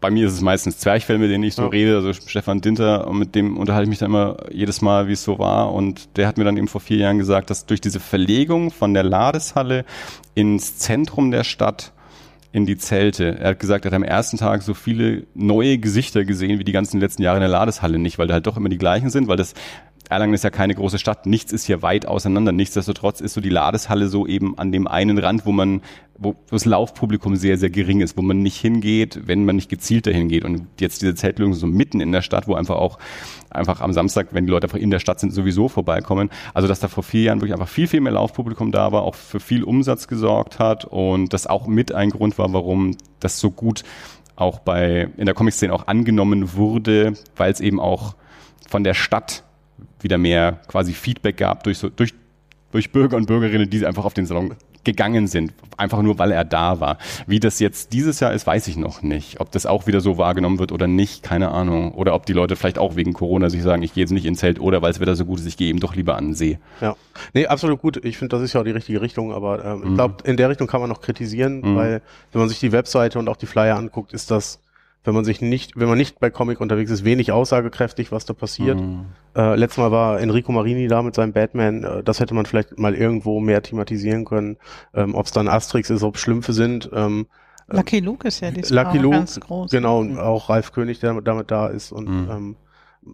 bei mir ist es meistens Zwerchfell, mit denen ich so ja. rede, also Stefan Dinter, und mit dem unterhalte ich mich dann immer jedes Mal, wie es so war. Und der hat mir dann eben vor vier Jahren gesagt, dass durch diese Verlegung von der Ladeshalle ins Zentrum der Stadt in die Zelte. Er hat gesagt, er hat am ersten Tag so viele neue Gesichter gesehen wie die ganzen letzten Jahre in der Ladeshalle nicht, weil da halt doch immer die gleichen sind, weil das Erlangen ist ja keine große Stadt, nichts ist hier weit auseinander. Nichtsdestotrotz ist so die Ladeshalle so eben an dem einen Rand, wo man, wo das Laufpublikum sehr, sehr gering ist, wo man nicht hingeht, wenn man nicht gezielt dahin geht. Und jetzt diese Zeltlösung so mitten in der Stadt, wo einfach auch einfach am Samstag, wenn die Leute einfach in der Stadt sind, sowieso vorbeikommen. Also dass da vor vier Jahren wirklich einfach viel, viel mehr Laufpublikum da war, auch für viel Umsatz gesorgt hat und das auch mit ein Grund war, warum das so gut auch bei in der Comic-Szene auch angenommen wurde, weil es eben auch von der Stadt wieder mehr quasi Feedback gab durch, so, durch, durch Bürger und Bürgerinnen, die einfach auf den Salon gegangen sind, einfach nur weil er da war. Wie das jetzt dieses Jahr ist, weiß ich noch nicht. Ob das auch wieder so wahrgenommen wird oder nicht, keine Ahnung. Oder ob die Leute vielleicht auch wegen Corona sich sagen, ich gehe jetzt nicht ins Zelt oder weil es wieder so gut ist, ich gehe eben doch lieber an den See. Ja, nee, absolut gut. Ich finde, das ist ja auch die richtige Richtung, aber ähm, mhm. ich glaube, in der Richtung kann man noch kritisieren, mhm. weil wenn man sich die Webseite und auch die Flyer anguckt, ist das wenn man sich nicht, wenn man nicht bei Comic unterwegs ist, wenig aussagekräftig, was da passiert. Mhm. Äh, letztes Mal war Enrico Marini da mit seinem Batman. Äh, das hätte man vielleicht mal irgendwo mehr thematisieren können. Ähm, ob es dann Asterix ist, ob Schlümpfe sind. Ähm, äh, Lucky Luke ist ja diesmal Lucky Luke, ganz groß. Genau, und auch Ralf König, der damit da ist. Und mhm. ähm,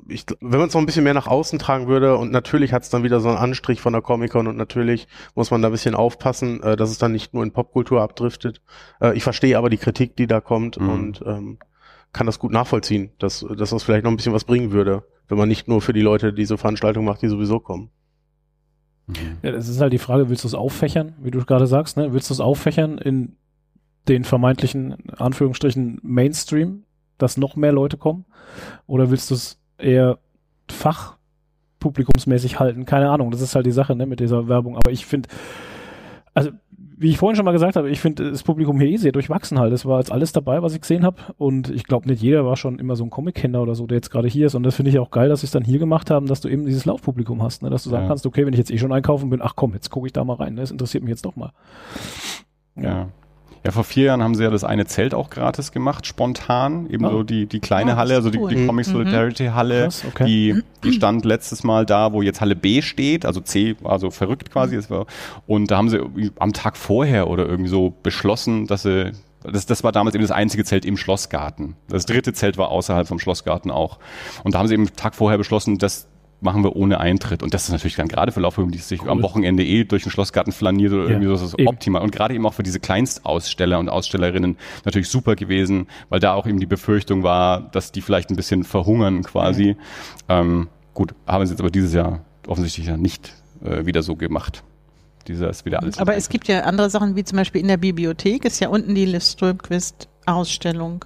ich, wenn man es noch ein bisschen mehr nach außen tragen würde und natürlich hat es dann wieder so einen Anstrich von der Comic-Con und natürlich muss man da ein bisschen aufpassen, äh, dass es dann nicht nur in Popkultur abdriftet. Äh, ich verstehe aber die Kritik, die da kommt mhm. und ähm, kann das gut nachvollziehen, dass, dass das vielleicht noch ein bisschen was bringen würde, wenn man nicht nur für die Leute diese Veranstaltung macht, die sowieso kommen. Mhm. Ja, das ist halt die Frage, willst du es auffächern, wie du gerade sagst, ne? Willst du es auffächern in den vermeintlichen, Anführungsstrichen, Mainstream, dass noch mehr Leute kommen? Oder willst du es eher fachpublikumsmäßig halten? Keine Ahnung, das ist halt die Sache, ne, mit dieser Werbung. Aber ich finde, also wie ich vorhin schon mal gesagt habe, ich finde das Publikum hier eh sehr durchwachsen halt. Es war jetzt alles dabei, was ich gesehen habe. Und ich glaube, nicht jeder war schon immer so ein Comic-Kenner oder so, der jetzt gerade hier ist. Und das finde ich auch geil, dass sie es dann hier gemacht haben, dass du eben dieses Laufpublikum hast, ne? dass du sagen ja. kannst, okay, wenn ich jetzt eh schon einkaufen bin, ach komm, jetzt gucke ich da mal rein. Ne? Das interessiert mich jetzt doch mal. Ja. ja. Ja, vor vier Jahren haben sie ja das eine Zelt auch gratis gemacht, spontan. Eben oh. so die, die kleine oh, Halle, also cool. die, die Comic mhm. Solidarity Halle, Krass, okay. die, die stand letztes Mal da, wo jetzt Halle B steht, also C, also verrückt quasi. Mhm. Und da haben sie am Tag vorher oder irgendwie so beschlossen, dass sie das, das war damals eben das einzige Zelt im Schlossgarten. Das dritte Zelt war außerhalb vom Schlossgarten auch. Und da haben sie eben Tag vorher beschlossen, dass machen wir ohne Eintritt. Und das ist natürlich dann gerade für Laufpublikum, die sich cool. am Wochenende eh durch den Schlossgarten flaniert oder ja, irgendwie so, das ist eben. optimal. Und gerade eben auch für diese Kleinstaussteller und Ausstellerinnen natürlich super gewesen, weil da auch eben die Befürchtung war, dass die vielleicht ein bisschen verhungern quasi. Ja. Ähm, gut, haben sie jetzt aber dieses Jahr offensichtlich ja nicht äh, wieder so gemacht. Dieser ist wieder alles. Aber es gibt ja andere Sachen, wie zum Beispiel in der Bibliothek ist ja unten die Liz Strömquist Ausstellung.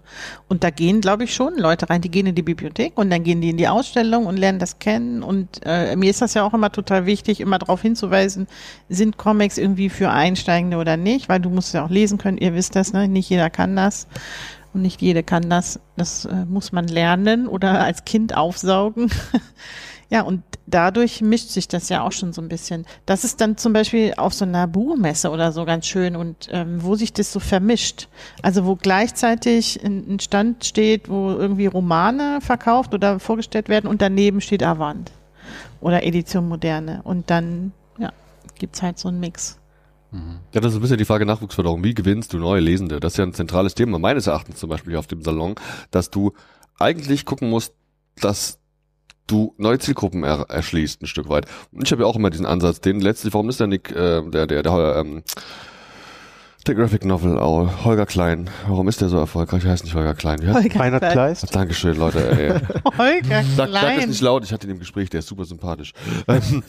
Und da gehen, glaube ich, schon Leute rein, die gehen in die Bibliothek und dann gehen die in die Ausstellung und lernen das kennen. Und äh, mir ist das ja auch immer total wichtig, immer darauf hinzuweisen, sind Comics irgendwie für Einsteigende oder nicht, weil du musst ja auch lesen können, ihr wisst das, ne? Nicht jeder kann das. Und nicht jede kann das. Das äh, muss man lernen oder als Kind aufsaugen. Ja, und dadurch mischt sich das ja auch schon so ein bisschen. Das ist dann zum Beispiel auf so einer Buchmesse oder so ganz schön und ähm, wo sich das so vermischt. Also wo gleichzeitig ein, Stand steht, wo irgendwie Romane verkauft oder vorgestellt werden und daneben steht Avant oder Edition Moderne. Und dann, ja, gibt's halt so einen Mix. Mhm. Ja, das ist ein bisschen die Frage Nachwuchsförderung. Wie gewinnst du neue Lesende? Das ist ja ein zentrales Thema meines Erachtens zum Beispiel auf dem Salon, dass du eigentlich gucken musst, dass du neue Zielgruppen er, erschließt ein Stück weit. Und ich habe ja auch immer diesen Ansatz, den letztlich, warum ist der Nick, äh, der, der, der, ähm, der Graphic Novel, oh, Holger Klein. Warum ist der so erfolgreich? Heißt nicht Holger Klein. Wie heißt Holger Reinhard Kleist. Dankeschön, Leute. Ey. Holger sag, Klein. Sag das nicht laut, ich hatte ihn im Gespräch, der ist super sympathisch. Ähm,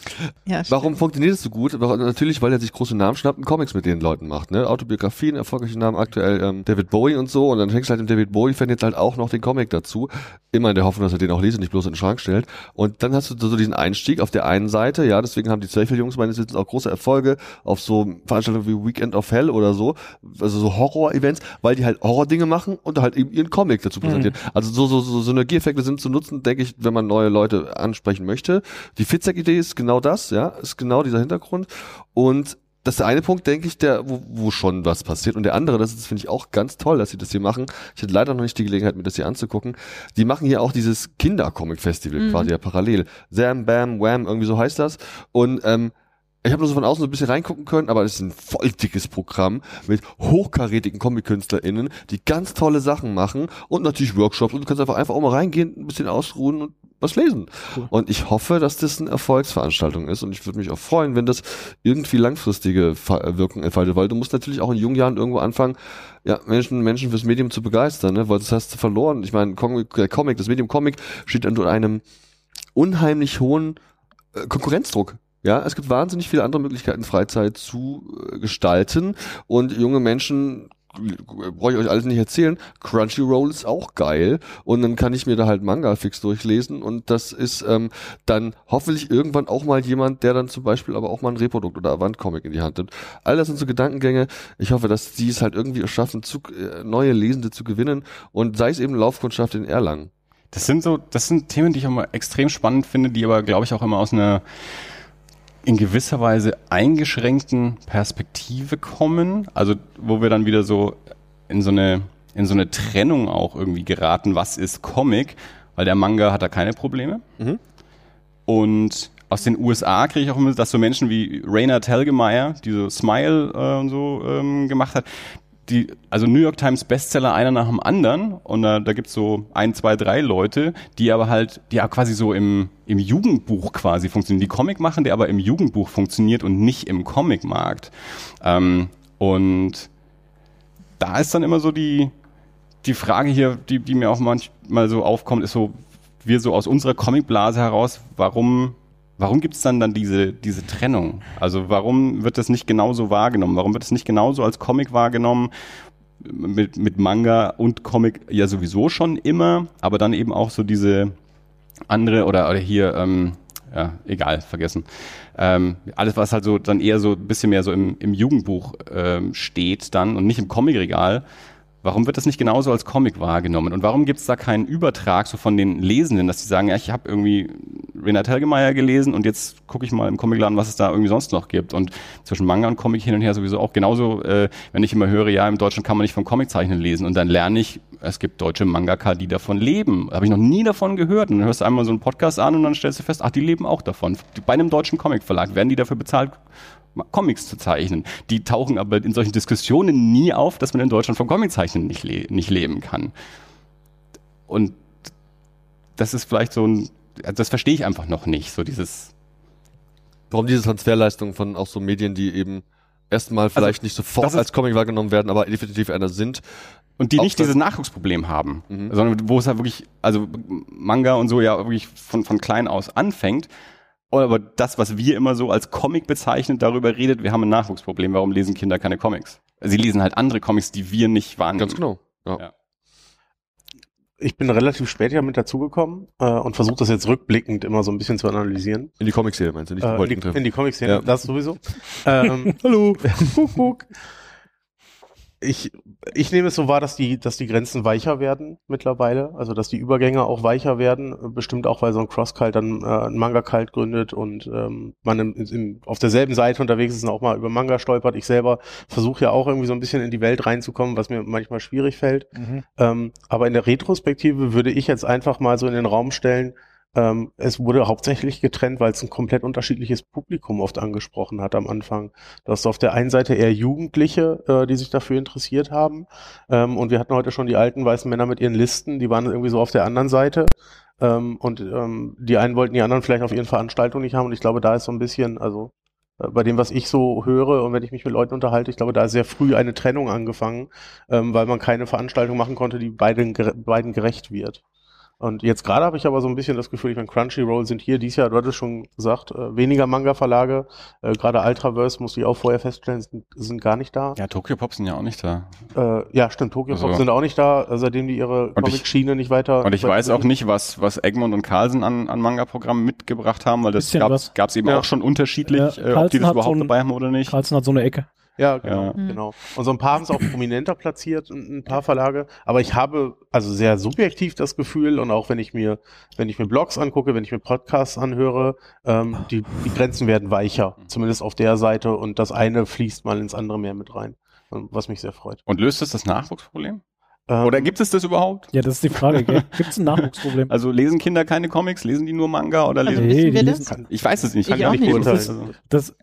ja, warum funktioniert es so gut? Natürlich, weil er sich große Namen schnappt und Comics mit den Leuten macht. Ne? Autobiografien, erfolgreiche Namen, aktuell ähm, David Bowie und so. Und dann fängst du halt im David Bowie-Fan jetzt halt auch noch den Comic dazu. Immer in der Hoffnung, dass er den auch liest und nicht bloß in den Schrank stellt. Und dann hast du so diesen Einstieg auf der einen Seite. Ja, deswegen haben die Zweifel-Jungs meines Wissens auch große Erfolge auf so Veranstaltungen wie Weekend of Hell oder so. Also so Horror-Events, weil die halt Horror-Dinge machen und halt eben ihren Comic dazu präsentieren. Mhm. Also so, so, so Synergieeffekte sind zu nutzen, denke ich, wenn man neue Leute ansprechen möchte. Die Fitzek-Idee ist genau das, ja, ist genau dieser Hintergrund. Und das ist der eine Punkt, denke ich, der, wo, wo schon was passiert. Und der andere, das ist, finde ich, auch ganz toll, dass sie das hier machen. Ich hatte leider noch nicht die Gelegenheit, mir das hier anzugucken. Die machen hier auch dieses Kinder-Comic-Festival mhm. quasi ja parallel. Zam, Bam, Wham, irgendwie so heißt das. Und ähm, ich habe nur so von außen so ein bisschen reingucken können, aber es ist ein voll dickes Programm mit hochkarätigen Comic-KünstlerInnen, die ganz tolle Sachen machen und natürlich Workshops und du kannst einfach einfach auch mal reingehen, ein bisschen ausruhen und was lesen. Cool. Und ich hoffe, dass das eine Erfolgsveranstaltung ist und ich würde mich auch freuen, wenn das irgendwie langfristige Wirkung entfaltet, weil du musst natürlich auch in jungen Jahren irgendwo anfangen, ja, Menschen, Menschen fürs Medium zu begeistern, ne? weil das hast du verloren. Ich meine, Comic, das Medium Comic steht unter einem unheimlich hohen äh, Konkurrenzdruck. Ja, es gibt wahnsinnig viele andere Möglichkeiten, Freizeit zu äh, gestalten und junge Menschen brauche ich euch alles nicht erzählen. Crunchyroll ist auch geil und dann kann ich mir da halt Manga fix durchlesen und das ist ähm, dann hoffentlich irgendwann auch mal jemand, der dann zum Beispiel aber auch mal ein Reprodukt oder Avant-Comic in die Hand nimmt. All das sind so Gedankengänge. Ich hoffe, dass die es halt irgendwie schaffen, zu, äh, neue Lesende zu gewinnen und sei es eben Laufkundschaft in Erlangen. Das sind so, das sind Themen, die ich auch mal extrem spannend finde, die aber, glaube ich, auch immer aus einer in gewisser Weise eingeschränkten Perspektive kommen, also wo wir dann wieder so in so eine in so eine Trennung auch irgendwie geraten, was ist Comic, weil der Manga hat da keine Probleme. Mhm. Und aus den USA kriege ich auch immer, dass so Menschen wie Rainer Telgemeier, die so Smile äh, und so ähm, gemacht hat, die, also New York Times Bestseller einer nach dem anderen und da, da gibt's so ein, zwei, drei Leute, die aber halt, die ja quasi so im, im Jugendbuch quasi funktionieren, die Comic machen, der aber im Jugendbuch funktioniert und nicht im Comicmarkt. Ähm, und da ist dann immer so die, die Frage hier, die, die mir auch manchmal so aufkommt, ist so, wir so aus unserer Comicblase heraus, warum Warum gibt es dann dann diese, diese Trennung? Also warum wird das nicht genauso wahrgenommen? Warum wird es nicht genauso als Comic wahrgenommen? Mit, mit Manga und Comic ja sowieso schon immer, aber dann eben auch so diese andere oder, oder hier, ähm, ja, egal, vergessen. Ähm, alles, was halt so dann eher so ein bisschen mehr so im, im Jugendbuch ähm, steht dann und nicht im Comicregal, Warum wird das nicht genauso als Comic wahrgenommen? Und warum gibt es da keinen Übertrag so von den Lesenden, dass sie sagen, ja, ich habe irgendwie Renat Helgemeyer gelesen und jetzt gucke ich mal im Comicladen, was es da irgendwie sonst noch gibt. Und zwischen Manga und Comic hin und her sowieso auch genauso, äh, wenn ich immer höre, ja, im Deutschen kann man nicht von Comiczeichnen lesen und dann lerne ich, es gibt deutsche Mangaka, die davon leben. Habe ich noch nie davon gehört. Und dann hörst du einmal so einen Podcast an und dann stellst du fest, ach, die leben auch davon. Bei einem deutschen Comicverlag werden die dafür bezahlt, Comics zu zeichnen. Die tauchen aber in solchen Diskussionen nie auf, dass man in Deutschland von Comiczeichnen nicht, le nicht leben kann. Und das ist vielleicht so ein, das verstehe ich einfach noch nicht, so dieses. Warum diese Transferleistung von auch so Medien, die eben erstmal also vielleicht also, nicht sofort als Comic wahrgenommen werden, aber definitiv einer sind. Und die nicht dieses Nachwuchsproblem haben, mhm. sondern wo es halt wirklich, also Manga und so ja wirklich von, von klein aus anfängt aber das, was wir immer so als Comic bezeichnen, darüber redet, wir haben ein Nachwuchsproblem. Warum lesen Kinder keine Comics? Sie lesen halt andere Comics, die wir nicht wahrnehmen. Ganz genau. Ja. ja. Ich bin relativ spät ja mit dazugekommen äh, und versuche das jetzt rückblickend immer so ein bisschen zu analysieren. In die Comic-Serie meinst du, nicht äh, in, die, in die Comic-Serie, ja. das sowieso. ähm, Hallo. ich, ich nehme es so wahr, dass die, dass die Grenzen weicher werden mittlerweile, also dass die Übergänge auch weicher werden, bestimmt auch, weil so ein Cross-Cult dann äh, ein Manga-Cult gründet und ähm, man im, im, auf derselben Seite unterwegs ist und auch mal über Manga stolpert. Ich selber versuche ja auch irgendwie so ein bisschen in die Welt reinzukommen, was mir manchmal schwierig fällt. Mhm. Ähm, aber in der Retrospektive würde ich jetzt einfach mal so in den Raum stellen, ähm, es wurde hauptsächlich getrennt, weil es ein komplett unterschiedliches Publikum oft angesprochen hat am Anfang. Du hast auf der einen Seite eher Jugendliche, äh, die sich dafür interessiert haben. Ähm, und wir hatten heute schon die alten weißen Männer mit ihren Listen, die waren irgendwie so auf der anderen Seite. Ähm, und ähm, die einen wollten die anderen vielleicht auf ihren Veranstaltungen nicht haben. Und ich glaube, da ist so ein bisschen, also äh, bei dem, was ich so höre und wenn ich mich mit Leuten unterhalte, ich glaube, da ist sehr früh eine Trennung angefangen, ähm, weil man keine Veranstaltung machen konnte, die beiden, beiden gerecht wird. Und jetzt gerade habe ich aber so ein bisschen das Gefühl, ich meine, Crunchyroll sind hier dieses Jahr, du hattest schon gesagt, äh, weniger Manga-Verlage. Äh, gerade Ultraverse, musste ich auch vorher feststellen, sind, sind gar nicht da. Ja, Tokyo Pop sind ja auch nicht da. Äh, ja, stimmt, Tokyo also. Pop sind auch nicht da, äh, seitdem die ihre Comic-Schiene nicht weiter... Und ich weiß auch nicht, was, was Egmont und Carlsen an, an Manga-Programmen mitgebracht haben, weil das gab es eben ja. auch schon unterschiedlich, ja, äh, ob die das überhaupt so dabei haben oder nicht. Carlsen hat so eine Ecke. Ja, genau, ja. genau. Und so ein paar haben es auch prominenter platziert, ein paar Verlage. Aber ich habe also sehr subjektiv das Gefühl und auch wenn ich mir, wenn ich mir Blogs angucke, wenn ich mir Podcasts anhöre, ähm, die, die Grenzen werden weicher, zumindest auf der Seite und das eine fließt mal ins andere mehr mit rein, was mich sehr freut. Und löst das das Nachwuchsproblem? Ähm, Oder gibt es das überhaupt? Ja, das ist die Frage. Gibt es ein Nachwuchsproblem? Also lesen Kinder keine Comics? Lesen die nur Manga oder lesen? Also, nee, lesen, ich weiß es nicht. Ich, kann auch nicht. Das, das,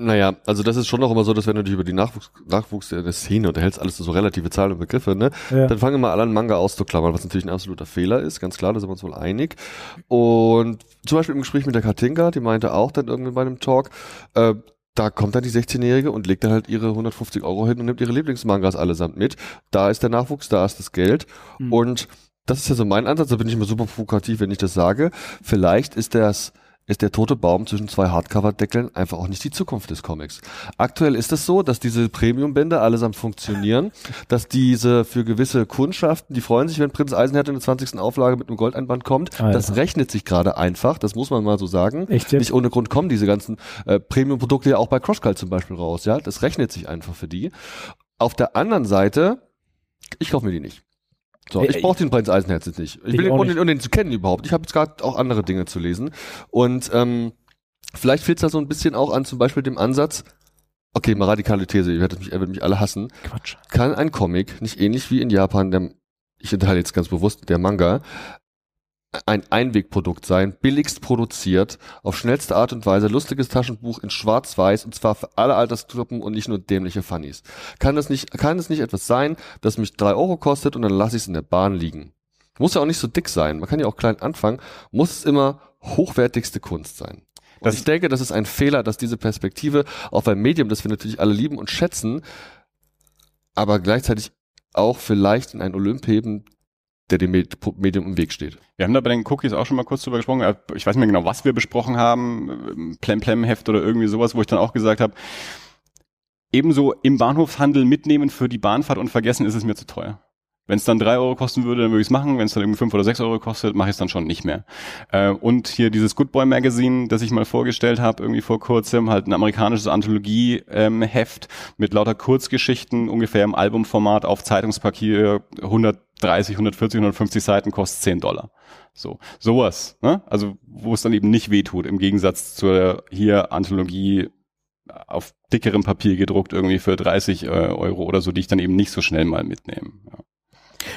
Naja, also das ist schon noch immer so, dass wenn du dich über die Nachwuchs, Nachwuchs der Szene unterhältst, alles so relative Zahlen und Begriffe, ne? Ja. Dann fangen wir alle an, Manga auszuklammern, was natürlich ein absoluter Fehler ist, ganz klar, da sind wir uns wohl einig. Und zum Beispiel im Gespräch mit der Katinka, die meinte auch dann irgendwie bei einem Talk, äh, da kommt dann die 16-Jährige und legt dann halt ihre 150 Euro hin und nimmt ihre Lieblingsmangas allesamt mit. Da ist der Nachwuchs, da ist das Geld. Mhm. Und das ist ja so mein Ansatz, da bin ich immer super provokativ, wenn ich das sage. Vielleicht ist das ist der tote Baum zwischen zwei Hardcover-Deckeln einfach auch nicht die Zukunft des Comics. Aktuell ist es so, dass diese Premium-Bände allesamt funktionieren, dass diese für gewisse Kundschaften, die freuen sich, wenn Prinz Eisenherz in der 20. Auflage mit einem Goldeinband kommt. Alter. Das rechnet sich gerade einfach, das muss man mal so sagen. Echt? Nicht ohne Grund kommen diese ganzen äh, Premium-Produkte ja auch bei Crosscult zum Beispiel raus, ja. Das rechnet sich einfach für die. Auf der anderen Seite, ich kaufe mir die nicht. So, ich brauche den Prinz Eisenherz jetzt nicht. Ich, ich will ihn, um den zu kennen überhaupt. Ich habe jetzt gerade auch andere Dinge zu lesen. Und ähm, vielleicht fehlt es da so ein bisschen auch an zum Beispiel dem Ansatz, okay, mal radikale These, ihr werdet mich, ihr werdet mich alle hassen. Quatsch. Kann ein Comic nicht ähnlich wie in Japan, der, ich unterhalte jetzt ganz bewusst, der Manga, ein Einwegprodukt sein, billigst produziert, auf schnellste Art und Weise, lustiges Taschenbuch in schwarz-weiß und zwar für alle Altersgruppen und nicht nur dämliche Funnies. Kann das nicht, kann es nicht etwas sein, das mich drei Euro kostet und dann lasse ich es in der Bahn liegen? Muss ja auch nicht so dick sein, man kann ja auch klein anfangen, muss es immer hochwertigste Kunst sein. Und ich denke, das ist ein Fehler, dass diese Perspektive auf ein Medium, das wir natürlich alle lieben und schätzen, aber gleichzeitig auch vielleicht in ein Olymp heben, der dem Medium im Weg steht. Wir haben da bei den Cookies auch schon mal kurz drüber gesprochen. Ich weiß nicht mehr genau, was wir besprochen haben. Plem-Plem-Heft oder irgendwie sowas, wo ich dann auch gesagt habe, ebenso im Bahnhofshandel mitnehmen für die Bahnfahrt und vergessen ist es mir zu teuer. Wenn es dann drei Euro kosten würde, dann würde ich es machen. Wenn es dann irgendwie fünf oder sechs Euro kostet, mache ich es dann schon nicht mehr. Äh, und hier dieses Good Boy Magazine, das ich mal vorgestellt habe, irgendwie vor kurzem, halt ein amerikanisches Anthologie-Heft ähm, mit lauter Kurzgeschichten, ungefähr im Albumformat auf Zeitungspapier, 130, 140, 150 Seiten, kostet 10 Dollar. So, sowas, ne? Also, wo es dann eben nicht wehtut, im Gegensatz zur hier Anthologie auf dickerem Papier gedruckt irgendwie für 30 äh, Euro oder so, die ich dann eben nicht so schnell mal mitnehme. Ja.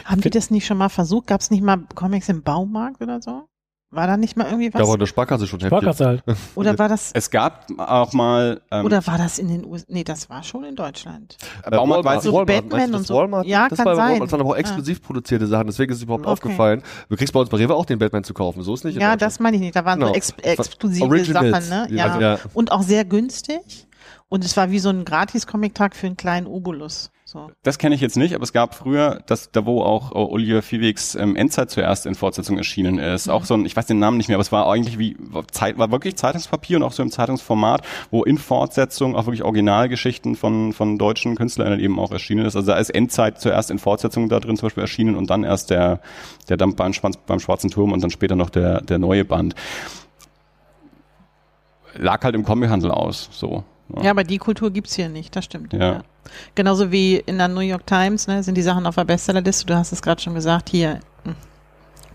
Haben die das nicht schon mal versucht? Gab es nicht mal Comics im Baumarkt oder so? War da nicht mal irgendwie was? Da war der Sparkasse schon Sparkasse halt. Oder war das? Es gab auch mal. Ähm, oder war das in den USA? Nee, das war schon in Deutschland. Äh, Baumarkt war so Walmart, Batman und so. Walmart? Ja, das kann war sein. Das waren aber auch exklusiv ja. produzierte Sachen, deswegen ist es überhaupt okay. aufgefallen. Du kriegst bei uns bei Rewe auch den Batman zu kaufen, so ist nicht. Ja, das meine ich nicht. Da waren genau. so ex exklusive Originals. Sachen, ne? Ja. ja. Und auch sehr günstig. Und es war wie so ein Gratis-Comic-Tag für einen kleinen Obolus. So. Das kenne ich jetzt nicht, aber es gab früher, das, da wo auch uh, Oliver Viehwegs ähm, Endzeit zuerst in Fortsetzung erschienen ist, mhm. auch so ein, ich weiß den Namen nicht mehr, aber es war eigentlich wie, Zeit, war wirklich Zeitungspapier und auch so im Zeitungsformat, wo in Fortsetzung auch wirklich Originalgeschichten von, von deutschen Künstlern eben auch erschienen ist. Also da ist Endzeit zuerst in Fortsetzung da drin zum Beispiel erschienen und dann erst der, der Dampf beim, beim Schwarzen Turm und dann später noch der, der neue Band. Lag halt im Comichandel aus, so. Ja, aber die Kultur gibt's hier nicht, das stimmt. Ja. ja. Genauso wie in der New York Times ne, sind die Sachen auf der Bestsellerliste. Du hast es gerade schon gesagt, hier hm,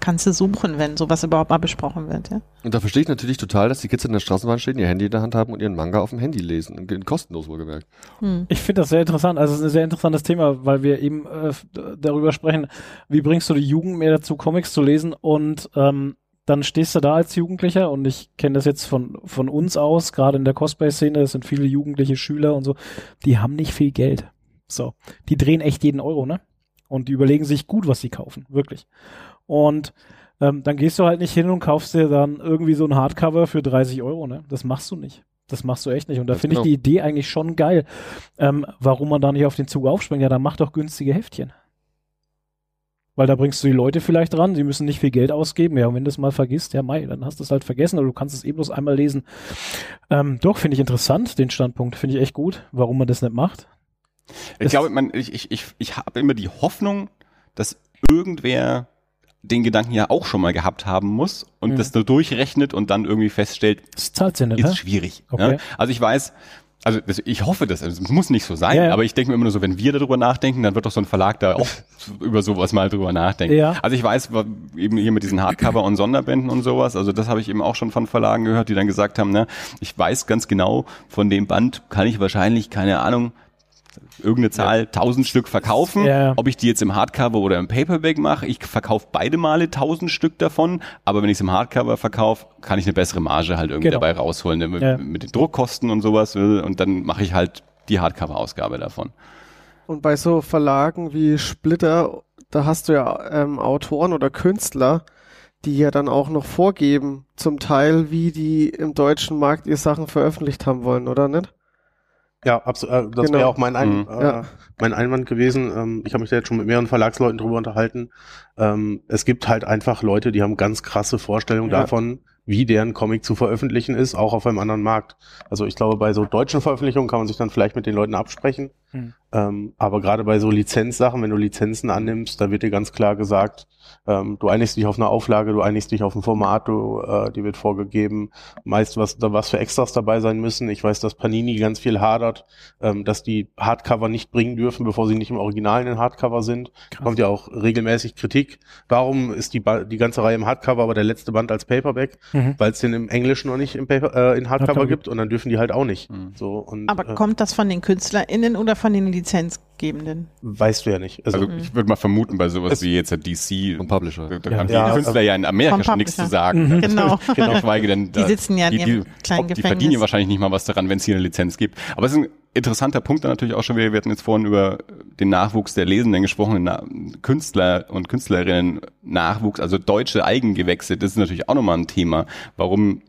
kannst du suchen, wenn sowas überhaupt mal besprochen wird. Ja? Und da verstehe ich natürlich total, dass die Kids in der Straßenbahn stehen, ihr Handy in der Hand haben und ihren Manga auf dem Handy lesen. Kostenlos wohlgemerkt. Hm. Ich finde das sehr interessant. Also es ist ein sehr interessantes Thema, weil wir eben äh, darüber sprechen, wie bringst du die Jugend mehr dazu, Comics zu lesen und ähm, dann stehst du da als Jugendlicher und ich kenne das jetzt von, von uns aus, gerade in der Cosplay-Szene, das sind viele jugendliche Schüler und so, die haben nicht viel Geld. So, die drehen echt jeden Euro, ne? Und die überlegen sich gut, was sie kaufen, wirklich. Und ähm, dann gehst du halt nicht hin und kaufst dir dann irgendwie so ein Hardcover für 30 Euro, ne? Das machst du nicht. Das machst du echt nicht. Und da finde genau. ich die Idee eigentlich schon geil. Ähm, warum man da nicht auf den Zug aufspringt, ja, dann mach doch günstige Heftchen. Weil da bringst du die Leute vielleicht dran, sie müssen nicht viel Geld ausgeben. Ja, und wenn du es mal vergisst, ja, Mai, dann hast du es halt vergessen oder du kannst es eh bloß einmal lesen. Ähm, doch, finde ich interessant, den Standpunkt. Finde ich echt gut, warum man das nicht macht. Ich glaube, man, ich, ich, ich, ich habe immer die Hoffnung, dass irgendwer den Gedanken ja auch schon mal gehabt haben muss und mhm. das nur durchrechnet und dann irgendwie feststellt, das zahlt nicht, ist ne? schwierig. Okay. Ja? Also ich weiß, also ich hoffe das, also es muss nicht so sein, ja, ja. aber ich denke mir immer nur so, wenn wir darüber nachdenken, dann wird doch so ein Verlag da auch über sowas mal drüber nachdenken. Ja. Also ich weiß eben hier mit diesen Hardcover und Sonderbänden und sowas, also das habe ich eben auch schon von Verlagen gehört, die dann gesagt haben, ne, ich weiß ganz genau, von dem Band kann ich wahrscheinlich, keine Ahnung, irgendeine Zahl, ja. 1000 Stück verkaufen. Ja. Ob ich die jetzt im Hardcover oder im Paperback mache, ich verkaufe beide Male 1000 Stück davon, aber wenn ich es im Hardcover verkaufe, kann ich eine bessere Marge halt irgendwie genau. dabei rausholen, ne? mit, ja. mit den Druckkosten und sowas und dann mache ich halt die Hardcover-Ausgabe davon. Und bei so Verlagen wie Splitter, da hast du ja ähm, Autoren oder Künstler, die ja dann auch noch vorgeben, zum Teil, wie die im deutschen Markt ihre Sachen veröffentlicht haben wollen, oder nicht? Ja, absolut. Äh, das genau. wäre auch mein, Ein mhm. äh, ja. mein Einwand gewesen. Ähm, ich habe mich da jetzt schon mit mehreren Verlagsleuten drüber unterhalten. Ähm, es gibt halt einfach Leute, die haben ganz krasse Vorstellungen ja. davon, wie deren Comic zu veröffentlichen ist, auch auf einem anderen Markt. Also ich glaube, bei so deutschen Veröffentlichungen kann man sich dann vielleicht mit den Leuten absprechen. Hm. Ähm, aber gerade bei so Lizenzsachen, wenn du Lizenzen annimmst, da wird dir ganz klar gesagt, ähm, du einigst dich auf eine Auflage, du einigst dich auf ein Format, du, äh, die wird vorgegeben, meist was, da was für Extras dabei sein müssen. Ich weiß, dass Panini ganz viel hadert, ähm, dass die Hardcover nicht bringen dürfen, bevor sie nicht im Original in den Hardcover sind. Krass. Kommt ja auch regelmäßig Kritik. Warum ist die, die ganze Reihe im Hardcover, aber der letzte Band als Paperback? Mhm. Weil es den im Englischen noch nicht im Paper, äh, in Hardcover, Hardcover gibt und dann dürfen die halt auch nicht. Mhm. So, und, aber äh, kommt das von den KünstlerInnen oder von den Lizenzgebenden? Weißt du ja nicht. Also, also ich würde mal vermuten, bei sowas wie jetzt der DC und Publisher. Da, ja, haben ja, die Künstler ja in Amerika schon nichts zu sagen. Mhm. Genau. genau. Geschweige denn, da, die sitzen ja in die, ihrem die, kleinen Die verdienen ja wahrscheinlich nicht mal was daran, wenn es hier eine Lizenz gibt. Aber es ist ein interessanter Punkt dann natürlich auch schon wieder. Wir hatten jetzt vorhin über den Nachwuchs der Lesenden gesprochen, den Künstler und Künstlerinnen Nachwuchs, also deutsche Eigengewächse. Das ist natürlich auch nochmal ein Thema. Warum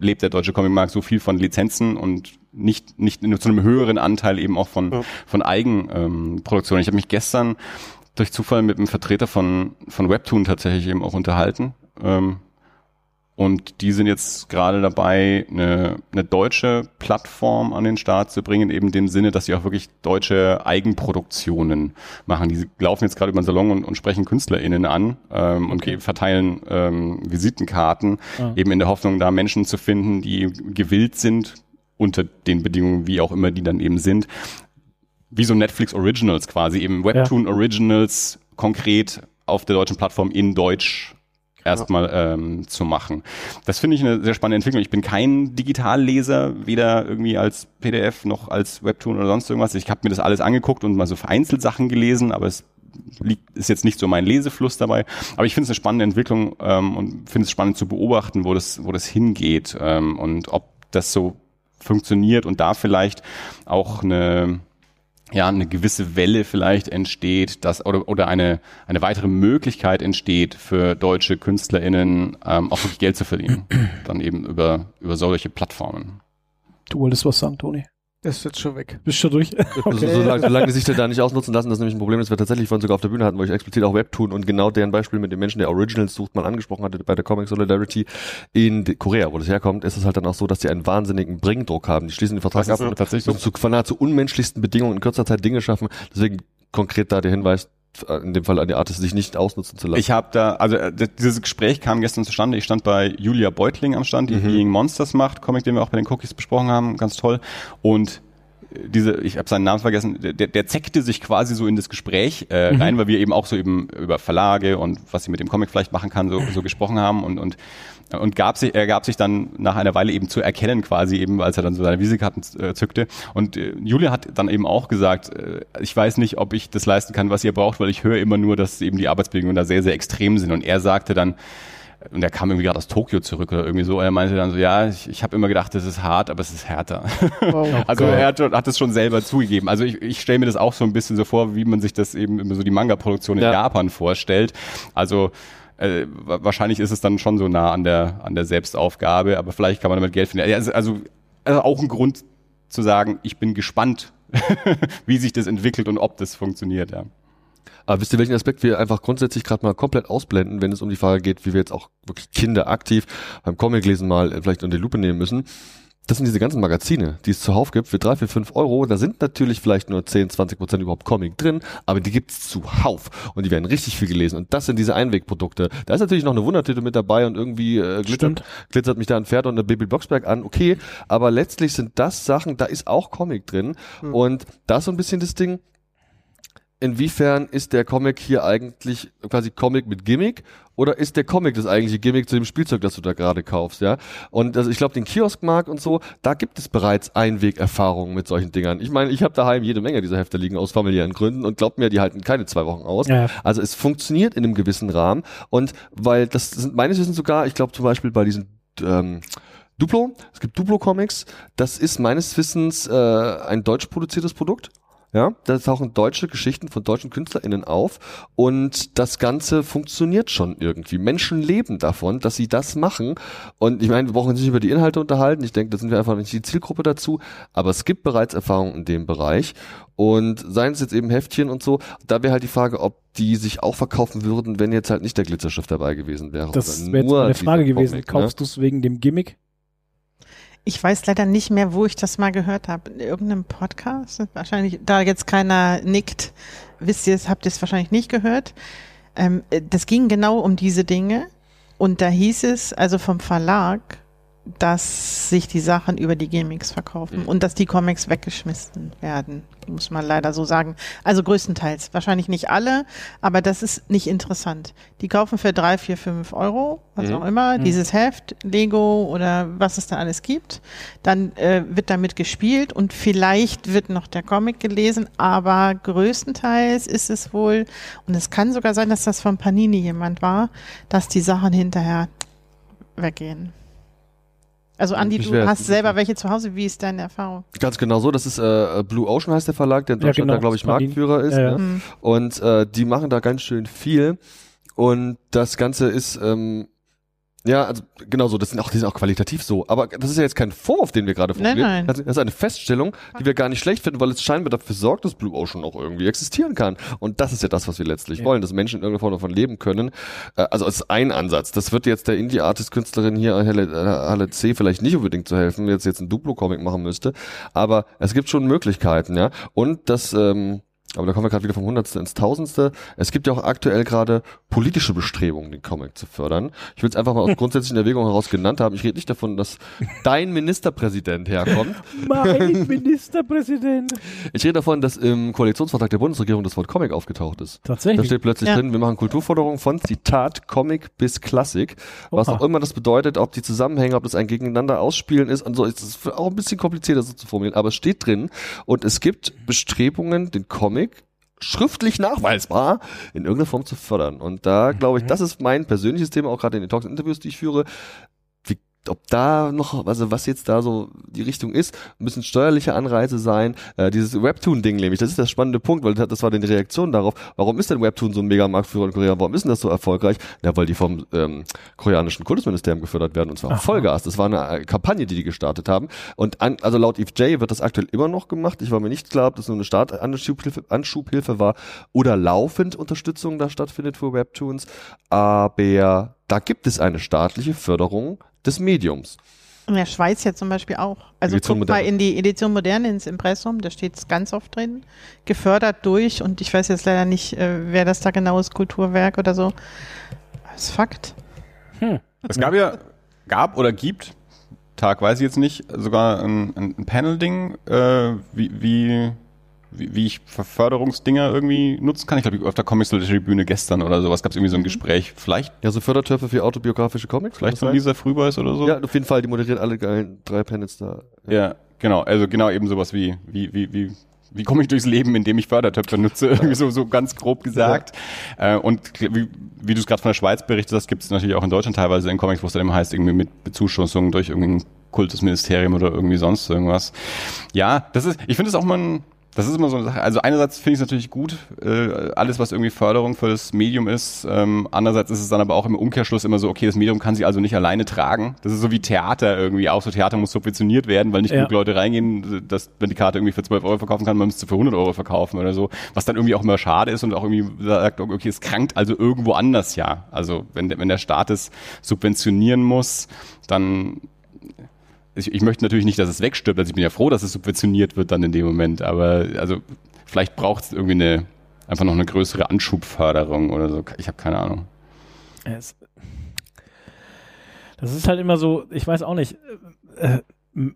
lebt der deutsche Comicmarkt so viel von Lizenzen und nicht, nicht nur zu einem höheren Anteil eben auch von, ja. von Eigenproduktion. Ähm, ich habe mich gestern durch Zufall mit einem Vertreter von, von Webtoon tatsächlich eben auch unterhalten. Ähm, und die sind jetzt gerade dabei, eine, eine deutsche Plattform an den Start zu bringen, eben in dem Sinne, dass sie auch wirklich deutsche Eigenproduktionen machen. Die laufen jetzt gerade über den Salon und, und sprechen KünstlerInnen an ähm, okay. und verteilen ähm, Visitenkarten, ah. eben in der Hoffnung, da Menschen zu finden, die gewillt sind, unter den Bedingungen, wie auch immer die dann eben sind, wie so Netflix Originals quasi, eben Webtoon ja. Originals konkret auf der deutschen Plattform in Deutsch erstmal ähm, zu machen. Das finde ich eine sehr spannende Entwicklung. Ich bin kein Digitalleser, weder irgendwie als PDF noch als Webtoon oder sonst irgendwas. Ich habe mir das alles angeguckt und mal so vereinzelt Sachen gelesen, aber es liegt, ist jetzt nicht so mein Lesefluss dabei. Aber ich finde es eine spannende Entwicklung ähm, und finde es spannend zu beobachten, wo das, wo das hingeht ähm, und ob das so funktioniert und da vielleicht auch eine ja eine gewisse Welle vielleicht entsteht, dass oder oder eine eine weitere Möglichkeit entsteht für deutsche KünstlerInnen ähm, auch wirklich Geld zu verdienen, dann eben über über solche Plattformen. Du wolltest was sagen, Toni? Das ist jetzt schon weg. Bist schon durch? okay. so, solange, solange die sich da nicht ausnutzen lassen, das ist nämlich ein Problem, das wir tatsächlich vorhin sogar auf der Bühne hatten, wo ich explizit auch Webtoon und genau deren Beispiel mit dem Menschen, der Originals sucht, mal angesprochen hatte bei der Comic Solidarity in Korea, wo das herkommt, ist es halt dann auch so, dass die einen wahnsinnigen Bringdruck haben. Die schließen den Vertrag ab und tatsächlich so. zu nahezu unmenschlichsten Bedingungen in kürzer Zeit Dinge schaffen. Deswegen konkret da der Hinweis, in dem Fall an die Artist, sich nicht ausnutzen zu lassen. Ich habe da, also äh, dieses Gespräch kam gestern zustande. Ich stand bei Julia Beutling am Stand, die mhm. Being Monsters macht, Comic, den wir auch bei den Cookies besprochen haben, ganz toll. Und diese, ich habe seinen Namen vergessen, der, der zeckte sich quasi so in das Gespräch äh, mhm. rein, weil wir eben auch so eben über Verlage und was sie mit dem Comic vielleicht machen kann, so, so gesprochen haben und, und und gab sich, er gab sich dann nach einer Weile eben zu erkennen quasi eben, als er dann so seine Visitekarten äh, zückte. Und äh, Julia hat dann eben auch gesagt, äh, ich weiß nicht, ob ich das leisten kann, was ihr braucht, weil ich höre immer nur, dass eben die Arbeitsbedingungen da sehr, sehr extrem sind. Und er sagte dann, und er kam irgendwie gerade aus Tokio zurück oder irgendwie so. Und er meinte dann so, ja, ich, ich habe immer gedacht, das ist hart, aber es ist härter. Oh, also er hat, hat es schon selber zugegeben. Also ich, ich stelle mir das auch so ein bisschen so vor, wie man sich das eben immer so die Manga-Produktion in ja. Japan vorstellt. Also äh, wahrscheinlich ist es dann schon so nah an der an der Selbstaufgabe, aber vielleicht kann man damit Geld finden. Also, also, also auch ein Grund zu sagen, ich bin gespannt, wie sich das entwickelt und ob das funktioniert. Ja. Aber wisst ihr, welchen Aspekt wir einfach grundsätzlich gerade mal komplett ausblenden, wenn es um die Frage geht, wie wir jetzt auch wirklich Kinder aktiv beim Comic-Lesen mal vielleicht unter die Lupe nehmen müssen? Das sind diese ganzen Magazine, die es zuhauf gibt, für drei, vier, fünf Euro. Da sind natürlich vielleicht nur 10, 20 Prozent überhaupt Comic drin, aber die gibt's zuhauf und die werden richtig viel gelesen. Und das sind diese Einwegprodukte. Da ist natürlich noch eine Wundertüte mit dabei und irgendwie äh, glitzert, glitzert mich da ein Pferd und eine Baby Blocksberg an. Okay, aber letztlich sind das Sachen, da ist auch Comic drin. Hm. Und da ist so ein bisschen das Ding, inwiefern ist der Comic hier eigentlich quasi Comic mit Gimmick oder ist der Comic das eigentliche Gimmick zu dem Spielzeug, das du da gerade kaufst, ja? Und also ich glaube, den Kioskmarkt und so, da gibt es bereits Einwegerfahrungen mit solchen Dingern. Ich meine, ich habe daheim jede Menge dieser Hefte liegen aus familiären Gründen und glaubt mir, die halten keine zwei Wochen aus. Ja. Also es funktioniert in einem gewissen Rahmen und weil das sind meines Wissens sogar, ich glaube zum Beispiel bei diesen ähm, Duplo, es gibt Duplo Comics, das ist meines Wissens äh, ein deutsch produziertes Produkt ja, da tauchen deutsche Geschichten von deutschen KünstlerInnen auf und das Ganze funktioniert schon irgendwie. Menschen leben davon, dass sie das machen. Und ich meine, wir brauchen uns nicht über die Inhalte unterhalten. Ich denke, da sind wir einfach nicht die Zielgruppe dazu. Aber es gibt bereits Erfahrungen in dem Bereich. Und seien es jetzt eben Heftchen und so, da wäre halt die Frage, ob die sich auch verkaufen würden, wenn jetzt halt nicht der Glitzerstift dabei gewesen wäre. Das wäre jetzt meine Frage gewesen. Comic, ne? Kaufst ne? du es wegen dem Gimmick? Ich weiß leider nicht mehr, wo ich das mal gehört habe. In irgendeinem Podcast? Wahrscheinlich, da jetzt keiner nickt, wisst ihr es, habt ihr es wahrscheinlich nicht gehört. Ähm, das ging genau um diese Dinge. Und da hieß es, also vom Verlag, dass sich die Sachen über die Gimmicks verkaufen mhm. und dass die Comics weggeschmissen werden, muss man leider so sagen. Also größtenteils, wahrscheinlich nicht alle, aber das ist nicht interessant. Die kaufen für drei, vier, fünf Euro, was mhm. auch immer, mhm. dieses Heft, Lego oder was es da alles gibt. Dann äh, wird damit gespielt und vielleicht wird noch der Comic gelesen, aber größtenteils ist es wohl, und es kann sogar sein, dass das von Panini jemand war, dass die Sachen hinterher weggehen. Also Andi, du hast selber welche zu Hause. Wie ist deine Erfahrung? Ganz genau so. Das ist äh, Blue Ocean heißt der Verlag, der in Deutschland ja, genau. da glaube ich Marktführer ist. Ja, ja. Ne? Mhm. Und äh, die machen da ganz schön viel. Und das Ganze ist ähm, ja, also genau so, das sind auch, die sind auch qualitativ so. Aber das ist ja jetzt kein Vorwurf, den wir gerade formulieren. Das ist eine Feststellung, die wir gar nicht schlecht finden, weil es scheinbar dafür sorgt, dass Blue Ocean auch irgendwie existieren kann. Und das ist ja das, was wir letztlich ja. wollen, dass Menschen in irgendeiner Form davon leben können. Äh, also als ein Ansatz. Das wird jetzt der Indie-Artist-Künstlerin hier, Halle, Halle C, vielleicht nicht unbedingt zu helfen, jetzt jetzt ein Duplo-Comic machen müsste. Aber es gibt schon Möglichkeiten, ja. Und das, ähm, aber da kommen wir gerade wieder vom Hundertste ins Tausendste. Es gibt ja auch aktuell gerade politische Bestrebungen, den Comic zu fördern. Ich will es einfach mal aus grundsätzlichen Erwägungen heraus genannt haben. Ich rede nicht davon, dass dein Ministerpräsident herkommt. mein Ministerpräsident. Ich rede davon, dass im Koalitionsvertrag der Bundesregierung das Wort Comic aufgetaucht ist. Tatsächlich. Da steht plötzlich ja. drin, wir machen Kulturforderungen von Zitat Comic bis Klassik. Was auch immer das bedeutet, ob die Zusammenhänge, ob das ein Gegeneinander ausspielen ist und so, ist es auch ein bisschen komplizierter so zu formulieren. Aber es steht drin und es gibt Bestrebungen, den Comic schriftlich nachweisbar in irgendeiner Form zu fördern. Und da glaube ich, mhm. das ist mein persönliches Thema, auch gerade in den Talks und Interviews, die ich führe ob da noch, also was jetzt da so die Richtung ist, müssen steuerliche Anreize sein. Äh, dieses Webtoon-Ding nämlich, das ist der spannende Punkt, weil das war die Reaktion darauf. Warum ist denn Webtoon so ein Megamarktführer in Korea? Warum ist denn das so erfolgreich? Ja, weil die vom ähm, koreanischen Kultusministerium gefördert werden und zwar Aha. Vollgas. Das war eine äh, Kampagne, die die gestartet haben. Und an, also laut EFJ wird das aktuell immer noch gemacht. Ich war mir nicht klar, ob das nur eine Startanschubhilfe Anschubhilfe war oder laufend Unterstützung da stattfindet für Webtoons. Aber da gibt es eine staatliche Förderung des Mediums. In der Schweiz ja zum Beispiel auch. Also Edition guck Moderne. mal in die Edition Moderne ins Impressum, da steht es ganz oft drin. Gefördert durch, und ich weiß jetzt leider nicht, äh, wer das da genau ist, Kulturwerk oder so. Das ist Fakt. Hm. Es gab ja, gab oder gibt, Tag weiß ich jetzt nicht, sogar ein, ein Panel-Ding, äh, wie, wie wie, wie ich Förderungsdinger irgendwie nutzen kann. Ich glaube, auf der Comics Literary Bühne gestern oder sowas gab es irgendwie so ein mhm. Gespräch. Vielleicht. Ja, so Fördertöpfe für autobiografische Comics. Vielleicht von Lisa Frühbeiß oder so. Ja, auf jeden Fall, die moderiert alle geilen drei Panels da. Ja. ja, genau. Also genau eben sowas wie, wie, wie, wie wie komme ich durchs Leben, indem ich Fördertöpfe nutze, irgendwie so, so ganz grob gesagt. Ja. Äh, und wie, wie du es gerade von der Schweiz berichtet hast, gibt es natürlich auch in Deutschland teilweise in Comics, wo es dann immer heißt, irgendwie mit Bezuschussung durch irgendein Kultusministerium oder irgendwie sonst irgendwas. Ja, das ist, ich finde es auch mal ein, das ist immer so eine Sache. Also einerseits finde ich es natürlich gut, äh, alles was irgendwie Förderung für das Medium ist. Ähm, andererseits ist es dann aber auch im Umkehrschluss immer so, okay, das Medium kann sich also nicht alleine tragen. Das ist so wie Theater irgendwie auch. So Theater muss subventioniert werden, weil nicht ja. genug Leute reingehen, dass wenn die Karte irgendwie für 12 Euro verkaufen kann, man müsste für 100 Euro verkaufen oder so. Was dann irgendwie auch immer schade ist und auch irgendwie sagt, okay, es krankt also irgendwo anders ja. Also wenn wenn der Staat es subventionieren muss, dann ich, ich möchte natürlich nicht, dass es wegstirbt. Also ich bin ja froh, dass es subventioniert wird dann in dem Moment. Aber also vielleicht braucht es irgendwie eine einfach noch eine größere Anschubförderung oder so. Ich habe keine Ahnung. Es, das ist halt immer so, ich weiß auch nicht. Äh, äh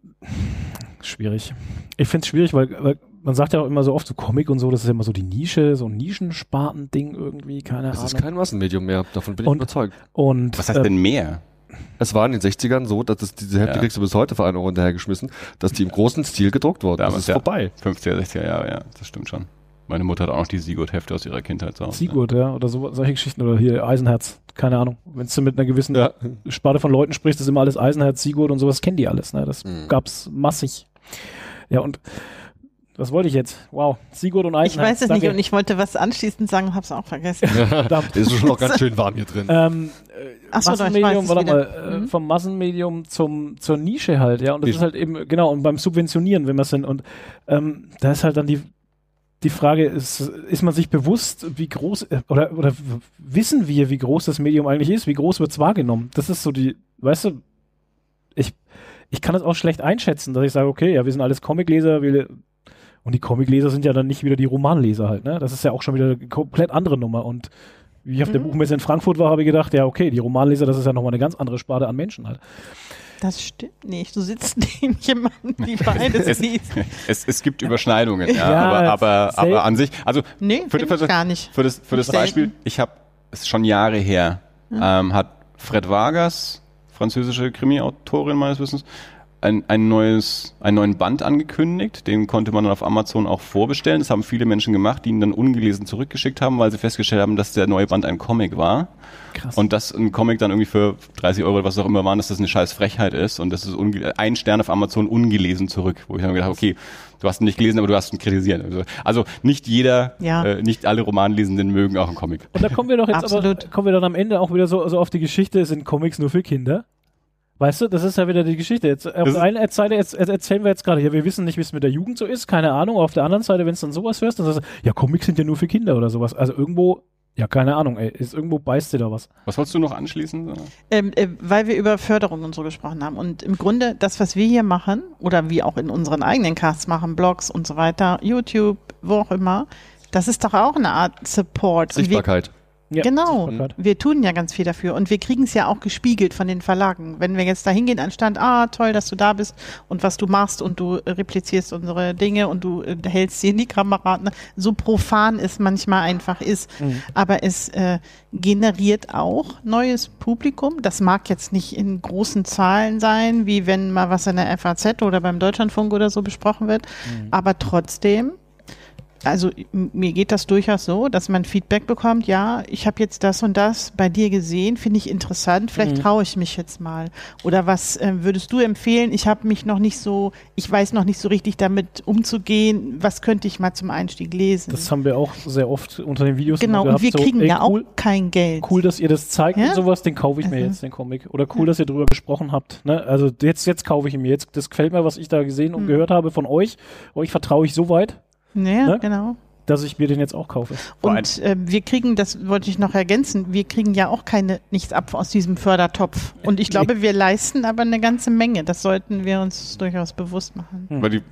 schwierig. Ich finde es schwierig, weil, weil man sagt ja auch immer so oft, so Comic und so, das ist ja immer so die Nische, so ein Nischensparten-Ding irgendwie, keine Es Ahnung. ist kein Massenmedium mehr, davon bin ich Und- überzeugt. und Was heißt äh, denn mehr? Es war in den 60ern so, dass es, diese Hefte Ja. kriegst du bis heute für eine Euro hinterhergeschmissen, dass die im großen Stil gedruckt wurden. Das Damals, ist ja. vorbei. 50er, 60er Jahre, ja, das stimmt schon. Meine Mutter hat auch noch die Sigurd-Hefte aus ihrer Kindheit zu Hause. Sigurd, ja, oder so, solche Geschichten, oder hier Eisenherz, keine Ahnung. Wenn du mit einer gewissen Ja. Sparte von Leuten sprichst, ist immer alles Eisenherz, Sigurd und sowas kennen die alles, ne? Das Mhm. gab's massig. Ja, und was wollte ich jetzt? Wow, Sigurd und Ich Eisenherz. weiß es danke. nicht und ich wollte was anschließend sagen, hab's auch vergessen. Ist schon noch ganz schön warm hier drin. Ähm, Ach so, ich Massenmedium, warte mal, äh, Mhm. vom Massenmedium zum, zur Nische halt, ja. Und das Wie- ist halt eben, genau, und beim Subventionieren, wenn wir es sind. Und ähm, da ist halt dann die, die Frage, ist, ist man sich bewusst, wie groß, äh, oder, oder wissen wir, wie groß das Medium eigentlich ist? Wie groß wird es wahrgenommen? Das ist so die, weißt du, ich, ich kann das auch schlecht einschätzen, dass ich sage, okay, ja, wir sind alles Comicleser, wir, und die Comicleser sind ja dann nicht wieder die Romanleser halt, ne? Das ist ja auch schon wieder eine komplett andere Nummer. Und wie ich auf der Mhm. Buchmesse in Frankfurt war, habe ich gedacht, ja, okay, die Romanleser, das ist ja nochmal eine ganz andere Sparte an Menschen halt. Das stimmt nicht. Du sitzt neben jemandem, die beides Es, liest. es, es gibt Überschneidungen, ja, Ja, aber, aber, aber an sich, also Nee, Für- für- ich gar nicht. für das, für das. Beispiel, ich habe, es ist schon Jahre her, ähm, hat Fred Vargas, französische Krimi-Autorin meines Wissens, ein, ein neues, einen neuen Band angekündigt. Den konnte man dann auf Amazon auch vorbestellen. Das haben viele Menschen gemacht, die ihn dann ungelesen zurückgeschickt haben, weil sie festgestellt haben, dass der neue Band ein Comic war. Krass. Und dass ein Comic dann irgendwie für 30 Euro oder was auch immer waren, dass das eine scheiß Frechheit ist und das ist ein Stern auf Amazon ungelesen zurück, wo ich dann gedacht okay, du hast ihn nicht gelesen, aber du hast ihn kritisiert. Also, also nicht jeder, Ja. äh, nicht alle Romanlesenden mögen auch einen Comic. Und da kommen wir doch jetzt Absolut. aber, kommen wir dann am Ende auch wieder so, so auf die Geschichte, sind Comics nur für Kinder? Weißt du, das ist ja wieder die Geschichte. Jetzt, auf der einen Seite erzählen wir jetzt gerade, ja, wir wissen nicht, wie es mit der Jugend so ist, keine Ahnung. Auf der anderen Seite, wenn es dann sowas hörst, dann sagst du, ja, Comics sind ja nur für Kinder oder sowas. Also irgendwo, ja, keine Ahnung, ey, ist irgendwo beißt dir da was. Was wolltest du noch anschließen? Ähm, äh, weil wir über Förderung und so gesprochen haben. Und im Grunde, das, was wir hier machen, oder wie auch in unseren eigenen Casts machen, Blogs und so weiter, YouTube, wo auch immer, das ist doch auch eine Art Support. Sichtbarkeit. Ja, genau. Wir tun ja ganz viel dafür. Und wir kriegen es ja auch gespiegelt von den Verlagen. Wenn wir jetzt da hingehen an Stand, ah, toll, dass du da bist und was du machst und du äh, replizierst unsere Dinge und du äh, hältst sie in die Kamera. Ne? So profan es manchmal einfach ist. Mhm. Aber es äh, generiert auch neues Publikum. Das mag jetzt nicht in großen Zahlen sein, wie wenn mal was in der FAZ oder beim Deutschlandfunk oder so besprochen wird. Aber trotzdem, also mir geht das durchaus so, dass man Feedback bekommt, ja, ich habe jetzt das und das bei dir gesehen, finde ich interessant, vielleicht Mhm. traue ich mich jetzt mal. Oder was äh, würdest du empfehlen? Ich habe mich noch nicht so, ich weiß noch nicht so richtig damit umzugehen, was könnte ich mal zum Einstieg lesen? Das haben wir auch sehr oft unter den Videos genau, immer und gehabt. wir so, kriegen ey, ja cool, auch kein Geld. cool, dass ihr das zeigt Ja? und sowas, den kaufe ich mir Also. jetzt, den Comic. Oder cool, dass ihr drüber gesprochen habt. Ne? Also jetzt, jetzt kaufe ich ihn mir. Jetzt, das gefällt mir, was ich da gesehen und Hm. gehört habe von euch. Euch vertraue ich so weit, Ja, Ne? genau. dass ich mir den jetzt auch kaufe. Und äh, wir kriegen, das wollte ich noch ergänzen, wir kriegen ja auch keine nichts ab aus diesem Fördertopf. Und ich glaube, wir leisten aber eine ganze Menge. Das sollten wir uns durchaus bewusst machen. Aber die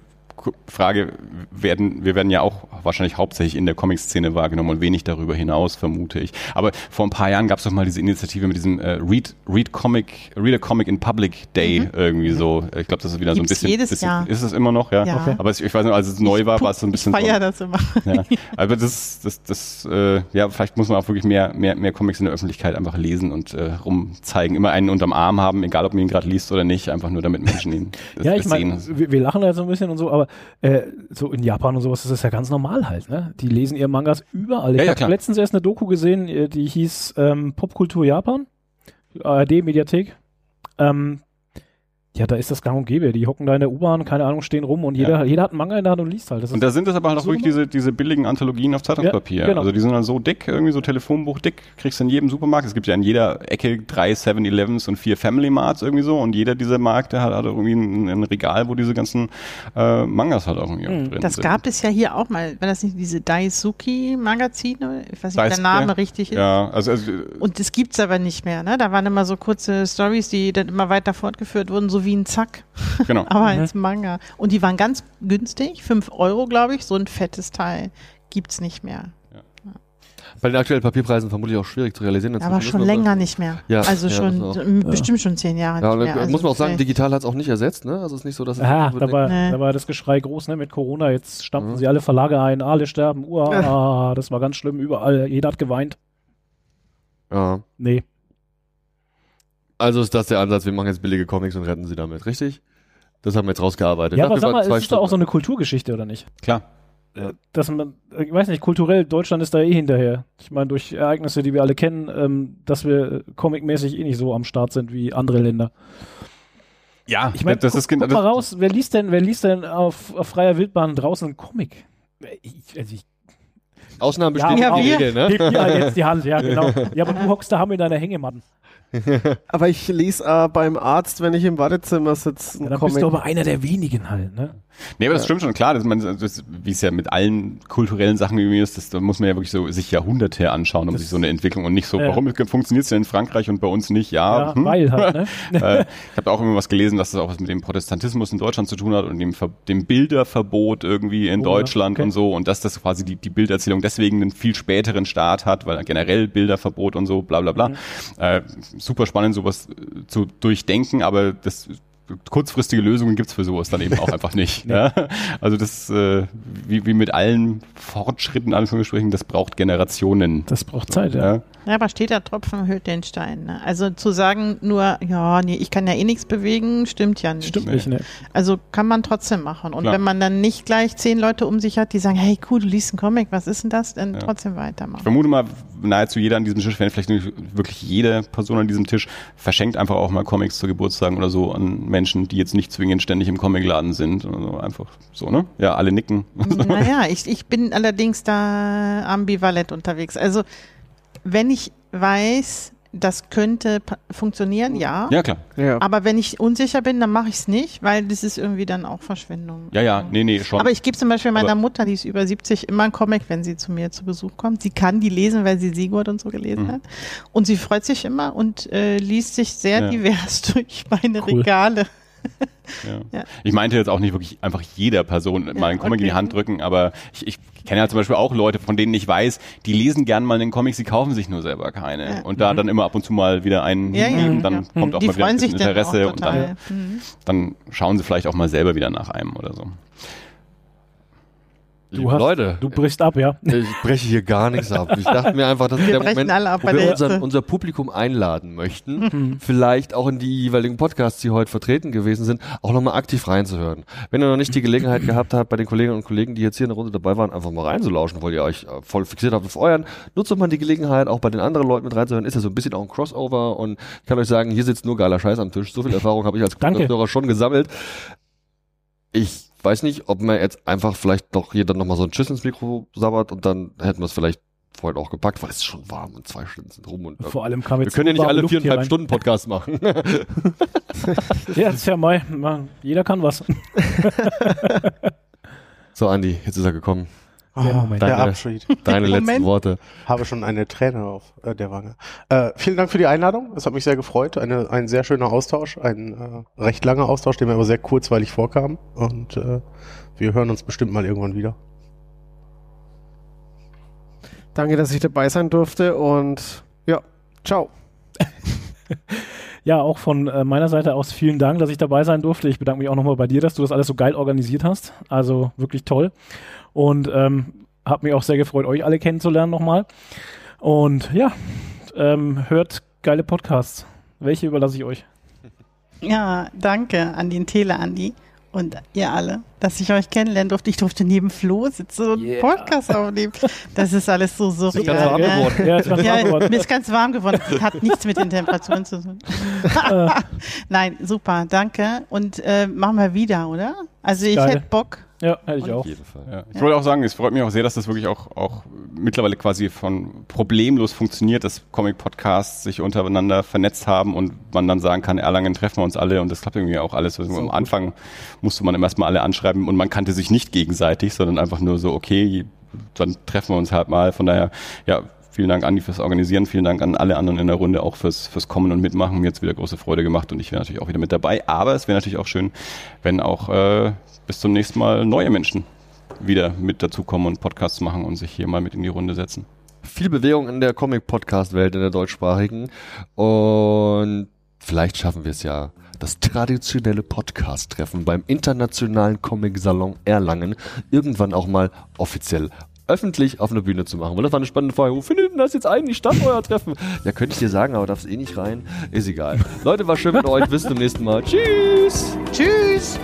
Frage werden, wir werden ja auch wahrscheinlich hauptsächlich in der Comic-Szene wahrgenommen und wenig darüber hinaus, vermute ich. Aber vor ein paar Jahren gab es doch mal diese Initiative mit diesem äh, Read, Read Comic, Read a Comic in Public Day irgendwie so. Ich glaube, das ist wieder so ein Gibt's bisschen. jedes bisschen Jahr. Ist es immer noch, ja? Ja. Okay. Aber es, ich weiß nicht, als es neu war, war es so ein bisschen. Ich feier so, das immer. ja. Aber das, das, das, äh, ja, vielleicht muss man auch wirklich mehr, mehr, mehr Comics in der Öffentlichkeit einfach lesen und äh, rumzeigen. Immer einen unterm Arm haben, egal ob man ihn gerade liest oder nicht, einfach nur damit Menschen ihn Ja, ich sehen. wir, wir lachen da jetzt so ein bisschen und so, aber äh, so in Japan und sowas ist das ja ganz normal halt, ne? Die lesen ihre Mangas überall. Ich Ja, habe letztens erst eine Doku gesehen, äh, die hieß ähm, Popkultur Japan, ARD Mediathek. Ähm, ja, da ist das gang und gäbe. Die hocken da in der U-Bahn, keine Ahnung, stehen rum und jeder, jeder hat einen Manga in der Hand und liest halt. Das Und da sind das aber halt auch wirklich diese, diese billigen Anthologien auf Zeitungspapier. Ja, genau. Also die sind dann so dick, irgendwie so Telefonbuch dick, kriegst du in jedem Supermarkt. Es gibt ja in jeder Ecke drei 7-Elevens und vier Family Marts irgendwie so und jeder dieser Märkte hat, hat irgendwie ein, ein Regal, wo diese ganzen äh, Mangas halt auch irgendwie Mhm. drin Das sind. gab es ja hier auch mal. War das nicht diese Daisuki-Magazine? Ich weiß nicht, ob der Name ja. richtig ist. Ja, also, also Und das gibt's aber nicht mehr, ne? Da waren immer so kurze Stories, die dann immer weiter fortgeführt wurden, so wie ein Zack, genau. aber Mhm. als Manga. Und die waren ganz günstig, fünf Euro, glaube ich, so ein fettes Teil gibt's nicht mehr. Bei den aktuellen Papierpreisen vermutlich auch schwierig zu realisieren. Aber schon länger nicht mehr. Ja, also ja, schon bestimmt schon zehn Jahre Ja, nicht mehr. Also muss man auch sagen, digital hat es auch nicht ersetzt, ne? Also es ist nicht so, dass es Ja, unbedingt- da war, Nee. da war das Geschrei groß, ne, mit Corona. Jetzt stampfen Mhm. sie alle Verlage ein, alle sterben. Uah, das war ganz schlimm, überall. Jeder hat geweint. ja. Nee. Also ist das der Ansatz, wir machen jetzt billige Comics und retten sie damit, richtig? Das haben wir jetzt rausgearbeitet. Ja, aber sag mal, es ist doch auch so Stunden. eine Kulturgeschichte, oder nicht? Klar. Dass man, ich weiß nicht, kulturell, Deutschland ist da eh hinterher. Ich meine, durch Ereignisse, die wir alle kennen, ähm, dass wir comicmäßig eh nicht so am Start sind wie andere Länder. Ja, Ich meine, das guck, ist genau guck mal raus, wer liest denn, wer liest denn auf, auf freier Wildbahn draußen einen Comic? Ich, also ich Ausnahmen Ja, bestätigen ja, die wir. Regel, ne? heb dir jetzt die Hand, ja, genau. Ja, aber du hockst da haben in deiner Hängematten. Aber ich lese äh, beim Arzt, wenn ich im Wartezimmer sitze, Ja, einen dann bist Comic. du aber einer der wenigen halt, ne? Nee, aber das stimmt schon, klar, dass man, das, wie es ja mit allen kulturellen Sachen irgendwie ist, das, da muss man ja wirklich so sich Jahrhunderte anschauen, um Das- sich so eine Entwicklung und nicht so, Ja. warum funktioniert es denn in Frankreich und bei uns nicht? Ja, Ja, hm. weil halt, ne? äh, ich habe auch immer was gelesen, dass das auch was mit dem Protestantismus in Deutschland zu tun hat und dem, Ver dem Bilderverbot irgendwie in Oh, Deutschland okay. und so und dass das quasi die, die Bilderzählung deswegen einen viel späteren Start hat, weil generell Bilderverbot und so, bla bla bla. Mhm. Äh, super spannend, sowas äh, zu durchdenken, aber das kurzfristige Lösungen gibt's für sowas dann eben auch einfach nicht. ja? Also das, äh, wie, wie mit allen Fortschritten, Anführungsstrichen, das braucht Generationen. Das braucht Zeit, ja. Ja. Ja, aber steht der Tropfen höhlt den Stein. Ne? Also zu sagen nur, ja, nee, ich kann ja eh nichts bewegen, stimmt ja nicht. Stimmt nicht, ne? Also kann man trotzdem machen. Und Klar. wenn man dann nicht gleich zehn Leute um sich hat, die sagen, hey, cool, du liest einen Comic, was ist denn das? Dann Ja. trotzdem Ich weitermachen. vermute mal, nahezu jeder an diesem Tisch, wenn vielleicht nicht wirklich jede Person an diesem Tisch, verschenkt einfach auch mal Comics zu Geburtstagen oder so an Menschen, die jetzt nicht zwingend ständig im Comicladen sind. Oder so. Einfach so, ne? Ja, alle nicken. Naja, ich, ich bin allerdings da ambivalent unterwegs. Also wenn ich weiß, das könnte funktionieren, ja. Ja, klar. Ja. Aber wenn ich unsicher bin, dann mache ich es nicht, weil das ist irgendwie dann auch Verschwendung. Ja, ja, nee, nee, schon. Aber ich gebe zum Beispiel meiner Aber- Mutter, die ist über 70, immer einen Comic, wenn sie zu mir zu Besuch kommt. Sie kann die lesen, weil sie Sigurd und so gelesen Mhm. hat. Und sie freut sich immer und äh, liest sich sehr Ja. divers durch meine Cool. Regale. Ja. Ja. Ich meinte jetzt auch nicht wirklich einfach jeder Person mal einen Comic in die okay. Hand drücken, aber ich, ich kenne ja zum Beispiel auch Leute, von denen ich weiß, die lesen gern mal einen Comic, sie kaufen sich nur selber keine. Ja. Und da dann immer ab und zu mal wieder einen Ja, ja, hingeben, dann ja. kommt auch die mal wieder ein Interesse und dann. Mhm. dann schauen sie vielleicht auch mal selber wieder nach einem oder so. Liebe hast- Leute, Du brichst ab, ja. ich breche hier gar nichts ab. Ich dachte mir einfach, das ist Wir der Moment, alle ab wo wir Hälfte. unser, Publikum einladen möchten, Mhm. vielleicht auch in die jeweiligen Podcasts, die heute vertreten gewesen sind, auch nochmal aktiv reinzuhören. Wenn ihr noch nicht die Gelegenheit gehabt habt, bei den Kolleginnen und Kollegen, die jetzt hier in der Runde dabei waren, einfach mal reinzulauschen, weil ihr euch äh, voll fixiert habt auf euren, nutzt doch mal die Gelegenheit, auch bei den anderen Leuten mit reinzuhören. Ist ja so ein bisschen auch ein Crossover und ich kann euch sagen, hier sitzt nur geiler Scheiß am Tisch. So viel Erfahrung habe ich als Danke. Hörer schon gesammelt. Ich weiß nicht, ob man jetzt einfach vielleicht doch jeder nochmal so ein Tschüss ins Mikro sabbert und dann hätten wir es vielleicht vorhin auch gepackt, weil es ist schon warm und zwei Stunden sind rum und Vor allem kam wir jetzt können ja nicht alle Luft hier viereinhalb rein. Stunden Podcast machen. Ja, das ist ja mal, jeder kann was. so, Andi, jetzt ist er gekommen. Der Ah, Moment. der. Abschied. Deine letzten Moment. Worte. Habe schon eine Träne auf äh, der Wange. Äh, vielen Dank für die Einladung. Es hat mich sehr gefreut. Eine, ein sehr schöner Austausch. Ein äh, recht langer Austausch, der mir aber sehr kurzweilig vorkam. Und äh, wir hören uns bestimmt mal irgendwann wieder. Danke, dass ich dabei sein durfte und ja, ciao. Ja, auch von äh, meiner Seite aus vielen Dank, dass ich dabei sein durfte. Ich bedanke mich auch nochmal bei dir, dass du das alles so geil organisiert hast. Also wirklich toll. Und ähm, habe mich auch sehr gefreut, euch alle kennenzulernen nochmal. Und ja, ähm, hört geile Podcasts. Welche überlasse ich euch? Ja, danke an den Tele Andi und ihr alle, dass ich euch kennenlernen durfte. Ich durfte neben Flo sitzen und Yeah. Podcast aufnehmen. Das ist alles so ganz surreal. warm ne? geworden. Ja, ist ganz warm geworden. mir ist ganz warm geworden. Hat nichts mit den Temperaturen zu tun. Äh, Nein, super, danke. Und äh, machen wir wieder, oder? Also ich Geil. hätte Bock. Ja, hätte ich auch. jeden Fall. Ja. Ich wollte auch sagen, es freut mich auch sehr, dass das wirklich auch, auch mittlerweile quasi von problemlos funktioniert, dass Comic-Podcasts sich untereinander vernetzt haben und man dann sagen kann, Erlangen treffen wir uns alle und das klappt irgendwie auch alles. Also am Anfang musste man immer erstmal alle anschreiben und man kannte sich nicht gegenseitig, sondern einfach nur so, okay, dann treffen wir uns halt mal. Von daher, ja, vielen Dank Andi fürs Organisieren, vielen Dank an alle anderen in der Runde auch fürs, fürs Kommen und Mitmachen. Mir hat wieder große Freude gemacht und ich wäre natürlich auch wieder mit dabei. Aber es wäre natürlich auch schön, wenn auch äh, bis zum nächsten Mal neue Menschen wieder mit dazukommen und Podcasts machen und sich hier mal mit in die Runde setzen. viel Bewegung in der Comic-Podcast-Welt, in der deutschsprachigen. Und vielleicht schaffen wir es ja, das traditionelle Podcast-Treffen beim Internationalen Comic-Salon Erlangen irgendwann auch mal offiziell öffentlich auf einer Bühne zu machen. Weil das war eine spannende Frage. Wo findet denn das jetzt eigentlich statt, euer Treffen? Ja, könnte ich dir sagen, aber darf es eh nicht rein. Ist egal. Leute, war schön mit euch. Bis zum nächsten Mal. Tschüss. Tschüss.